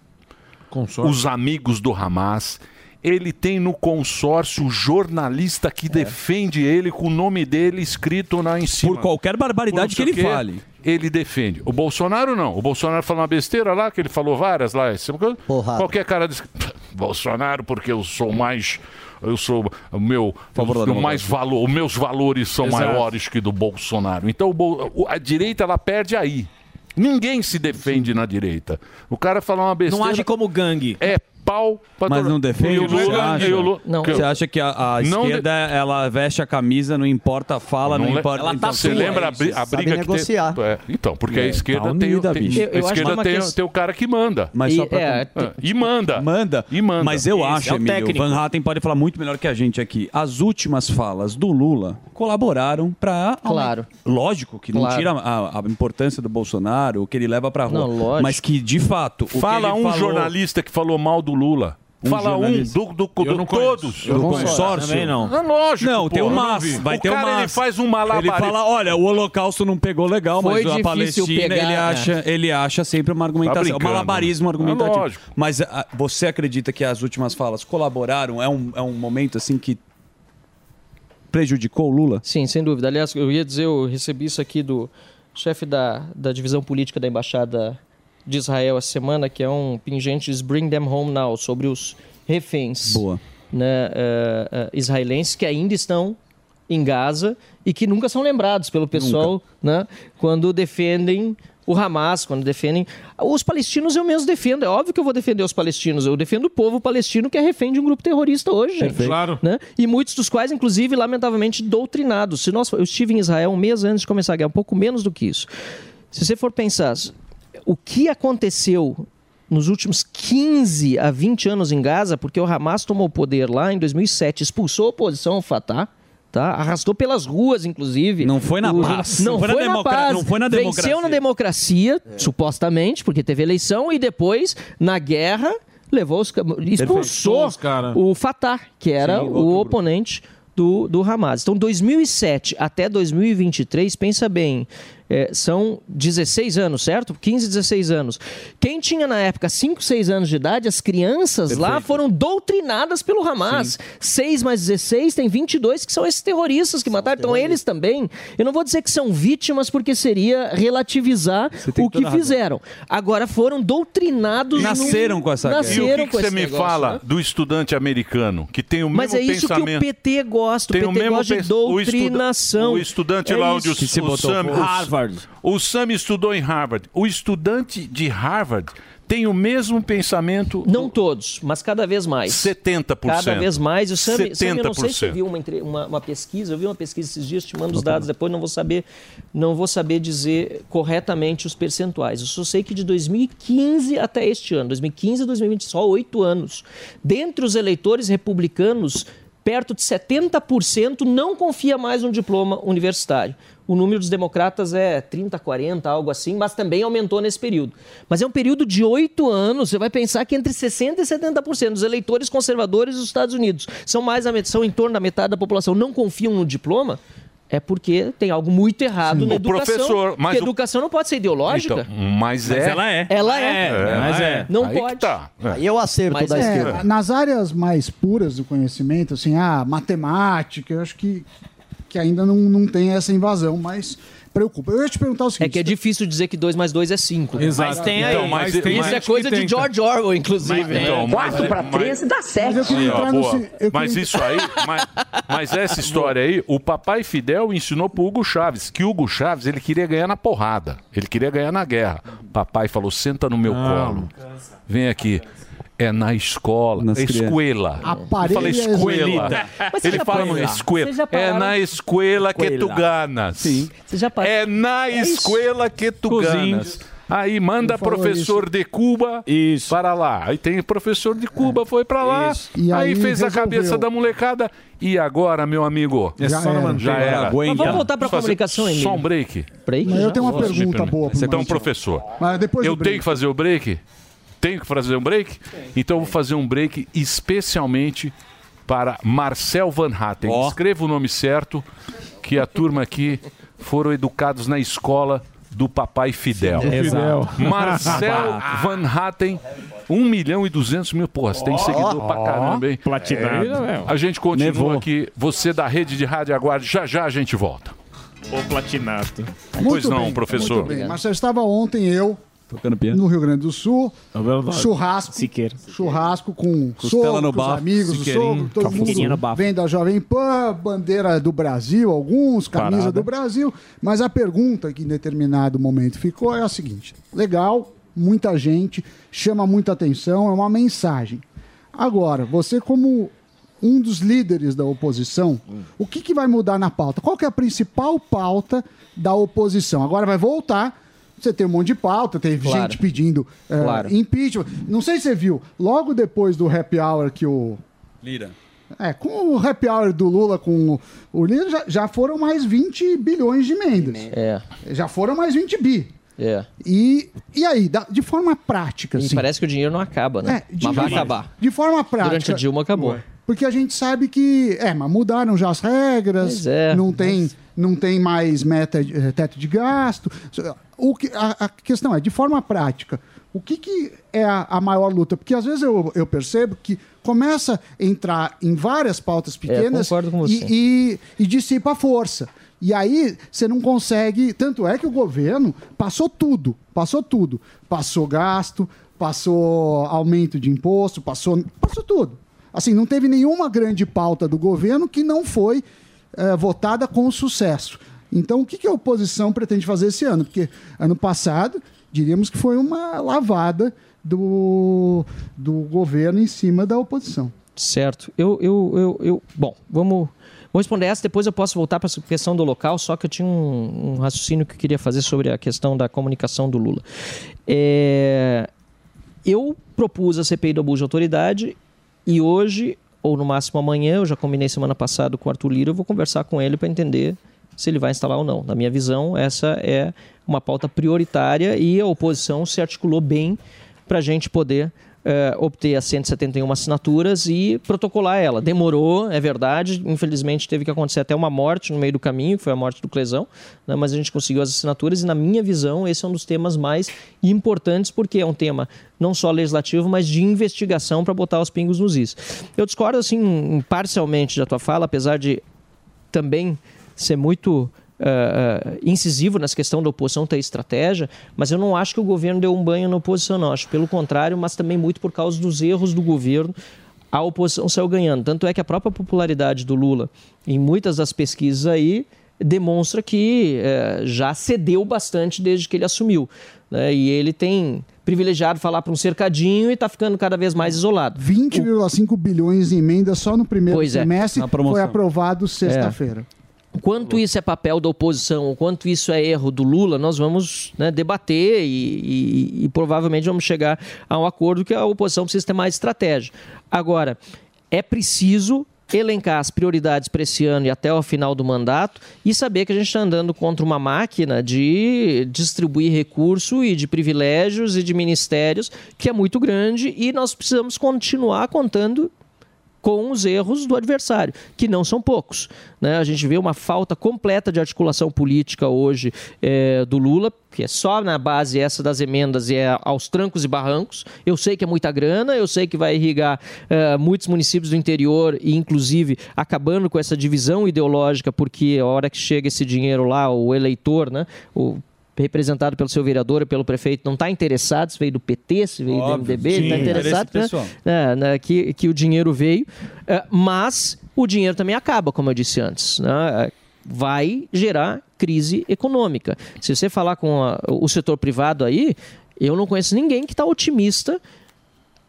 os amigos do Hamas. Ele tem no consórcio o jornalista É. que defende ele com o nome dele escrito lá em cima. Por qualquer barbaridade Por que ele fale. Ele defende. O Bolsonaro não. O Bolsonaro falou uma besteira lá, que ele falou várias lá. esse- Qualquer cara diz. Bolsonaro, porque eu sou mais. Eu sou o meu. O mais valor, os meus valores são Exato. maiores que do Bolsonaro. Então o- a direita ela perde aí. Ninguém se defende na direita. O cara fala uma besteira. Não age como gangue. É pau pra Mas não defende E Lula? Lula- acha? e o Lula- que- Você acha que a, a Não de- esquerda, ela veste a camisa, não importa a fala, não, Não le- importa... então, Você lembra a, a briga que tem? É, então, porque a É, esquerda tá tem, o- unida, tem, a Eu- eu acho esquerda uma tem, questão- tem o cara que manda. Mas só pra... É, e manda. Manda. E manda. Mas eu Esse acho, é o Emílio, técnico. Van Hatten pode falar muito melhor que a gente aqui. As últimas falas do Lula colaboraram para... Claro. Lógico que não tira a, a importância do Bolsonaro, o que ele leva pra rua. Não, lógico. Mas que, de fato... que Fala um falou- jornalista que falou mal do Lula. Um Fala um do, do, do todos. Do consórcio? Também não. É lógico. Não, tem pô, o eu não Mas. Vai o ter o cara, ele Mas. faz um malabarismo. Ele fala, olha, o holocausto não pegou legal, Foi mas a Palestina, pegar, ele, é. acha, ele acha sempre uma argumentação. Tá brincando. malabarismo argumentativo. É lógico. mas ah, você acredita que as últimas falas colaboraram? É um, é um momento assim que prejudicou o Lula? Sim, sem dúvida. Aliás, eu ia dizer, eu recebi isso aqui do chefe da, da divisão política da Embaixada de Israel essa semana, que é um pingente diz Bring Them Home Now, sobre os reféns Boa. né, eh, eh, israelenses que ainda estão em Gaza e que nunca são lembrados pelo pessoal né, quando defendem o Hamas, quando defendem. Os palestinos eu mesmo defendo. É óbvio que eu vou defender os palestinos. Eu defendo o povo palestino que é refém de um grupo terrorista hoje, gente. Claro. Né? E muitos dos quais, inclusive, lamentavelmente, doutrinados. Se nós, eu estive em Israel um mês antes de começar a guerra, um pouco menos do que isso. Se você for pensar, o que aconteceu nos últimos 15 a 20 anos em Gaza, porque o Hamas tomou o poder lá em 2007, expulsou a oposição ao Fatah. Tá? Arrastou pelas ruas, inclusive. Não foi na O- paz. Não, Não foi foi, na na paz. não foi na Venceu democracia. na democracia, supostamente, porque teve eleição, e depois, na guerra, levou os, expulsou os cara. o Fatah, que era Sim, o oponente do, do Hamas. Então, 2007 até 2023, pensa bem, é, são 16 anos, certo? 15, 16 anos. Quem tinha na época 5, 6 anos de idade, as crianças lá Perfeito. foram doutrinadas pelo Hamas. 6 mais 16 tem 22 que são esses terroristas que mataram. Então, eles também, eu não vou dizer que são vítimas, porque seria relativizar o que fizeram. Agora foram doutrinados. Nasceram num- com essa guerra. E Nasceram o que, que você me negócio, fala né? do estudante americano, que tem o mesmo Mas é isso que o pensamento? PT gosta. Tem o PT gosta de pens- o doutrinação. O, estudante É lá onde o, o Sam, o, o Sam estudou em Harvard. O estudante de Harvard tem o mesmo pensamento. Não todos, mas cada vez mais. 70%. Cada vez mais. O Sam, Sam, eu não sei se você 70%. viu uma, uma, uma pesquisa, eu vi uma pesquisa esses dias, te mando os dados depois, não vou saber, não vou saber dizer corretamente os percentuais. Eu só sei que de 2015 até este ano, 2015 a 2020, só oito anos, dentre os eleitores republicanos, perto de 70% não confia mais no diploma universitário. O número dos democratas é 30, 40, algo assim, mas também aumentou nesse período. Mas é um período de oito anos, você vai pensar que entre 60% e 70% dos eleitores conservadores dos Estados Unidos são mais a são em torno da metade da população, não confiam no diploma, é porque tem algo muito errado na O educação. professor, mas porque o- educação não pode ser ideológica. Então, mas, é. ela é. Ela é. mas é. Não Aí pode. tá. É. Eu acerto Mas da é, esquerda. Nas áreas mais puras do conhecimento, assim, ah, matemática, eu acho que, que ainda não, não tem essa invasão, mas preocupa. Eu ia te perguntar o seguinte. É que é difícil dizer que 2 mais 2 é 5. Exato. Mas tem aí. Então, mas- Isso mas- é coisa de tem, George Orwell, inclusive. Mas- então, né? mas- mas- dá certo. Mas eu queria Aí, ó, no... boa. se- eu Mas queria- isso aí, mas, mas essa história aí, o papai Fidel ensinou pro Hugo Chaves, que o Hugo Chaves ele queria ganhar na porrada, ele queria ganhar na guerra. Papai falou: senta no meu colo, vem aqui. É na escola, Nas é escuela. Ele fala é escuela. Ele já fala parou- escuela. Vocês já É na escuela que tu Escuela. ganas. Sim. Você já É na escuela que tu ganas. Aí manda professor de Cuba para lá. Aí tem professor de Cuba, foi para lá. Isso. E aí, aí fez a resolveu. cabeça da molecada. E agora, meu amigo? É só na Já era. Mas vamos voltar pra Vamos fazer comunicação, Emílio. Só um break. Break? Mas eu tenho uma pergunta boa Você é um professor. Mas depois eu tenho que fazer o break? Tenho que fazer um break? Então eu vou fazer um break especialmente para Marcel Van Hatten. Escreva o nome certo, que a turma aqui foram educados na escola do papai Fidel. Fidel. Marcel Van Hatten, 1 milhão e 200 mil. Porra, você tem seguidor pra caramba, hein? Platinado. É, a gente continua Nevou. aqui. Você da rede de rádio aguarde. Já já a gente volta. O platinato. Pois não, bem, professor. Muito bem. Marcelo, estava ontem eu Tocando piano. no Rio Grande do Sul, verdade. churrasco, churrasco com Costela sogro, bafo. amigos, sogro, todo mundo bafo. vem da Jovem Pan, bandeira do Brasil, alguns, camisa Parada. do Brasil, mas a pergunta que em determinado momento ficou é a seguinte, legal, muita gente, chama muita atenção, é uma mensagem. Agora, você como um dos líderes da oposição, o que, que vai mudar na pauta? Qual que é a principal pauta da oposição? Agora vai voltar. Você tem um monte de pauta, teve Claro. gente pedindo eh, Claro. impeachment. Não sei se você viu, logo depois do happy hour que o. Lira. É, com o happy hour do Lula com o, Lira, já, já foram mais 20 bilhões de emendas. É. Já foram mais 20 bi. É. E, e aí, da- de forma prática, E assim. parece que o dinheiro não acaba, né? É, de- Mas vai acabar. De forma prática. Durante a Dilma acabou. Porque a gente sabe que. É, mas mudaram já as regras, é, não, tem, não tem mais meta, de- eh, teto de gasto. O que, a, a questão é, de forma prática, o que, que é a, a maior luta? Porque às vezes eu, eu percebo que começa a entrar em várias pautas pequenas concordo com você. e, e, e dissipa a força. E aí você não consegue. Tanto é que o governo passou tudo, passou tudo. Passou gasto, passou aumento de imposto, passou, passou tudo. Assim, não teve nenhuma grande pauta do governo que não foi eh, votada com sucesso. Então, o que, a oposição pretende fazer esse ano? Porque ano passado, diríamos que foi uma lavada do, do governo em cima da oposição. Certo. Eu, eu, eu, eu bom, vamos, vou responder essa, depois eu posso voltar para a questão do local, só que eu tinha um, um raciocínio que eu queria fazer sobre a questão da comunicação do Lula. É, Eu propus a CPI do abuso de autoridade e hoje, ou no máximo amanhã, eu já combinei semana passada com o Arthur Lira, eu vou conversar com ele para entender se ele vai instalar ou não. Na minha visão, essa é uma pauta prioritária e a oposição se articulou bem para a gente poder eh, obter as 171 assinaturas e protocolar ela. Demorou, é verdade, infelizmente teve que acontecer até uma morte no meio do caminho, que foi a morte do Clesão, né, mas a gente conseguiu as assinaturas e, na minha visão, esse é um dos temas mais importantes, porque é um tema não só legislativo, mas de investigação para botar os pingos nos is. Eu discordo, assim, parcialmente da tua fala, apesar de também ser muito eh, incisivo nessa questão da oposição ter estratégia, mas eu não acho que o governo deu um banho na oposição, não. Acho pelo contrário, mas também muito por causa dos erros do governo. A oposição saiu ganhando. Tanto é que a própria popularidade do Lula, em muitas das pesquisas aí, demonstra que eh, já cedeu bastante desde que ele assumiu. né? E ele tem privilegiado falar para um cercadinho e está ficando cada vez mais isolado. 20,5 bilhões em emenda só no primeiro Pois é. semestre promoção. foi aprovado sexta-feira. Quanto isso é papel da oposição, quanto isso é erro do Lula, nós vamos né, debater e, e- e provavelmente vamos chegar a um acordo que a oposição precisa ter mais estratégia. Agora, é preciso elencar as prioridades para esse ano e até o final do mandato e saber que a gente está andando contra uma máquina de distribuir recurso e de privilégios e de ministérios que é muito grande e nós precisamos continuar contando com os erros do adversário, que não são poucos. né? A gente vê uma falta completa de articulação política hoje eh, do Lula, que é só na base essa das emendas e é aos trancos e barrancos. Eu sei que é muita grana, eu sei que vai irrigar eh, muitos municípios do interior e, inclusive, acabando com essa divisão ideológica, porque a hora que chega esse dinheiro lá, o eleitor, né, o representado pelo seu vereador e pelo prefeito não está interessado, se veio do PT, se veio Óbvio, do MDB, ele está interessado né? pessoal. né, que, que o dinheiro veio, é, mas o dinheiro também acaba, como eu disse antes. né? É, Vai gerar crise econômica. Se você falar com a- o setor privado aí, eu não conheço ninguém que está otimista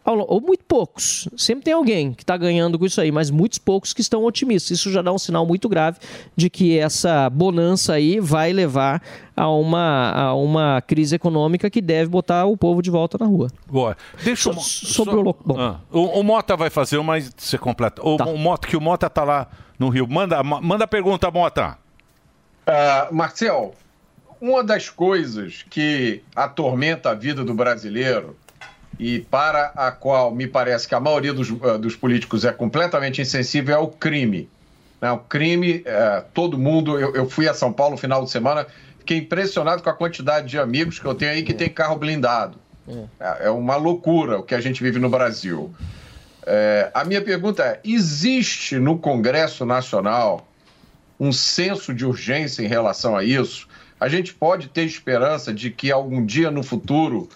ou muito poucos. Sempre tem alguém que está ganhando com isso aí, mas muitos poucos que estão otimistas. Isso já dá um sinal muito grave de que essa bonança aí vai levar a uma, a uma crise econômica que deve botar o povo de volta na rua. Boa. Deixa eu... sobre o lo- bom. Ah, o, o Mota vai fazer uma você completa. O, o Mota, que o Mota tá lá no Rio. Manda, ma- manda a pergunta, Mota. Ah, Marcel, uma das coisas que atormenta a vida do brasileiro e para a qual me parece que a maioria dos, ah, dos políticos é completamente insensível é o crime. Né? O crime, eh, todo mundo. Eu, eu fui a São Paulo no final de semana, fiquei impressionado com a quantidade de amigos que eu tenho aí que tem carro blindado. É é uma loucura o que a gente vive no Brasil. É, a minha pergunta é: existe no Congresso Nacional um senso de urgência em relação a isso? A gente pode ter esperança de que algum dia no futuro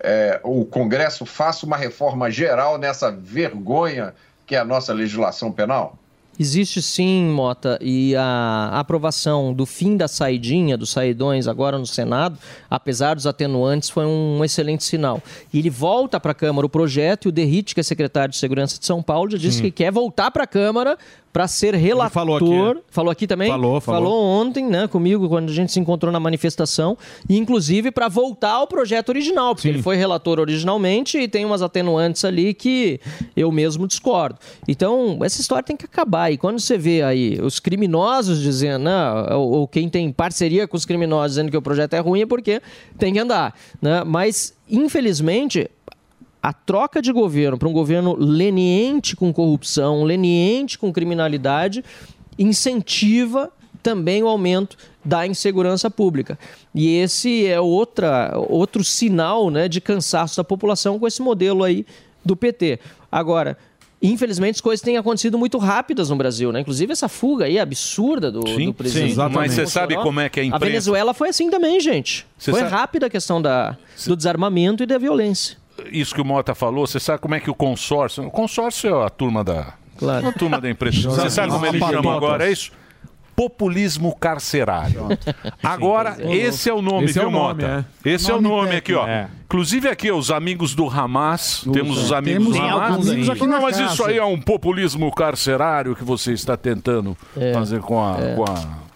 é, o Congresso faça uma reforma geral nessa vergonha que é a nossa legislação penal? Existe sim, Mota, e a aprovação do fim da saidinha, dos saidões agora no Senado, apesar dos atenuantes, foi um excelente sinal. E ele volta para a Câmara o projeto e o Derrite, que é secretário de Segurança de São Paulo, já disse Sim. que quer voltar para a Câmara para ser relator. falou aqui, né? Falou aqui também? Falou, falou. ontem, né, comigo, quando a gente se encontrou na manifestação, e inclusive para voltar ao projeto original, porque ele foi relator originalmente e tem umas atenuantes ali que eu mesmo discordo. Então, essa história tem que acabar. E quando você vê aí os criminosos dizendo, não, ou, ou quem tem parceria com os criminosos dizendo que o projeto é ruim, é porque tem que andar. Né? Mas, infelizmente, a troca de governo para um governo leniente com corrupção, leniente com criminalidade, incentiva também o aumento da insegurança pública. E esse é outra, outro sinal né, de cansaço da população com esse modelo aí do PT. Agora, infelizmente, as coisas têm acontecido muito rápidas no Brasil, né? Inclusive essa fuga aí absurda do, do presidente. sim, exatamente. Mas você sabe como é que é a A Venezuela foi assim também, gente. Você foi sabe- rápida a questão da, do desarmamento e da violência. Isso que o Mota falou, você sabe como é que o consórcio. O consórcio é a turma da. Claro. A turma da imprensa. Você sabe como ele chama agora? É isso? Populismo carcerário. Agora, esse é o nome, Esse é viu, o nome, Mota? é. Esse é o Nome nome aqui, ó. técnico. Inclusive aqui, ó, os amigos do Hamas. Temos os amigos Temos do Hamas. amigos aqui Não, mas casa. isso aí é um populismo carcerário que você está tentando É. fazer com a, com a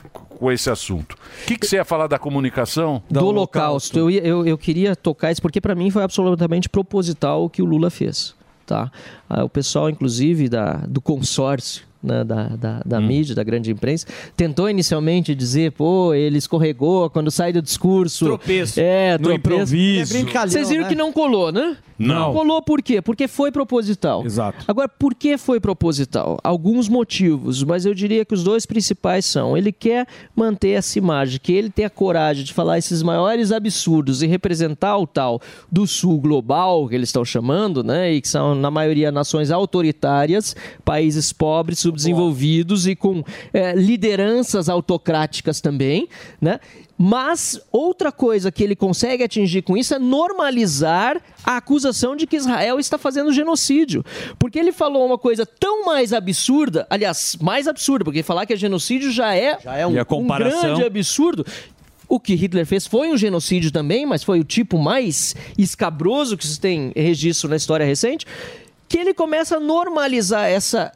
com esse assunto. O que, que você ia falar da comunicação? do Holocausto. Eu, ia- eu, eu queria tocar isso porque para mim foi absolutamente proposital o que o Lula fez. Tá? Ah, o pessoal, inclusive, da, do consórcio. Né, da, da, da mídia, da grande imprensa, tentou inicialmente dizer, pô, ele escorregou quando sai do discurso. Tropeço. É, No tropeço. improviso. É Vocês viram né? que não colou, né? Não. colou por quê? Porque foi proposital. Exato. Agora, por que foi proposital? Alguns motivos, mas eu diria que os dois principais são: ele quer manter essa imagem, que ele tem a coragem de falar esses maiores absurdos e representar o tal do sul global, que eles estão chamando, né? E que são, na maioria, nações autoritárias, países pobres, subdesenvolvidos e com eh, lideranças autocráticas também, né? Mas outra coisa que ele consegue atingir com isso é normalizar a acusação de que Israel está fazendo genocídio. Porque ele falou uma coisa tão mais absurda, aliás, mais absurda, porque falar que é genocídio já é, E a um, comparação? grande absurdo. O que Hitler fez foi um genocídio também, mas foi o tipo mais escabroso que se tem registro na história recente, que ele começa a normalizar essa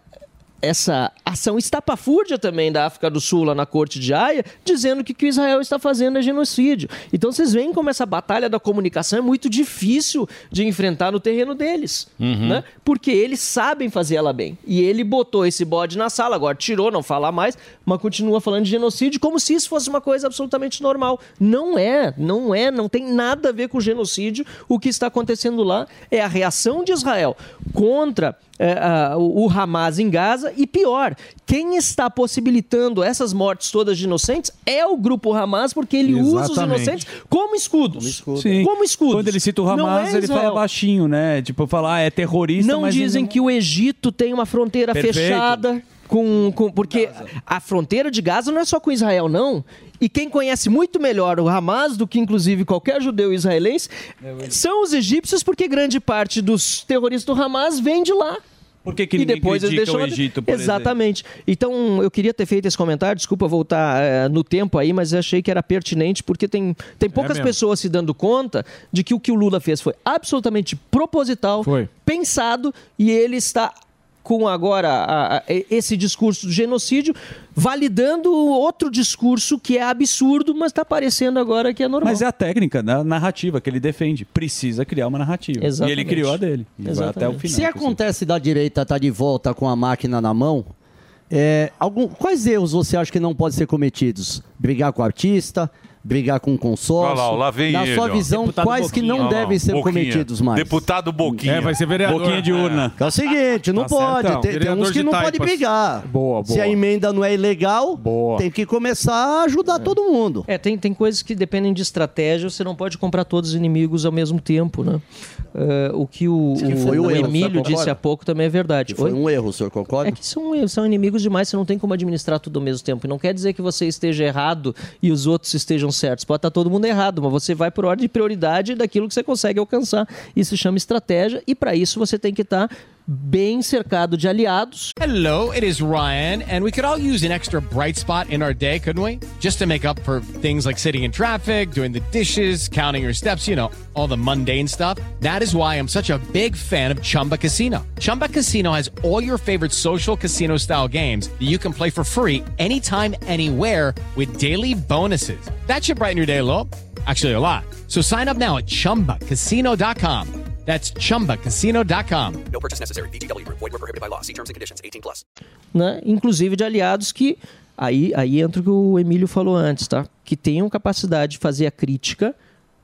essa ação estapafúrdia também da África do Sul lá na corte de Haia, dizendo que o que Israel está fazendo é genocídio. Então vocês veem como essa batalha da comunicação é muito difícil de enfrentar no terreno deles, Uhum. né? Porque eles sabem fazer ela bem. E ele botou esse bode na sala, agora tirou, não fala mais, mas continua falando de genocídio como se isso fosse uma coisa absolutamente normal. Não é, não é, não tem nada a ver com genocídio. O que está acontecendo lá é a reação de Israel contra é, a- o Hamas em Gaza e pior, quem está possibilitando essas mortes todas de inocentes é o grupo Hamas porque ele usa os Exatamente. inocentes como escudos. Sim. Como escudos. Quando ele cita o Não Hamas, é ele fala baixinho, né? Tipo, falar, ah, é terrorista, Não mas dizem ele que o Egito tem uma fronteira Perfeito. fechada com, com porque a fronteira de Gaza não é só com Israel não. E quem conhece muito melhor o Hamas do que inclusive qualquer judeu israelense são os egípcios porque grande parte dos terroristas do Hamas vem de lá. Por que, que e depois eles deixam o Egito, por Exatamente. Então, eu queria ter feito esse comentário, desculpa voltar eh, no tempo aí, mas achei que era pertinente, porque tem, tem poucas mesmo. pessoas se dando conta de que o que o Lula fez foi absolutamente proposital, pensado, e ele está com agora a- a- esse discurso do genocídio, validando outro discurso que é absurdo, mas está parecendo agora que é normal. Mas é a técnica, da narrativa que ele defende. Precisa criar uma narrativa. E Exatamente. ele criou a dele. E até o final. Se acontece da direita estar de volta com a máquina na mão, é, algum, quais erros você acha que não podem ser cometidos? Brigar com o artista, brigar com o consórcio? Olha lá, lá vem Na ele, sua visão, Deputado quais que não Boquinha. Olha lá, devem ser Boquinha. cometidos mais? Deputado Boquinha. É, vai ser vereador. Boquinha de urna. É o seguinte, não Tá pode. certão. Tem, tem uns que não pode brigar. Boa, boa. Se a emenda não é ilegal, tem que começar a ajudar todo mundo. É, tem, tem coisas que dependem de estratégia, você não pode comprar todos os inimigos ao mesmo tempo, né? Eh, o que o, que foi o um erro, Emílio disse concorda? há pouco também é verdade. Foi Oi? um erro, o senhor concorda? É que são, são inimigos demais, você não tem como administrar tudo ao mesmo tempo. E não quer dizer que você esteja errado e os outros estejam certos. Pode estar todo mundo errado, mas você vai por ordem de prioridade daquilo que você consegue alcançar. Isso chama estratégia, e para isso você tem que estar bem cercado de aliados. Hello, it is Ryan, and we could all use an extra bright spot in our day, couldn't we? Just to make up for things like sitting in traffic, doing the dishes, counting your steps, you know, all the mundane stuff. That is why I'm such a big fan of Chumba Casino. Chumba Casino has all your favorite social casino style games that you can play for free anytime, anywhere with daily bonuses. That should brighten your day a little. Actually, a lot. So sign up now at chumbacasino.com. That's chumbacasino.com. No purchase necessary. VGW Group. Void were prohibited by law. See terms and conditions. 18 plus. né? inclusive de aliados que aí, aí entra o que o Emílio falou antes, tá? Que tenham capacidade de fazer a crítica,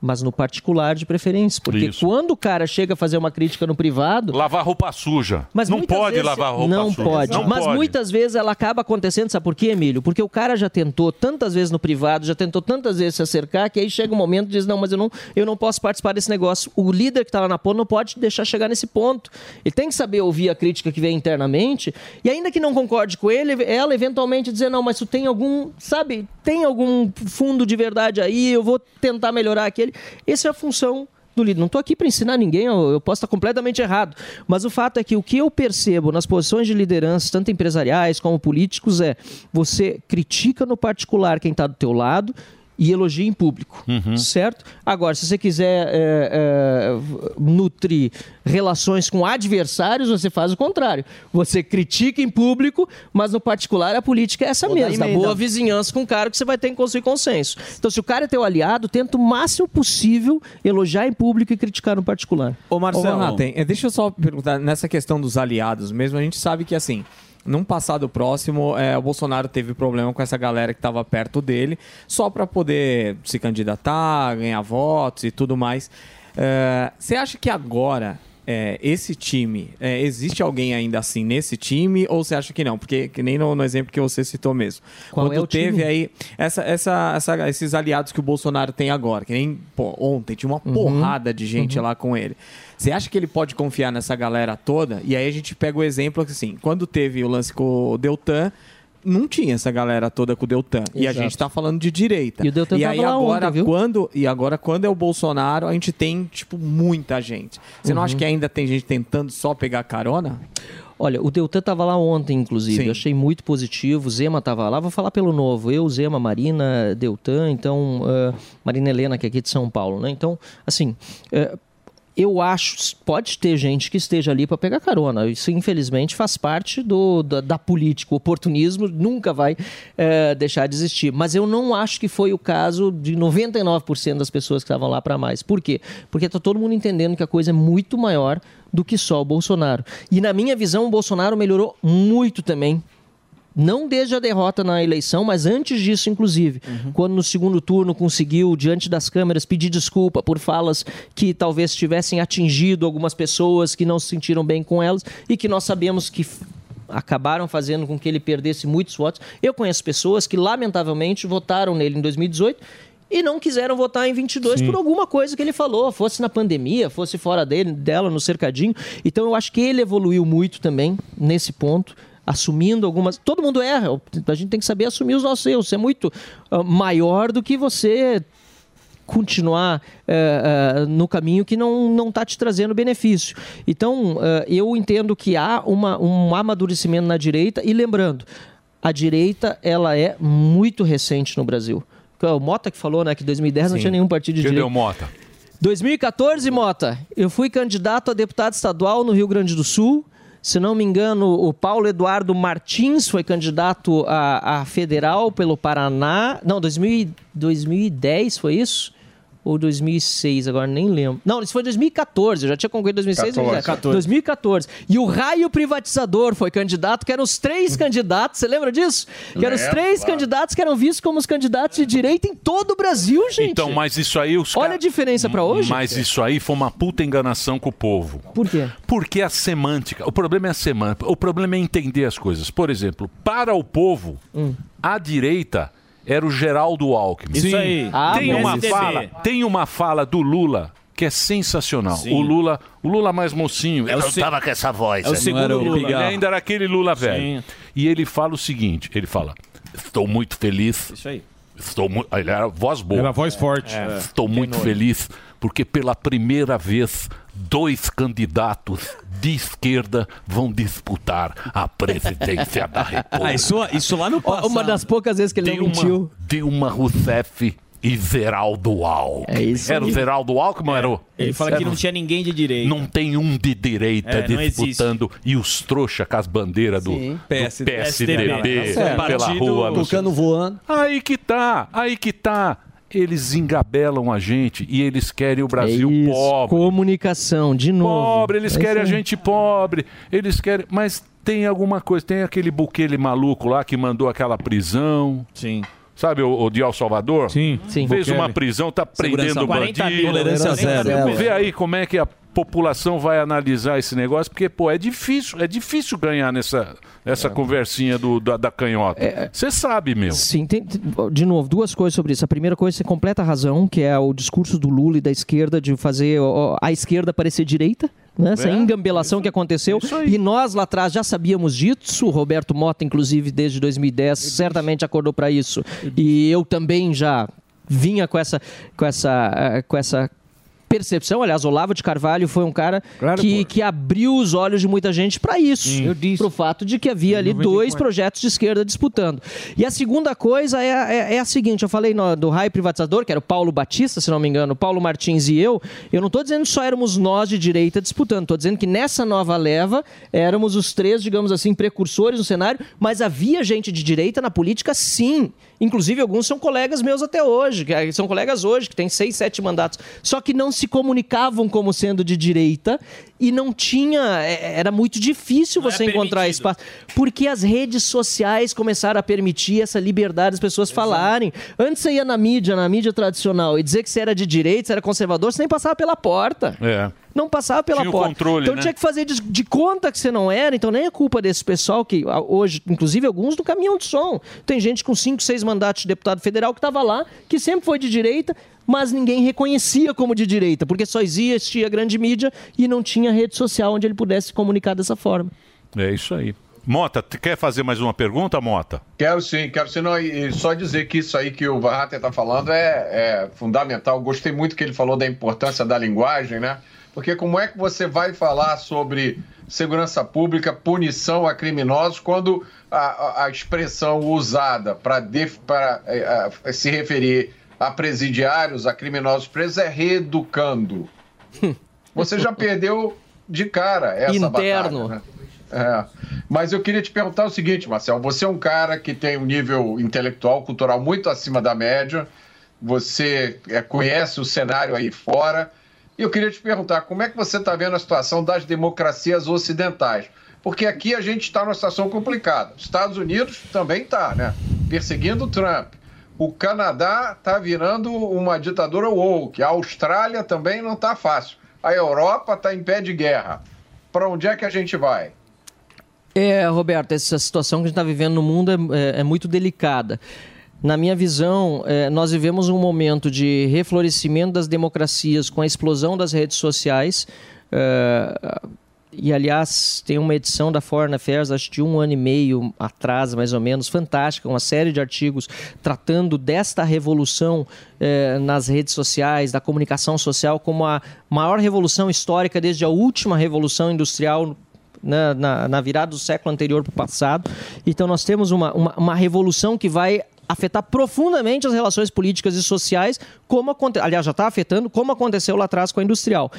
mas no particular de preferência. Porque Isso. quando o cara chega a fazer uma crítica no privado. Lavar roupa suja. Mas não pode vezes- lavar roupa Não suja. pode. Não mas pode. muitas vezes ela acaba acontecendo, sabe por quê, Emílio? Porque o cara já tentou tantas vezes no privado, já tentou tantas vezes se acercar, que aí chega um momento e diz: não, mas eu não, eu não posso participar desse negócio. O líder que está lá na ponta não pode deixar chegar nesse ponto. Ele tem que saber ouvir a crítica que vem internamente, e ainda que não concorde com ele, ela eventualmente dizer: não, mas tu tem algum, sabe, tem algum fundo de verdade aí, eu vou tentar melhorar aquele. Essa é a função do líder. Não estou aqui para ensinar ninguém, eu, eu posso estar completamente errado. Mas o fato é que o que eu percebo nas posições de liderança, tanto empresariais como políticos, é você critica no particular quem está do teu lado e elogie em público, certo? Agora, se você quiser é, é, nutrir relações com adversários, você faz o contrário. Você critica em público, mas no particular a política é essa Vou da emenda. boa vizinhança com o cara que você vai ter que construir consenso. Então, se o cara é teu aliado, tenta o máximo possível elogiar em público e criticar no particular. Ô Marcelo, Renaten, eh, deixa eu só perguntar, nessa questão dos aliados mesmo, a gente sabe que assim, num passado próximo, eh, o Bolsonaro teve problema com essa galera que estava perto dele, só para poder se candidatar, ganhar votos e tudo mais. Eh, Você acha que agora eh, esse time, eh, existe alguém ainda assim nesse time ou você acha que não? Porque que nem no, no exemplo que você citou mesmo. Qual Quando é o teve time? aí essa, essa, essa- esses aliados que o Bolsonaro tem agora, que nem pô, ontem tinha uma Uhum. porrada de gente Uhum. lá com ele. Você acha que ele pode confiar nessa galera toda? E aí a gente pega o exemplo que, assim, quando teve o lance com o Deltan, não tinha essa galera toda com o Deltan. E a Exato. gente tá falando de direita. E o Deltan e aí agora, ontem, viu? quando E agora, quando é o Bolsonaro, a gente tem, tipo, muita gente. Você não Uhum. acha que ainda tem gente tentando só pegar carona? Olha, o Deltan estava lá ontem, inclusive. Sim. Eu achei muito positivo. O Zema estava lá. Vou falar pelo novo. Eu, Zema, Marina, Deltan, então. ah, Marina Helena, que é aqui de São Paulo, né? Então, assim. eh, eu acho, pode ter gente que esteja ali para pegar carona. Isso, infelizmente, faz parte do, da, da política. O oportunismo nunca vai eh, deixar de existir. Mas eu não acho que foi o caso de 99% das pessoas que estavam lá para mais. Por quê? Porque está todo mundo entendendo que a coisa é muito maior do que só o Bolsonaro. E na minha visão, o Bolsonaro melhorou muito também não desde a derrota na eleição, mas antes disso, inclusive, quando no segundo turno conseguiu, diante das câmeras, pedir desculpa por falas que talvez tivessem atingido algumas pessoas que não se sentiram bem com elas e que nós sabemos que acabaram fazendo com que ele perdesse muitos votos. Eu conheço pessoas que, lamentavelmente, votaram nele em 2018 e não quiseram votar em 22 Sim. por alguma coisa que ele falou, fosse na pandemia, fosse fora dele, dela, no cercadinho. Então eu acho que ele evoluiu muito também nesse ponto, assumindo algumas. Todo mundo erra, a gente tem que saber assumir os nossos erros. Isso é muito ah, maior do que você continuar eh, eh, no caminho que não não está te trazendo benefício. Então, eh, eu entendo que há uma, um amadurecimento na direita e lembrando, a direita ela é muito recente no Brasil. O Mota que falou, né, que em 2010 não Sim. tinha nenhum partido de Que direita. Mota? 2014, Mota, eu fui candidato a deputado estadual no Rio Grande do Sul. Se não me engano, o Paulo Eduardo Martins foi candidato a, a federal pelo Paraná. Não, 2000, 2010 foi isso? Ou 2006, agora nem lembro. Não, isso foi 2014, eu já tinha concorrido em 2006. 14. 2010. 2014. E o Raio Privatizador foi candidato, que eram os três candidatos, você lembra disso? Que eram os três claro. candidatos que eram vistos como os candidatos de direita em todo o Brasil, gente. Então, mas isso aí os Olha a diferença pra hoje. Mas isso aí foi uma puta enganação com o povo. Por quê? Porque a semântica, o problema é a semântica, o problema é entender as coisas. Por exemplo, para o povo, Hum. a direita era o Geraldo Alckmin. Isso Sim. aí. Ah, tem uma PSDB. fala, tem uma fala do Lula que é sensacional. Sim. O Lula, o Lula mais mocinho, É o ele se- tava com essa voz. é o né? segundo Não Lula. Ele ainda era aquele Lula velho. Sim. E ele fala o seguinte, ele fala: "Estou muito feliz". Isso aí. Estou muito, ele era voz boa. Era voz forte. É. É. Estou muito feliz porque pela primeira vez dois candidatos de esquerda vão disputar a presidência da República. Ah, isso- isso lá no passado. Uma das poucas vezes que ele não Dilma, mentiu. Dilma Rousseff e Zeraldo Alckmin. É isso Era o. Zeraldo Alckmin ou era o... Ele fala que não tinha ninguém de direita. Não tem um de direita É, disputando e os trouxa com as bandeiras do, do PSD. PSDB, É, pela partido rua. tocando voando. Aí que tá, aí que tá. Eles engabelam a gente e eles querem o Brasil É isso, pobre. Comunicação, de novo. Pobre, eles É querem a gente pobre. Eles querem. Mas tem alguma coisa, tem aquele buquele maluco lá que mandou aquela prisão. Sim. Sabe o, o de El Salvador? Sim. Sim. Fez Bukele. uma prisão, tá Segurança prendendo 40 bandido. mil, Tolerância 40 zero. Vê aí como é que a população vai analisar esse negócio, porque, pô, é difícil, é difícil ganhar nessa, nessa conversinha do, da, da canhota. Você sabe, meu. Sim, tem, de novo, duas coisas sobre isso. A primeira coisa, você completa a razão, que é o discurso do Lula e da esquerda de fazer a esquerda parecer direita. Né? Essa É, engambelação que aconteceu. E nós lá atrás já sabíamos disso. O Roberto Mota, inclusive, desde 2010, certamente acordou para isso. E eu também já vinha com essa, com essa, eh, com essa percepção. Aliás, Olavo de Carvalho foi um cara que, que abriu os olhos de muita gente para isso. Eu disse. Pro fato de que havia ali dois projetos de esquerda disputando. E a segunda coisa é, é, é a seguinte: eu falei no- do raio privatizador, que era o Paulo Batista, se não me engano, o Paulo Martins e eu. Eu não estou dizendo que só éramos nós de direita disputando, estou dizendo que nessa nova leva éramos os três, digamos assim, precursores no cenário, mas havia gente de direita na política, sim. Inclusive, alguns são colegas meus até hoje, que são colegas hoje, que têm seis, sete mandatos. Só que não se comunicavam como sendo de direita e não tinha. eh, Era muito difícil você encontrar espaço. Porque as redes sociais começaram a permitir essa liberdade das pessoas falarem. Antes você ia na mídia, na mídia tradicional, e dizer que você era de direita, você era conservador, você nem passava pela porta. É. Não passava pela Tinha porta. controle, então né? tinha que fazer de, de conta que você não era, então nem é culpa desse pessoal que hoje, inclusive alguns do caminhão de som. Tem gente com cinco, seis mandatos de deputado federal que estava lá, que sempre foi de direita, mas ninguém reconhecia como de direita, porque só existia grande mídia e não tinha rede social onde ele pudesse se comunicar dessa forma. É isso aí. Mota, tu quer fazer mais uma pergunta, Mota? Quero sim, quero sim. Não, e, só dizer que isso aí que o Varrater está falando é, é fundamental. Gostei muito que ele falou da importância da linguagem, né? Porque como é que você vai falar sobre segurança pública, punição a criminosos, quando a, a- a expressão usada para se referir a presidiários, a criminosos presos, é reeducando? Você já perdeu de cara essa Interno. batalha, né? É. Mas eu queria te perguntar o seguinte, Marcel. Você é um cara que tem um nível intelectual, cultural muito acima da média. Você é, conhece o cenário aí fora. E eu queria te perguntar, como é que você está vendo a situação das democracias ocidentais? Porque aqui a gente está numa situação complicada. Os Estados Unidos também está, né? Perseguindo o Trump. O Canadá está virando uma ditadura woke. A Austrália também não está fácil. A Europa está em pé de guerra. Para onde é que a gente vai? É, Roberto, essa situação que a gente está vivendo no mundo é, é- é muito delicada. Na minha visão, é, nós vivemos um momento de reflorescimento das democracias com a explosão das redes sociais. E, aliás, tem uma edição da Foreign Affairs, acho de um ano e meio atrás, mais ou menos, fantástica, uma série de artigos tratando desta revolução eh, nas redes sociais, da comunicação social, como a maior revolução histórica desde a última revolução industrial na, na, na virada do século anterior para o passado. Então, nós temos uma, uma, uma revolução que vai afetar profundamente as relações políticas e sociais, como aliás, já está afetando, como aconteceu lá atrás com a industrial.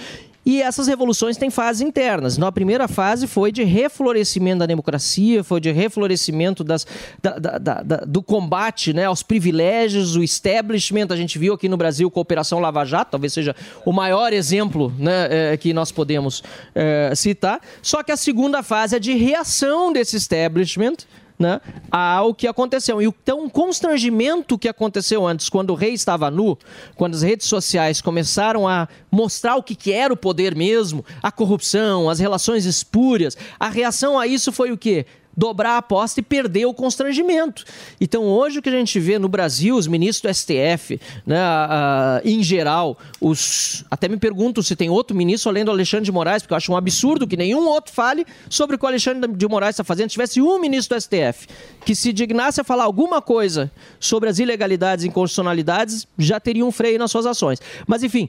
E essas revoluções têm fases internas. Então, a primeira fase foi de reflorescimento da democracia, foi de reflorescimento das, da- da- da- do combate né, aos privilégios, o establishment. A gente viu aqui no Brasil a Operação Lava Jato, talvez seja o maior exemplo né, eh, que nós podemos eh, citar. Só que a segunda fase é de reação desse establishment né, ao que aconteceu. E o constrangimento que aconteceu antes, quando o rei estava nu, quando as redes sociais começaram a mostrar o que, que era o poder mesmo, a corrupção, as relações espúrias, a reação a isso foi o quê? Dobrar a aposta e perder o constrangimento. Então, hoje, o que a gente vê no Brasil, os ministros do STF, né, em geral, os. Até me pergunto se tem outro ministro além do Alexandre de Moraes, porque eu acho um absurdo que nenhum outro fale sobre o que o Alexandre de Moraes está fazendo. Se tivesse um ministro do STF que se dignasse a falar alguma coisa sobre as ilegalidades e inconstitucionalidades, já teria um freio nas suas ações. Mas, enfim,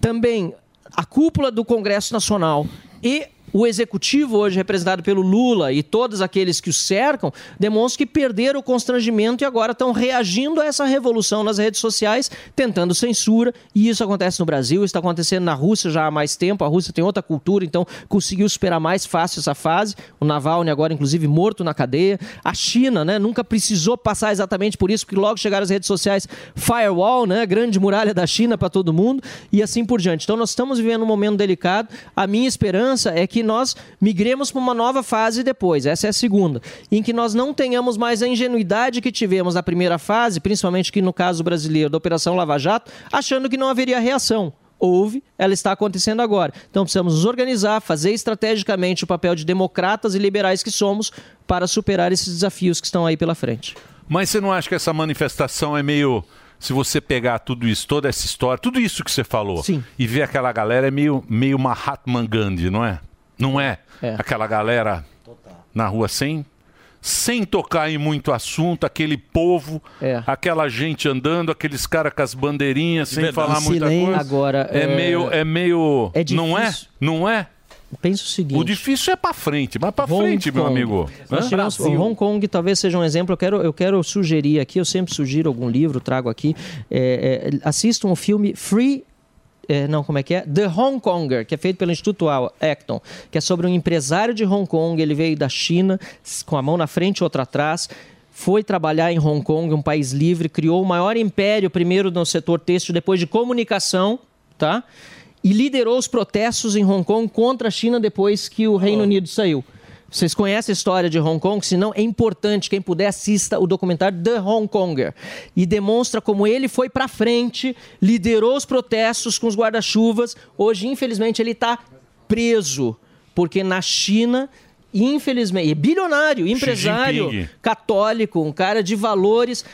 também a cúpula do Congresso Nacional e o executivo, hoje representado pelo Lula e todos aqueles que o cercam, demonstram que perderam o constrangimento e agora estão reagindo a essa revolução nas redes sociais, tentando censura. E isso acontece no Brasil, está acontecendo na Rússia já há mais tempo. A Rússia tem outra cultura, então conseguiu superar mais fácil essa fase. O Navalny agora, inclusive, morto na cadeia. A China, né, nunca precisou passar exatamente por isso, porque logo chegaram as redes sociais firewall, né, grande muralha da China para todo mundo e assim por diante. Então nós estamos vivendo um momento delicado. A minha esperança é que nós migremos para uma nova fase depois. Essa é a segunda, em que nós não tenhamos mais a ingenuidade que tivemos na primeira fase, principalmente que no caso brasileiro da Operação Lava Jato, achando que não haveria reação. Houve, ela está acontecendo agora. Então precisamos nos organizar, fazer estrategicamente o papel de democratas e liberais que somos para superar esses desafios que estão aí pela frente. Mas você não acha que essa manifestação é meio. Se você pegar tudo isso, toda essa história, tudo isso que você falou, e ver aquela galera, é meio, meio Mahatma Gandhi, não é? Não é? Aquela galera na rua sem, sem tocar em muito assunto, aquele povo, É. aquela gente andando, aqueles caras com as bandeirinhas, sem verdade. falar muita Silêncio. coisa. Agora, é, é- meio, é meio, É não é? difícil. Não é? Pensa o seguinte. O difícil é pra frente, mas pra Hong frente, meu Kong. amigo. Nós tivemos- o Hong Kong talvez seja um exemplo. Eu quero, eu quero sugerir aqui, eu sempre sugiro algum livro, trago aqui. É, é, assistam o filme Free. É, não, como é que é? The Hong Konger, que é feito pelo Instituto Acton, que é sobre um empresário de Hong Kong. Ele veio da China, com a mão na frente e outra atrás. Foi trabalhar em Hong Kong, um país livre, criou o maior império, primeiro no setor têxtil, depois de comunicação, tá? E liderou os protestos em Hong Kong contra a China depois que o Reino Unido saiu. Vocês conhecem a história de Hong Kong? Se não, é importante. Quem puder, assista o documentário The Hong Konger. E demonstra como ele foi para frente, liderou os protestos com os guarda-chuvas. Hoje, infelizmente, ele está preso. Porque na China, infelizmente, é bilionário, empresário, católico, um cara de valores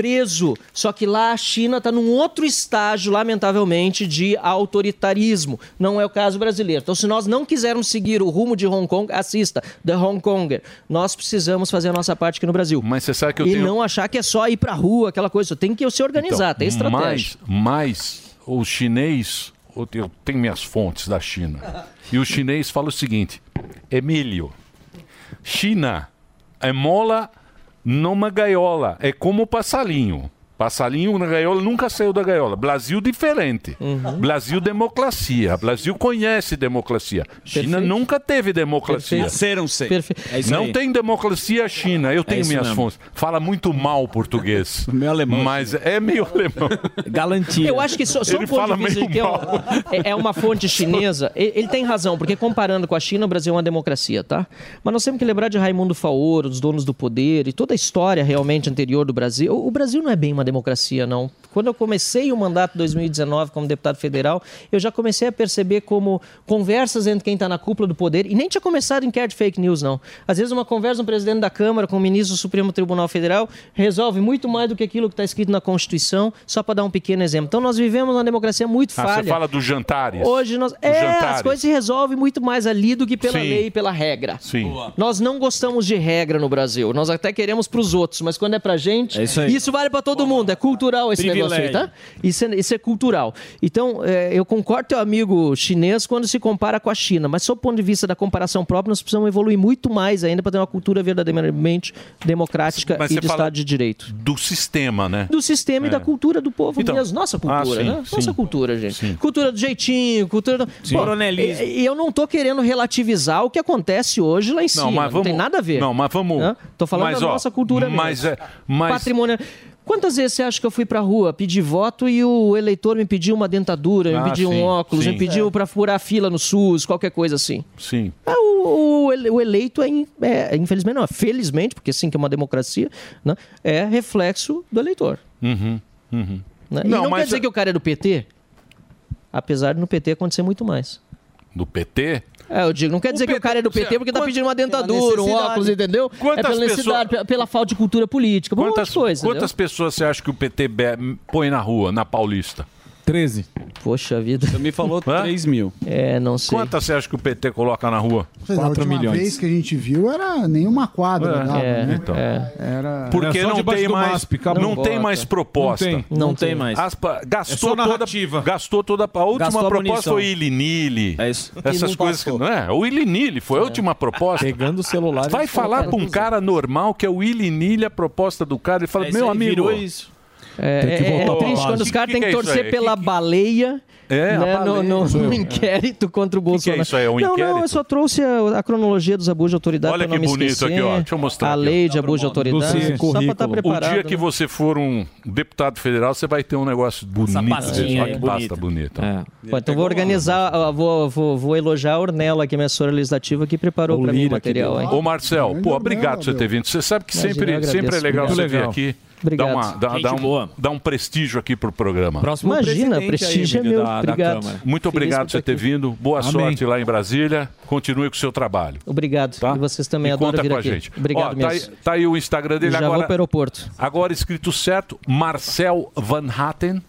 preso. Só que lá a China está num outro estágio, lamentavelmente, de autoritarismo. Não é o caso brasileiro. Então, se nós não quisermos seguir o rumo de Hong Kong, assista The Hong Konger. Nós precisamos fazer a nossa parte aqui no Brasil. Mas você sabe que eu e tenho... não achar que é só ir pra rua, aquela coisa. Tem que se organizar, tem estratégia. Mais, mais o chinês, eu tenho- eu tenho minhas fontes da China, e o chinês fala o seguinte: Emílio, China é mola numa gaiola, é como passarinho. Passarinho na gaiola nunca saiu da gaiola. Brasil diferente. Brasil democracia. Brasil conhece democracia. China nunca teve democracia. Nasceram-se. Perfeito. É Não aí. tem democracia China. Eu tenho isso minhas mesmo. fontes. Fala muito mal português. Meio alemão. Mas é meio alemão. Galantia. Eu acho que só, só Ele um ponto fala de vista meio que é, um- mal. é- é uma fonte chinesa. Ele, tem razão, porque comparando com a China, o Brasil é uma democracia, tá? Mas nós temos que lembrar de Raimundo Faoro, dos donos do poder e toda a história realmente anterior do Brasil. O, o Brasil não é bem uma democracia, não. Quando eu comecei o mandato em 2019 como deputado federal, eu já comecei a perceber como conversas entre quem está na cúpula do poder, e nem tinha começado em de fake news, não. Às vezes uma conversa do presidente da Câmara com o ministro do Supremo Tribunal Federal resolve muito mais do que aquilo que está escrito na Constituição, só para dar um pequeno exemplo. Então nós vivemos uma democracia muito Ah, falha. você fala dos jantares. Hoje nós. É, jantares. as coisas se resolvem muito mais ali do que pela Sim. lei e pela regra. Sim. Nós não gostamos de regra no Brasil. Nós até queremos para os outros, mas quando é pra gente, É isso aí. vale para todo mundo. É cultural esse negócio aí, Privilégio. tá? Isso é, isso é cultural. Então, é, eu concordo com teu amigo chinês quando se compara com a China, mas sob o ponto de vista da comparação própria, nós precisamos evoluir muito mais ainda para ter uma cultura verdadeiramente democrática Mas e de Estado de Direito. Do sistema, né? Do sistema e É. da cultura do povo Então. mesmo. Nossa Ah, cultura, sim, né? sim. Nossa cultura, gente. Sim. Cultura do jeitinho, cultura do... Sim. Coronelismo. E e eu não tô querendo relativizar o que acontece hoje lá em cima. Não, mas vamos- tem nada a ver. Não, mas vamos. Hã? Tô falando mas, da ó, nossa cultura mas, mesmo. É, mas Patrimônio. Quantas vezes você acha que eu fui pra rua pedir voto e o eleitor me pediu uma dentadura, Ah, me pediu sim, um óculos, sim. me pediu pra furar fila no SUS, qualquer coisa assim? Sim. É, o, o ele- o eleito é, é, infelizmente não, é felizmente, porque sim que é uma democracia, né, é reflexo do eleitor. Uhum, uhum. né? E não, quer dizer que o cara é do PT, apesar de no PT acontecer muito mais. Do PT? É, eu digo, não quer dizer que o cara é do PT porque tá pedindo uma dentadura, um óculos, entendeu? Quantas é pela necessidade, pela, falta de cultura política, Quantas, coisa, quantas pessoas você acha que o PT põe na rua, na Paulista? 13. Poxa vida. Você me falou 3 mil. É, não sei. Quantas você acha que o PT coloca na rua? Sei lá, a última vez que a gente viu era nenhuma quadra. É, dava, é, né? então. Era... Porque Era só não tem mais, MASP, acabou. não tem mais proposta. Não tem. Não tem mais. Aspa- É gastou só toda, gastou toda a última Gastou proposta munição. foi Ilinile. É isso. Essas E não coisas que passou. não é, o Ilinile foi a última proposta. Pegando o celular. Vai falar para um cara normal que é o Ilinile a proposta do cara, ele fala: É, "Meu amigo, virou isso. É, Tem que é- é voltar pra triste quando os Que- caras que têm que, que é isso torcer pela baleia. É, né, no, baleia. no- no eu. inquérito contra o Bolsonaro. isso aí? É um não, não, inquérito? eu só trouxe a, a cronologia dos abusos de autoridade Olha não que me bonito esquecer. aqui, ó. Deixa eu mostrar A lei de abuso de autoridade, só pra estar preparado. O dia que né? você for um deputado federal, você vai ter um negócio bonito. Olha que pasta bonita. Pô, então vou organizar, vou, vou, vou elogiar a Ornella, que é minha assessora legislativa, que preparou pra mim o material. Ô Marcel, pô, obrigado por você ter vindo. Você sabe que sempre, é legal você vir aqui. Obrigado. Dá, uma, dá, dá um, dá um prestígio aqui pro programa. Próximo Imagina, prestígio aí, é meu. Da, Obrigado. Câmara. Muito obrigado por você ter aqui. vindo. Boa Amém. sorte lá em Brasília. Continue com o seu trabalho. Obrigado. E vocês também E adoram conta vir com aqui. a gente. Obrigado Ó, tá, aí, mesmo. tá aí o Instagram dele Já agora. vou pro aeroporto. Agora escrito certo, Marcel Van Hatten.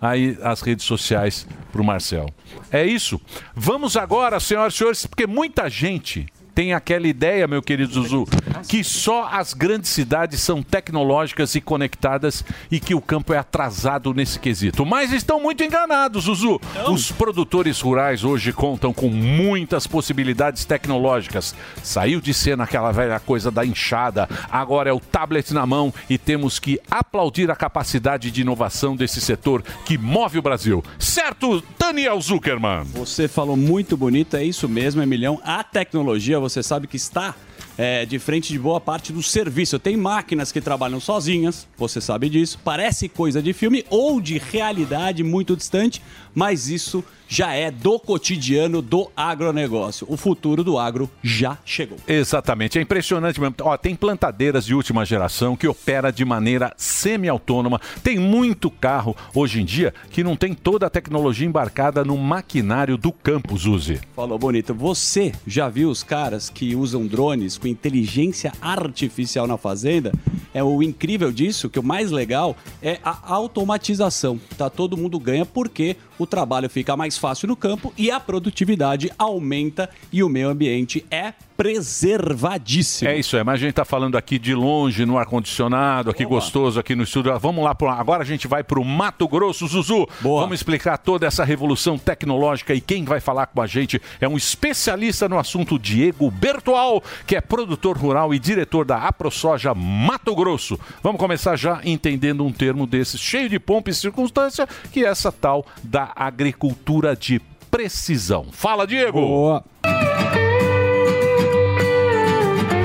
Aí as redes sociais pro Marcel. É isso. Vamos agora, senhoras e senhores, porque muita gente tem aquela ideia, meu querido Zuzu, que só as grandes cidades são tecnológicas e conectadas e que o campo é atrasado nesse quesito. Mas estão muito enganados, Zuzu. Os produtores rurais hoje contam com muitas possibilidades tecnológicas. Saiu de cena aquela velha coisa da enxada, agora é o tablet na mão e temos que aplaudir a capacidade de inovação desse setor que move o Brasil. Certo, Daniel Zuckerman? Você falou muito bonito, é isso mesmo, Emilhão. A tecnologia, você sabe que está é, de frente de boa parte do serviço. Tem máquinas que trabalham sozinhas, você sabe disso. Parece coisa de filme ou de realidade muito distante, mas isso já é do cotidiano do agronegócio. O futuro do agro já chegou. Exatamente, é impressionante mesmo. Ó, tem plantadeiras de última geração que opera de maneira semi-autônoma. Tem muito carro hoje em dia que não tem toda a tecnologia embarcada no maquinário do campo, Zuzi. Falou bonito. Você já viu os caras que usam drones com inteligência artificial na fazenda? É o incrível disso, que o mais legal é a automatização. Tá todo mundo ganha porque o trabalho fica mais fácil no campo e a produtividade aumenta e o meio ambiente é preservadíssimo. É isso, é, mas a gente tá falando aqui de longe, no ar-condicionado, aqui gostoso, aqui no estúdio. Vamos lá, pro- agora a gente vai pro Mato Grosso, Zuzu. Vamos explicar toda essa revolução tecnológica e quem vai falar com a gente é um especialista no assunto, Diego Bertual, que é produtor rural e diretor da AproSoja Mato Grosso. Vamos começar já entendendo um termo desses, cheio de pompa e circunstância, que é essa tal da agricultura de precisão. Fala, Diego! Boa.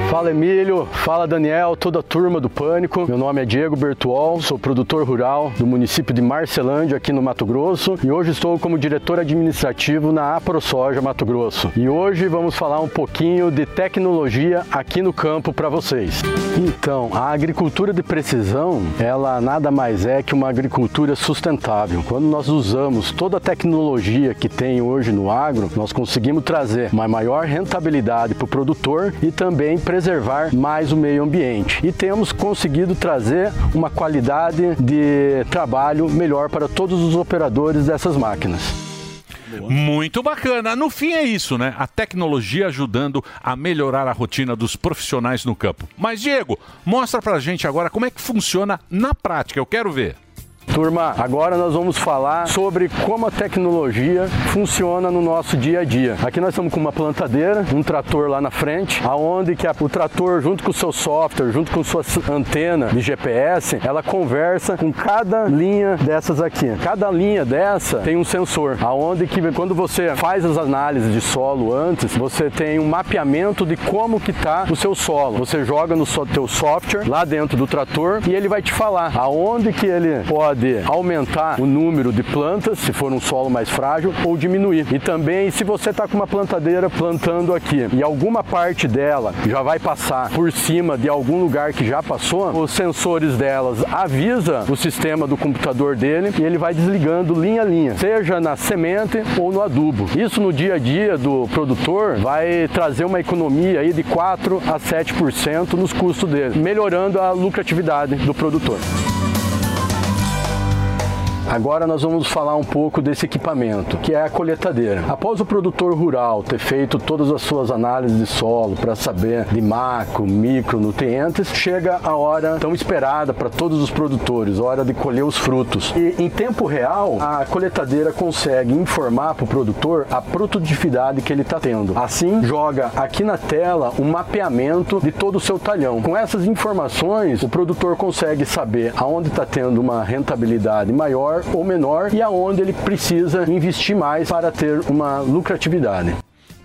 Fala Emílio, fala Daniel, toda a turma do Pânico. Meu nome é Diego Bertuol, sou produtor rural do município de Marcelândia, aqui no Mato Grosso, e hoje estou como diretor administrativo na AproSoja Mato Grosso. E hoje vamos falar um pouquinho de tecnologia aqui no campo para vocês. Então, a agricultura de precisão, ela nada mais é que uma agricultura sustentável. Quando nós usamos toda a tecnologia que tem hoje no agro, nós conseguimos trazer uma maior rentabilidade para o produtor e também preservar mais o meio ambiente. E temos conseguido trazer uma qualidade de trabalho melhor para todos os operadores dessas máquinas. Muito bacana. No fim é isso, né? A tecnologia ajudando a melhorar a rotina dos profissionais no campo. Mas, Diego, mostra pra gente agora como é que funciona na prática. Eu quero ver. Turma, agora nós vamos falar sobre como a tecnologia funciona no nosso dia a dia. Aqui nós estamos com uma plantadeira, um trator lá na frente, aonde que a- o trator junto com o seu software, junto com sua antena de GPS, ela conversa com cada linha dessas aqui. Cada linha dessa tem um sensor, aonde que quando você faz as análises de solo antes, você tem um mapeamento de como que tá o seu solo. Você joga no seu software lá dentro do trator e ele vai te falar aonde que ele pode aumentar o número de plantas, se for um solo mais frágil, ou diminuir. E também se você está com uma plantadeira plantando aqui e alguma parte dela já vai passar por cima de algum lugar que já passou, os sensores delas avisa o sistema do computador dele e ele vai desligando linha a linha, seja na semente ou no adubo. Isso no dia a dia do produtor vai trazer uma economia aí de 4 a 7% nos custos dele, melhorando a lucratividade do produtor. Agora nós vamos falar um pouco desse equipamento, que é a coletadeira. Após o produtor rural ter feito todas as suas análises de solo para saber de macro, micronutrientes, chega a hora tão esperada para todos os produtores, a hora de colher os frutos. E em tempo real, a coletadeira consegue informar para o produtor a produtividade que ele está tendo. Assim, joga aqui na tela um mapeamento de todo o seu talhão. Com essas informações, o produtor consegue saber aonde está tendo uma rentabilidade maior ou menor e aonde ele precisa investir mais para ter uma lucratividade.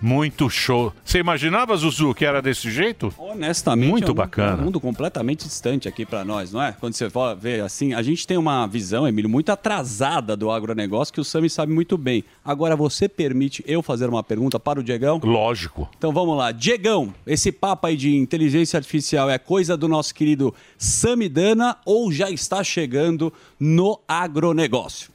Muito show. Você imaginava, Zuzu, que era desse jeito? Honestamente, Muito é um, bacana. É um mundo completamente distante aqui para nós, não é? Quando você ver assim, a gente tem uma visão, Emílio, muito atrasada do agronegócio que o Sami sabe muito bem. Agora, você permite eu fazer uma pergunta para o Diegão? Lógico. Então vamos lá. Diegão, esse papo aí de inteligência artificial é coisa do nosso querido Samidana ou já está chegando no agronegócio?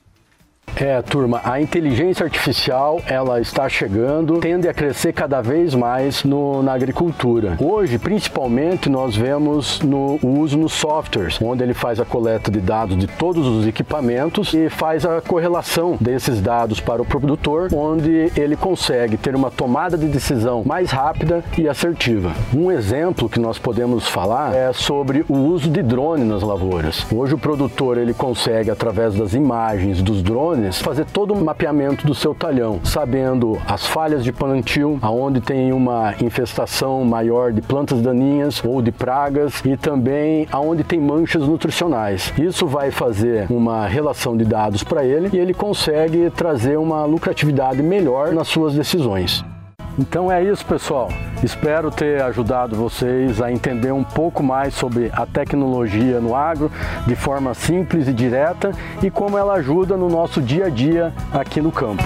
É, turma, a inteligência artificial ela está chegando, tende a crescer cada vez mais no, na agricultura. Hoje, principalmente, nós vemos no o uso nos softwares, onde ele faz a coleta de dados de todos os equipamentos e faz a correlação desses dados para o produtor, onde ele consegue ter uma tomada de decisão mais rápida e assertiva. Um exemplo que nós podemos falar é sobre o uso de drone nas lavouras. Hoje o produtor ele consegue através das imagens dos drones fazer todo o mapeamento do seu talhão, sabendo as falhas de plantio, aonde tem uma infestação maior de plantas daninhas ou de pragas e também aonde tem manchas nutricionais. Isso vai fazer uma relação de dados para ele e ele consegue trazer uma lucratividade melhor nas suas decisões. Então é isso, pessoal. Espero ter ajudado vocês a entender um pouco mais sobre a tecnologia no agro de forma simples e direta e como ela ajuda no nosso dia a dia aqui no campo.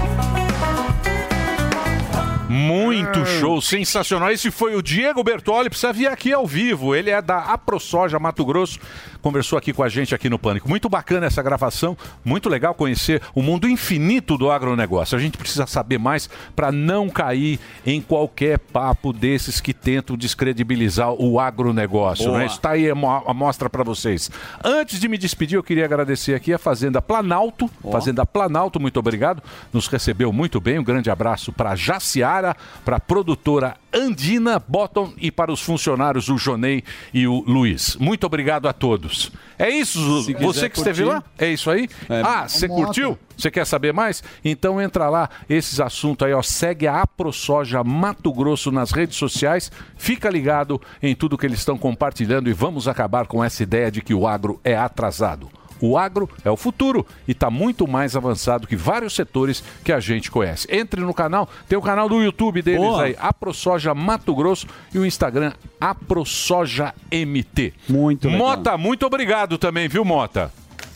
Muito show, sensacional. Esse foi o Diego Bertoli, precisa vir aqui ao vivo. Ele é da AproSoja Mato Grosso, conversou aqui com a gente aqui no Pânico. Muito bacana essa gravação, muito legal conhecer o mundo infinito do agronegócio. A gente precisa saber mais para não cair em qualquer papo desses que tentam descredibilizar o agronegócio. Boa. Né? Está aí a mo- a mostra para vocês. Antes de me despedir, eu queria agradecer aqui a Fazenda Planalto. Fazenda Planalto, muito obrigado. Nos recebeu muito bem. Um grande abraço para Jaciara, para a produtora Andina Bottom e para os funcionários, o Jonei e o Luiz. Muito obrigado a todos. É isso, Se você que esteve curtir. lá? É isso aí? ah, você Mota. curtiu? Você quer saber mais? Então entra lá, esses assuntos aí, ó. Segue a AproSoja Mato Grosso nas redes sociais. Fica ligado em tudo que eles estão compartilhando e vamos acabar com essa ideia de que o agro é atrasado. O agro é o futuro e está muito mais avançado que vários setores que a gente conhece. Entre no canal, tem o canal do YouTube deles Boa. aí, AproSoja Mato Grosso e o Instagram AproSoja MT. Muito legal. Mota, muito obrigado também, viu, Mota?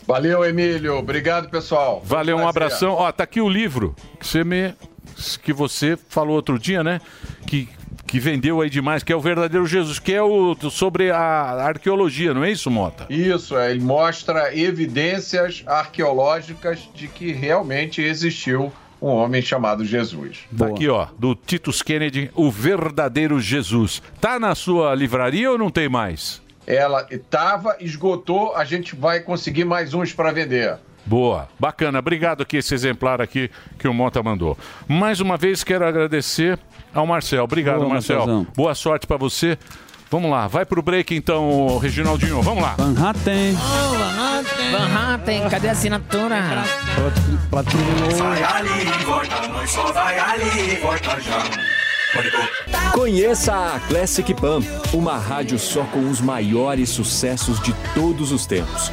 Valeu, Emílio. Obrigado, pessoal. Valeu, um Prazer. abração. Ó, tá aqui o livro que você me que você falou outro dia, né? Que que vendeu aí demais, que é o verdadeiro Jesus, que é o sobre a arqueologia, não é isso, Mota? Isso, é, ele mostra evidências arqueológicas de que realmente existiu um homem chamado Jesus. Tá aqui, ó, do Titus Kennedy, o verdadeiro Jesus. Tá na sua livraria ou não tem mais? Ela estava, esgotou, a gente vai conseguir mais uns para vender. Boa, bacana. Obrigado aqui esse exemplar aqui que o Mota mandou. Mais uma vez quero agradecer ao Marcel. Obrigado, Boa, Marcel. Marcelzão. Boa sorte pra você. Vamos lá, vai pro break então, Reginaldinho. Vamos lá. Van Hatten. Van Hatten, cadê a assinatura? Vai ali, volta, só vai ali, volta já. Conheça a Classic Pan, uma rádio só com os maiores sucessos de todos os tempos.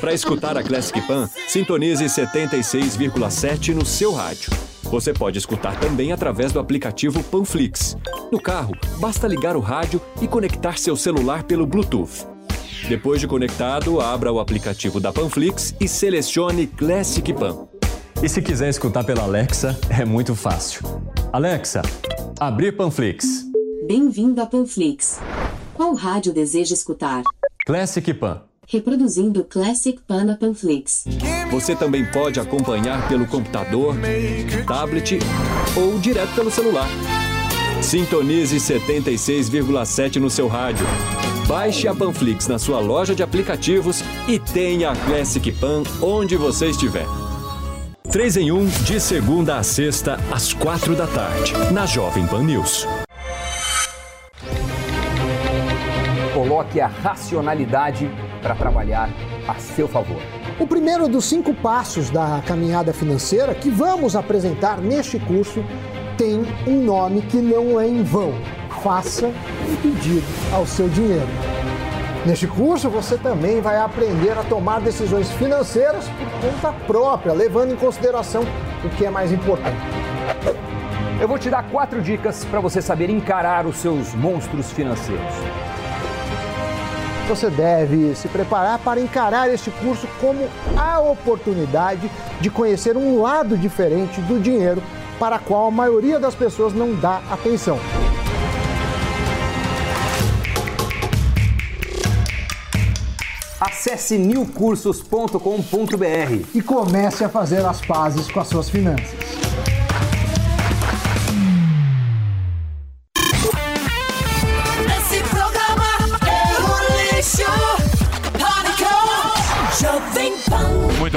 Para escutar a Classic Pan, sintonize 76,7 no seu rádio. Você pode escutar também através do aplicativo Panflix. No carro, basta ligar o rádio e conectar seu celular pelo Bluetooth. Depois de conectado, abra o aplicativo da Panflix e selecione Classic Pan. E se quiser escutar pela Alexa, é muito fácil. Alexa, abrir Panflix. Bem-vindo a Panflix. Qual rádio deseja escutar? Classic Pan. Reproduzindo Classic Pana Panflix. Você também pode acompanhar pelo computador, tablet ou direto pelo celular. Sintonize 76,7 no seu rádio. Baixe a Panflix na sua loja de aplicativos e tenha a Classic Pan onde você estiver. 3 em 1, de segunda a sexta, às 4 da tarde, na Jovem Pan News. Coloque a racionalidade para trabalhar a seu favor. O primeiro dos cinco passos da caminhada financeira que vamos apresentar neste curso tem um nome que não é em vão. Faça um pedido ao seu dinheiro. Neste curso você também vai aprender a tomar decisões financeiras por conta própria, levando em consideração o que é mais importante. Eu vou te dar quatro dicas para você saber encarar os seus monstros financeiros. Você deve se preparar para encarar este curso como a oportunidade de conhecer um lado diferente do dinheiro para a qual a maioria das pessoas não dá atenção. Acesse newcursos.com.br e comece a fazer as pazes com as suas finanças.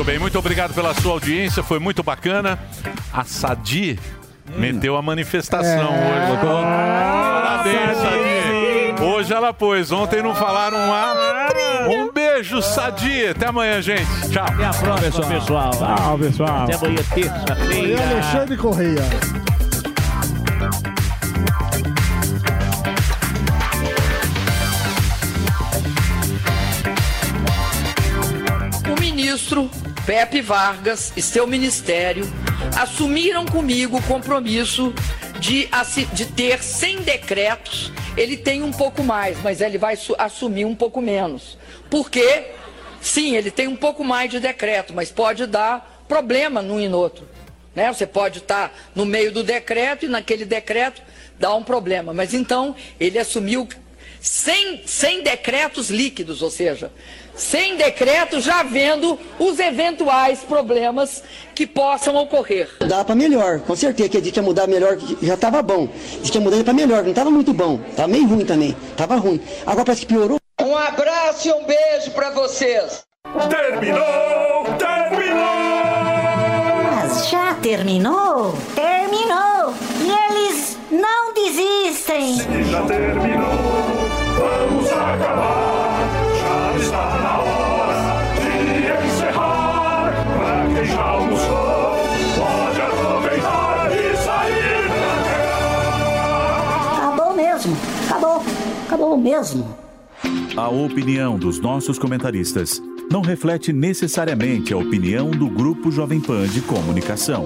Bem, muito obrigado pela sua audiência, foi muito bacana. A Sadi meteu a manifestação É. hoje. Parabéns, Sadi. Hoje ela pôs, ontem não falaram lá. Um beijo, Sadi. Até amanhã, gente. Tchau. Até a próxima, pessoal. Tchau, pessoal. Até amanhã, E terça-feira. Alexandre Correia. O ministro Pepe Vargas e seu ministério assumiram comigo o compromisso de, de ter 100 decretos. Ele tem um pouco mais, mas ele vai su- assumir um pouco menos. Por quê? Sim, ele tem um pouco mais de decreto, mas pode dar problema num e no outro. Né? Você pode estar no meio do decreto e naquele decreto dá um problema. Mas então ele assumiu 100, 100 decretos líquidos, ou seja, 100 decretos já vendo os eventuais problemas que possam ocorrer. Dá pra melhor, com certeza que a gente ia mudar melhor, já tava bom. A gente ia mudar pra melhor, não tava muito bom. Tava meio ruim também, tava ruim. Agora parece que piorou. Um abraço e um beijo para vocês. Terminou! Terminou! Mas já terminou? Terminou! E eles não desistem! Já terminou, vamos acabar. Já está já almoçou, pode aproveitar e sair Acabou mesmo! Acabou! Acabou mesmo! A opinião dos nossos comentaristas não reflete necessariamente a opinião do Grupo Jovem Pan de Comunicação.